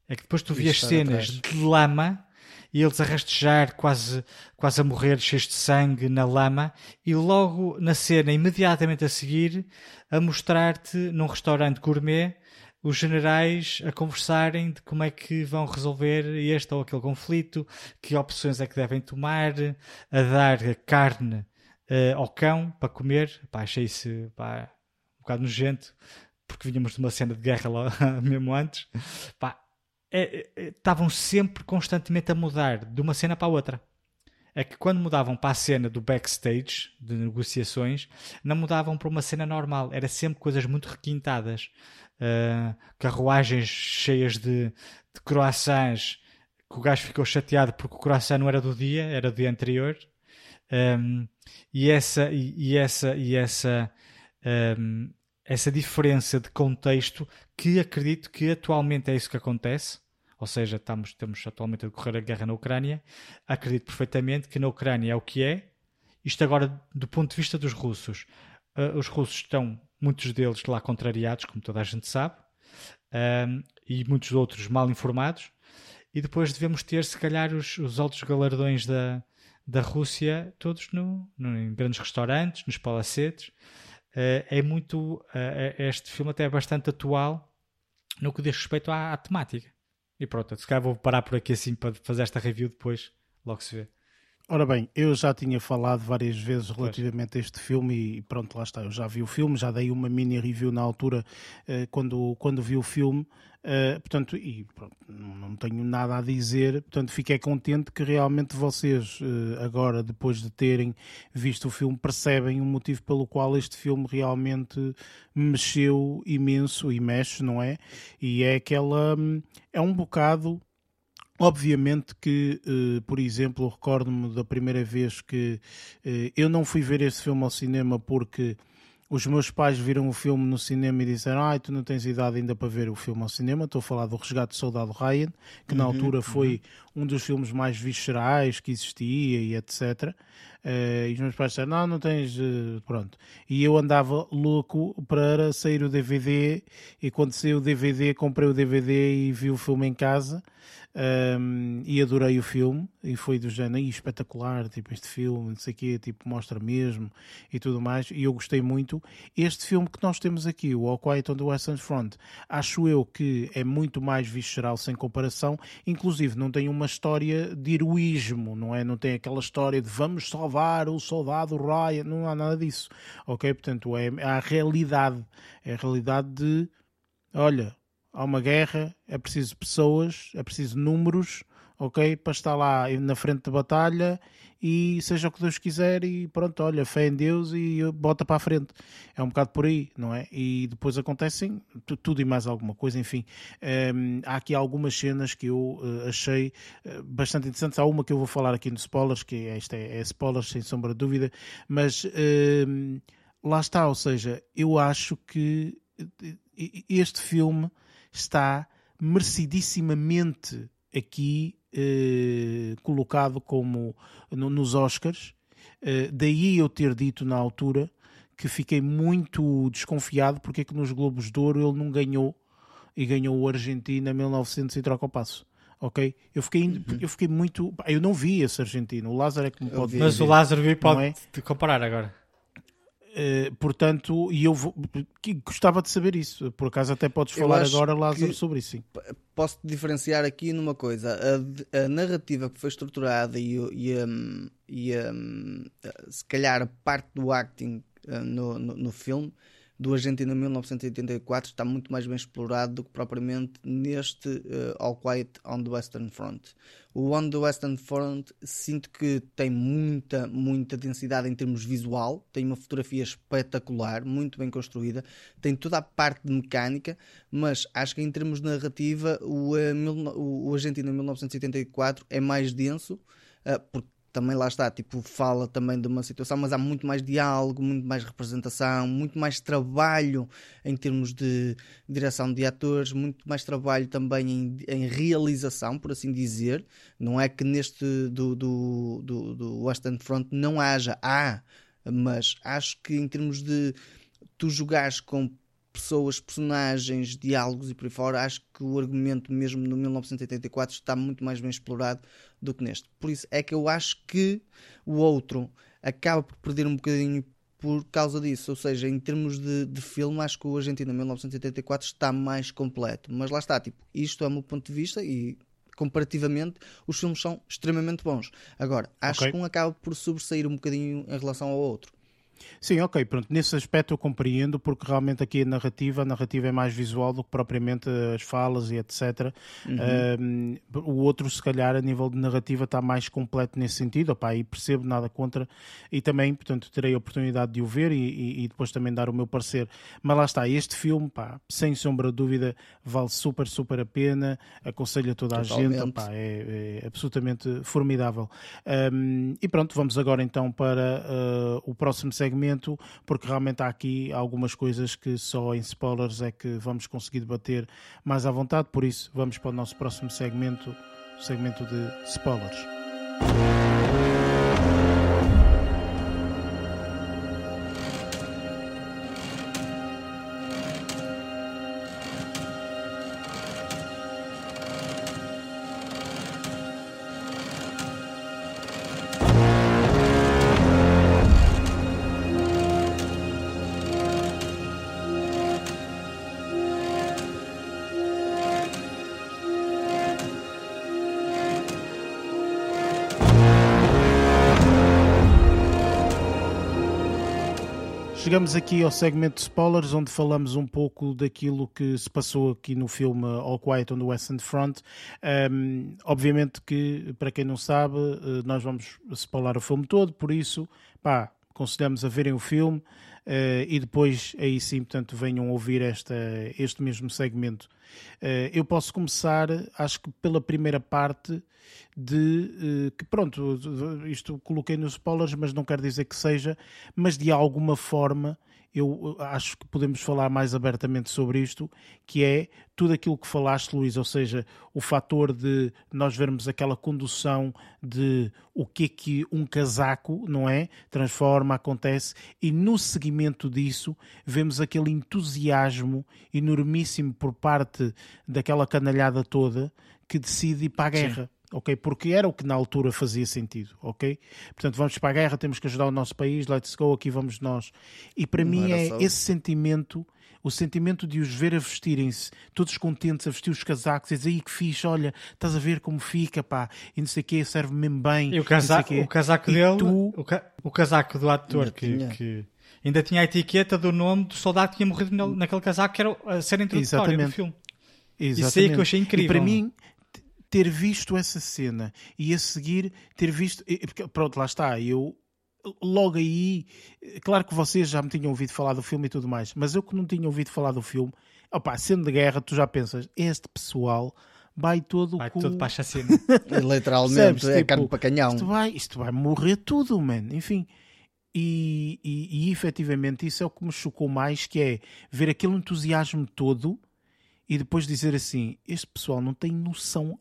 é que depois tu vias cenas atrás. de lama e eles a rastejar, quase, quase a morrer, cheios de sangue na lama, e logo na cena, imediatamente a seguir, a mostrar-te num restaurante gourmet os generais a conversarem de como é que vão resolver este ou aquele conflito, que opções é que devem tomar, a dar carne uh, ao cão para comer. Pá, achei isso pá, um bocado nojento, porque vínhamos de uma cena de guerra lá mesmo antes. Pá, é, é, estavam sempre constantemente a mudar de uma cena para a outra. É que quando mudavam para a cena do backstage, de negociações, não mudavam para uma cena normal. Era sempre coisas muito requintadas. Uh, carruagens cheias de, de croissants, que o gajo ficou chateado porque o croissant não era do dia, era do dia anterior. Um, e essa, e, e essa, e essa, um, essa diferença de contexto que acredito que atualmente é isso que acontece. Ou seja, estamos, estamos atualmente a decorrer a guerra na Ucrânia. Acredito perfeitamente que na Ucrânia é o que é. Isto agora, do ponto de vista dos russos, uh, os russos estão, muitos deles lá contrariados, como toda a gente sabe, um, e muitos outros mal informados. E depois devemos ter, se calhar, os, os altos galardões da, da Rússia, todos no, no, em grandes restaurantes, nos palacetes. Uh, é muito. Uh, este filme até é bastante atual no que diz respeito à, à, temática. E pronto, se calhar vou parar por aqui assim para fazer esta review depois, logo se vê. Ora bem, eu já tinha falado várias vezes relativamente a este filme e pronto, lá está, eu já vi o filme, já dei uma mini review na altura quando, quando vi o filme Uh, portanto, e pronto, não tenho nada a dizer, portanto, fiquei contente que realmente vocês, uh, agora, depois de terem visto o filme, percebem o motivo pelo qual este filme realmente mexeu imenso e mexe, não é? E é aquela. É um bocado. Obviamente que, uh, por exemplo, recordo-me da primeira vez que eu não fui ver este filme ao cinema porque os meus pais viram o filme no cinema e disseram: Ai, tu não tens idade ainda para ver o filme ao cinema. Estou a falar do Resgate do Soldado Ryan, que uhum, na altura foi uhum. um dos filmes mais viscerais que existia e etc. Uh, e os meus pais disseram: Não, não tens. Uh, pronto. E eu andava louco para sair o DVD. E quando saiu o DVD, comprei o DVD e vi o filme em casa. Um, e adorei o filme e foi do género espetacular, tipo este filme, não sei o quê, tipo mostra mesmo e tudo mais, e eu gostei muito. Este filme que nós temos aqui, o All Quiet on the Western Front, acho eu que é muito mais visceral sem comparação, inclusive não tem uma história de heroísmo, não é? Não tem aquela história de vamos salvar o soldado Ryan, não há nada disso, ok? Portanto, é a realidade, é a realidade de, olha, há uma guerra, é preciso pessoas, é preciso números, ok? Para estar lá na frente da batalha e seja o que Deus quiser e pronto, olha, fé em Deus e bota para a frente. É um bocado por aí, não é? E depois acontecem tudo e mais alguma coisa, enfim. Ehm, há aqui algumas cenas que eu uh, achei uh, bastante interessantes. Há uma que eu vou falar aqui no spoilers, que é, esta é, é spoilers sem sombra de dúvida, mas uh, lá está, ou seja, eu acho que este filme está merecidissimamente aqui eh, colocado como no, nos Oscars. Eh, daí eu ter dito na altura que fiquei muito desconfiado porque é que nos Globos de Ouro ele não ganhou e ganhou o Argentina em 1900 e troca o passo. Ok? Eu fiquei, uhum. eu fiquei muito. Eu não vi esse argentino. O Lázaro é que me pode Mas dizer, o Lázaro viu pode é? comparar agora. Uh, portanto, e eu vou, gostava de saber isso. Por acaso, até podes falar agora, Lázaro, sobre isso. Sim. Posso diferenciar aqui numa coisa: a, a narrativa que foi estruturada e, e, e um, se calhar parte do acting uh, no, no, no, filme do Argentina 1984 está muito mais bem explorado do que propriamente neste uh, All Quiet on the Western Front. O On the Western Front sinto que tem muita, muita densidade em termos visual, tem uma fotografia espetacular, muito bem construída, tem toda a parte de mecânica, mas acho que em termos de narrativa o, uh, o Argentina 1984 é mais denso, uh, porque também lá está, tipo, fala também de uma situação, mas há muito mais diálogo, muito mais representação, muito mais trabalho em termos de direção de atores, muito mais trabalho também em, em realização, por assim dizer. Não é que neste do, do, do, do Western Front não haja, há, mas acho que em termos de tu jogares com pessoas, personagens, diálogos e por aí fora, acho que o argumento mesmo no 1984 está muito mais bem explorado do que neste. Por isso é que eu acho que o outro acaba por perder um bocadinho por causa disso. Ou seja, em termos de, de filme, acho que o Argentina 1984 está mais completo. Mas lá está, tipo, isto é o meu ponto de vista e comparativamente os filmes são extremamente bons. Agora, acho okay. que um acaba por sobressair um bocadinho em relação ao outro. Sim, ok, pronto. Nesse aspecto eu compreendo, porque realmente aqui a narrativa, a narrativa é mais visual do que propriamente as falas e etc. Uhum. o outro, se calhar, a nível de narrativa está mais completo nesse sentido, opá, e percebo nada contra, e também, portanto, terei a oportunidade de o ver e, e, e, depois também dar o meu parecer. Mas lá está, este filme, pá, sem sombra de dúvida, vale super, super a pena, aconselho a toda Totalmente. a gente, opá, é, é, absolutamente formidável. Um, e pronto, vamos agora então para uh, o próximo segmento segmento, porque realmente há aqui algumas coisas que só em spoilers é que vamos conseguir debater mais à vontade, por isso vamos para o nosso próximo segmento, o segmento de spoilers. Chegamos aqui ao segmento de spoilers, onde falamos um pouco daquilo que se passou aqui no filme All Quiet on the Western Front. Um, obviamente que, para quem não sabe, eh, nós vamos spoiler o filme todo, por isso, pá, aconselhamos a verem o filme e depois aí sim, portanto, venham ouvir esta, este mesmo segmento. Uh, eu posso começar, acho que pela primeira parte de uh, que pronto, isto coloquei nos spoilers, mas não quer dizer que seja, mas de alguma forma eu acho que podemos falar mais abertamente sobre isto, que é tudo aquilo que falaste, Luís, ou seja, o fator de nós vermos aquela condução de o que é que um casaco, não é? Transforma, acontece, e no seguimento disso vemos aquele entusiasmo enormíssimo por parte daquela canalhada toda que decide ir para a guerra. Sim ok? Porque era o que na altura fazia sentido, ok? Portanto, vamos para a guerra, temos que ajudar o nosso país, let's go, aqui vamos nós. E para Não mim é só. esse sentimento, o sentimento de os ver a vestirem-se, todos contentes a vestir os casacos, e dizer, aí que fixe, olha, estás a ver como fica, pá, e não sei o quê, serve mesmo bem. E o, casa o casaco e dele, tu... o, ca o, casaco do ator que, que, ainda tinha a etiqueta do nome do soldado que tinha morrido naquele casaco, que era a ser introdutória Exatamente. do filme. Exatamente. Isso aí que eu achei incrível. E para mim, ter visto essa cena e a seguir ter visto. Pronto, lá está. Eu logo aí, claro que vocês já me tinham ouvido falar do filme e tudo mais, mas eu que não tinha ouvido falar do filme, opá, sendo de guerra, tu já pensas, este pessoal vai todo vai com... todo para a chacina. Literalmente, é tipo, carne para canhão. Isto vai, isto vai morrer tudo, man. Enfim. E, e, e efetivamente isso é o que me chocou mais, que é ver aquele entusiasmo todo e depois dizer assim: este pessoal não tem noção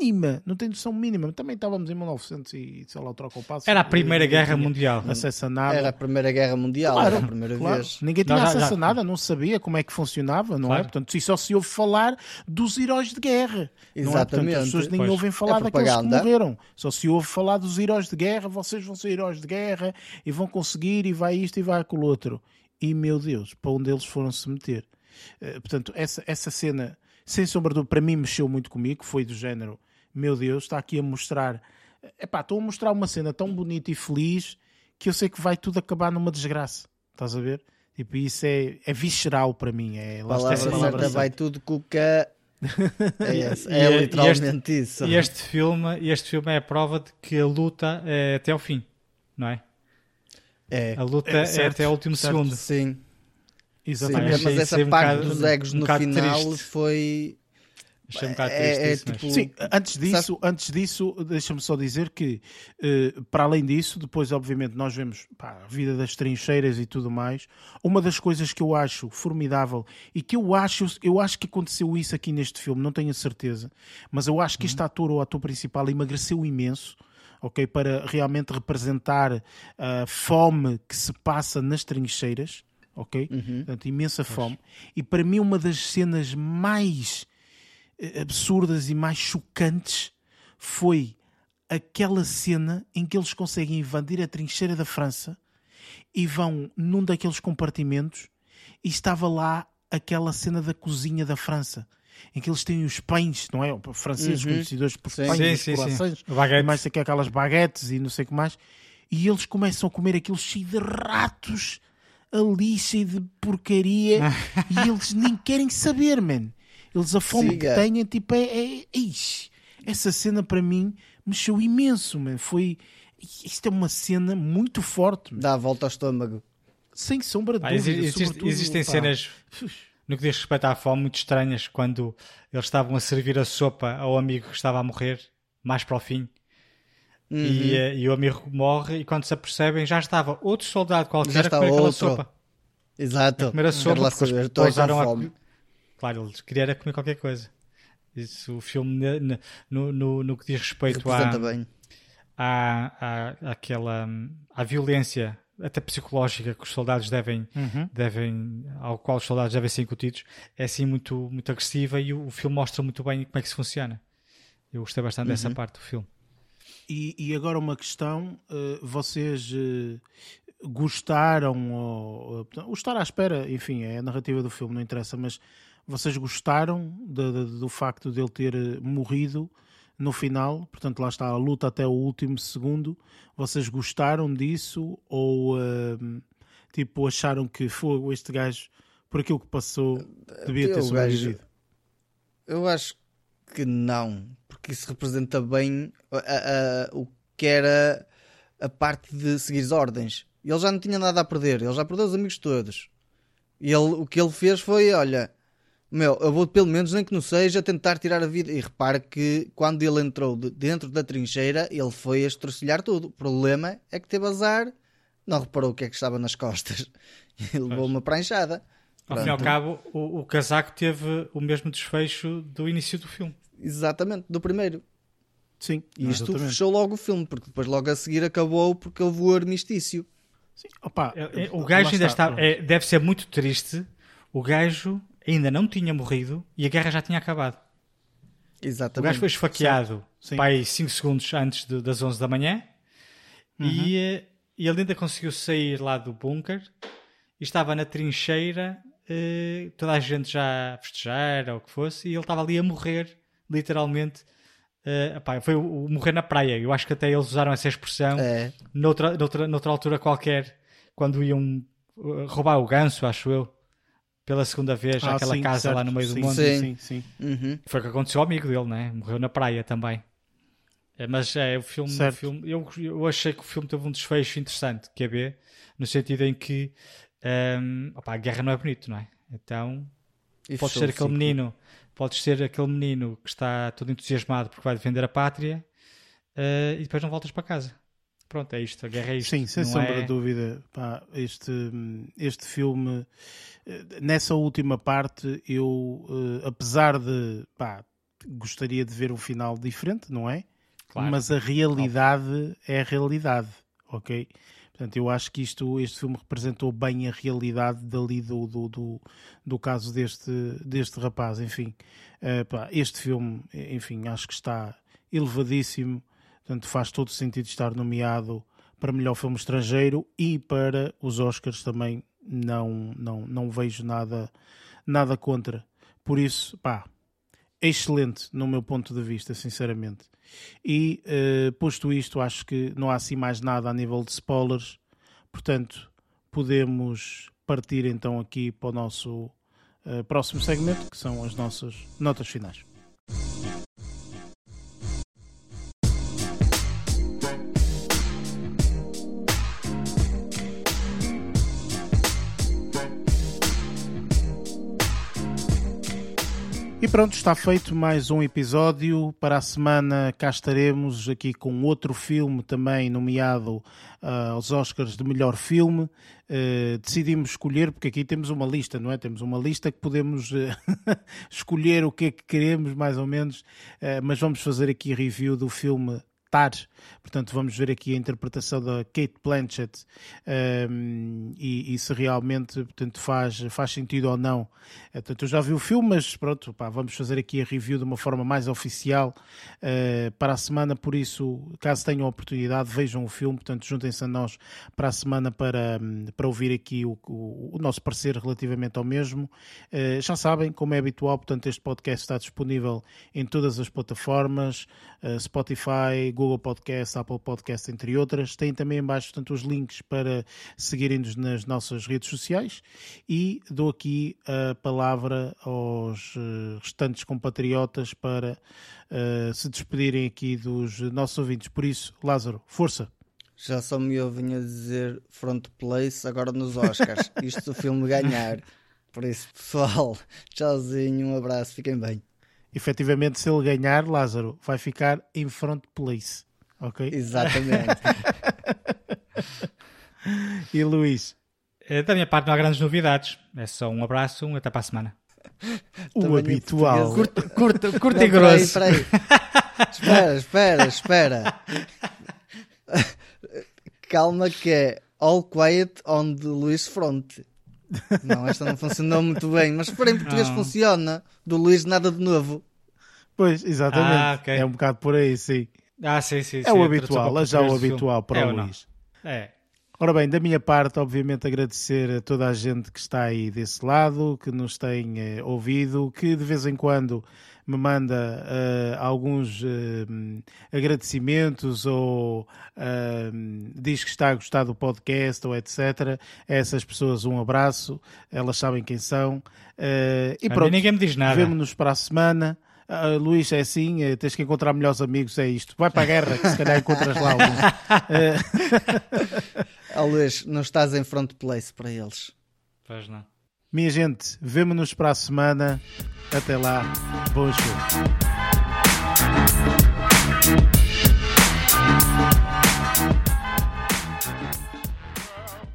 mínima, não tem noção mínima. Também estávamos em 1900 e sei lá, o troca o passo. Era a Primeira Guerra Mundial. Acesso a nada. Era a Primeira Guerra Mundial, claro, era a primeira claro. vez. Ninguém tinha não, acesso já, a nada, não sabia como é que funcionava, não é? claro. é? Portanto, e só se ouve falar dos heróis de guerra. Exatamente. Não é? Portanto, as pessoas nem pois. ouvem falar é daqueles que morreram. Só se ouve falar dos heróis de guerra, vocês vão ser heróis de guerra e vão conseguir e vai isto e vai aquilo outro. E meu Deus, para onde eles foram se meter? Uh, portanto, essa, essa cena, sem sombra de para mim mexeu muito comigo, foi do género meu Deus, está aqui a mostrar. Epá, estou a mostrar uma cena tão bonita e feliz que eu sei que vai tudo acabar numa desgraça. Estás a ver? Tipo, isso é, é visceral para mim. É, Palavra está vai tudo cuca. É, esse, E- é e- literalmente isso. E este filme, este filme é a prova de que a luta é até ao fim, não é? É, A luta É, é, até ao último certo. segundo. sim. Sim, Exatamente. achei mas essa um parte bocado- dos egos um no final triste. foi. Achei um bocado É- triste é mas- tipo- Sim, antes disso, antes disso deixa-me só dizer que, eh, para além disso, depois, obviamente, nós vemos pá, a vida das trincheiras e tudo mais. Uma das coisas que eu acho formidável e que eu acho, eu acho que aconteceu isso aqui neste filme, não tenho a certeza, mas eu acho que este ator, o ator principal, emagreceu imenso. Ok, para realmente representar a fome que se passa nas trincheiras, ok? Portanto, imensa fome. E para mim, uma das cenas mais eh, absurdas e mais chocantes foi aquela cena em que eles conseguem invadir a trincheira da França e vão num daqueles compartimentos e estava lá aquela cena da cozinha da França em que eles têm os pães, não é? Franceses conhecidos por Sim. pães, Sim, e mais aqui aquelas baguetes e não sei o que mais e eles começam a comer aquilo cheio de ratos ali, cheio de porcaria e eles nem querem saber, man. Eles a fome Siga. que têm, tipo, é, é, ixi, essa cena para mim mexeu imenso, man. Foi, isto é uma cena muito forte, man. Dá a volta ao estômago. sem sombra de Pá, dúvida. exi- existe- existem pá. cenas no que diz respeito à fome muito estranhas quando eles estavam a servir a sopa ao amigo que estava a morrer mais para o fim Uhum. e, eh, e o amigo morre e quando se apercebem já estava outro soldado qualquer Já a está comer aquela outro. sopa Exato. a comer a sopa lá porque eles pousaram a fome. claro eles queriam comer qualquer coisa isso o filme no, no, no que diz respeito à, à, à, àquela, à violência até psicológica que os soldados devem, devem ao qual os soldados devem ser incutidos é assim muito, muito agressiva e o, o filme mostra muito bem como é que isso funciona eu gostei bastante dessa parte do filme E, e agora uma questão: eh, vocês eh, gostaram, ou, ou, portanto, o estar à espera, enfim, é a narrativa do filme, não interessa, mas vocês gostaram de- de- do facto de ele ter eh, morrido no final? Portanto, lá está a luta até o último segundo. Vocês gostaram disso ou eh, tipo acharam que foi este gajo, por aquilo que passou, devia ter gajo, sobrevivido? eu acho que não, porque isso representa bem a- a- o que era a parte de seguir as ordens. Ele já não tinha nada a perder, ele já perdeu os amigos todos. E ele, o que ele fez foi: olha, meu, eu vou pelo menos, nem que não seja, tentar tirar a vida. E repara que quando ele entrou de- dentro da trincheira, ele foi a estrocilhar tudo. O problema é que teve azar, não reparou o que é que estava nas costas e levou uma pranchada. ao fim e ao cabo o, o casaco teve o mesmo desfecho do início do filme Exatamente, do primeiro. Sim, E isto exatamente. fechou logo o filme, porque depois logo a seguir acabou porque houve o armistício. Sim, opa, É- é- o lá gajo ainda está, está, é, deve ser muito triste o gajo ainda não tinha morrido e a guerra já tinha acabado O Exatamente. gajo foi esfaqueado Sim. pai 5 segundos antes de- das 11 da manhã Uhum. e, eh, e ele ainda conseguiu sair lá do bunker e estava na trincheira, eh, toda a gente já a festejar ou o que fosse, e ele estava ali a morrer, literalmente. eh, epá, foi o, o morrer na praia. Eu acho que até eles usaram essa expressão É, noutra, noutra, noutra altura qualquer, quando iam eh, roubar o ganso, acho eu, pela segunda vez, Ah, àquela sim, casa certo. lá no meio do sim, monte. Sim, Sim. sim, sim. uhum. Foi o que aconteceu ao amigo dele, né? Morreu na praia também. É, Mas é, o filme, o filme eu, eu achei que o filme teve um desfecho interessante, que é ver, no sentido em que hum, opá, a guerra não é bonito, não é? Então E fechou ser o aquele menino, podes ser aquele menino que está todo entusiasmado porque vai defender a pátria eh, e depois não voltas para casa. Pronto, é isto, a guerra é isto. Sim, sem não sombra é... de dúvida. Pá, este, este filme, eh, nessa última parte, eu, eh, apesar de. Pá, gostaria de ver um final diferente, não é? Claro. Mas a realidade é a realidade, ok? Portanto, eu acho que isto, este filme representou bem a realidade dali do, do, do, do caso deste, deste rapaz. Enfim, eh, pá, este filme, enfim, acho que está elevadíssimo. Portanto, faz todo sentido estar nomeado para melhor filme estrangeiro e para os Oscars também não, não, não vejo nada, nada contra. Por isso, pá, excelente no meu ponto de vista, sinceramente. E eh, posto isto, acho que não há assim mais nada a nível de spoilers, portanto, podemos partir então aqui para o nosso uh, próximo segmento, que são as nossas notas finais. E pronto, está feito mais um episódio. Para a semana cá estaremos aqui com outro filme também nomeado uh, aos Oscars de melhor filme. Uh, decidimos escolher, porque aqui temos uma lista, não é? Temos uma lista que podemos uh, escolher o que é que queremos, mais ou menos, mas vamos fazer aqui review do filme Portanto, vamos ver aqui a interpretação da Kate Blanchett um, e, e, se realmente portanto, faz, faz sentido ou não. Eh, portanto, eu já vi o filme, mas pronto, pá, vamos fazer aqui a review de uma forma mais oficial uh, para a semana. Por isso, caso tenham oportunidade, vejam o filme. Portanto, juntem-se a nós para a semana para, para ouvir aqui o, o, o nosso parecer relativamente ao mesmo. Uh, já sabem, como é habitual, portanto, este podcast está disponível em todas as plataformas: uh, Spotify, Google Podcast, Apple Podcast, entre outras. Tem também embaixo portanto, os links para seguirem-nos nas nossas redes sociais e dou aqui a palavra aos eh, restantes compatriotas para uh, se despedirem aqui dos nossos ouvintes. Por isso, Lázaro, força! Já só me ouvem a dizer front place agora nos Oscars. Isto o filme ganhar. Por isso, pessoal, tchauzinho, um abraço, fiquem bem efetivamente, se ele ganhar, Lázaro vai ficar em front place. Ok? Exatamente. e Luís? Eh, da minha parte, não há grandes novidades. É só um abraço, um até para a semana. O Também habitual. Curto, curto, curto não, e grosso. Peraí, peraí. espera, espera, espera. Calma que é All Quiet on the Luís Front. Não, esta não funcionou muito bem, mas se for em português não. funciona. Do Luís nada de novo. Pois, exatamente. Ah, okay. É um bocado por aí, sim. Ah, sim, sim. É sim, o habitual, é já o habitual para é o Luís. É. Ora bem, da minha parte, obviamente agradecer a toda a gente que está aí desse lado, que nos tem eh, ouvido, que de vez em quando me manda uh, alguns uh, agradecimentos ou uh, diz que está a gostar do podcast ou etc. A essas pessoas um abraço, elas sabem quem são. e pronto, ninguém me diz nada. Vemo-nos para a semana. Uh, Luís, é assim, tens que encontrar melhores amigos, é isto. Vai para a guerra, que se calhar encontras lá alguns. oh, Luís, não estás em front place para eles. Pois não. Minha gente, vemo-nos para a semana. Até lá. Boas show.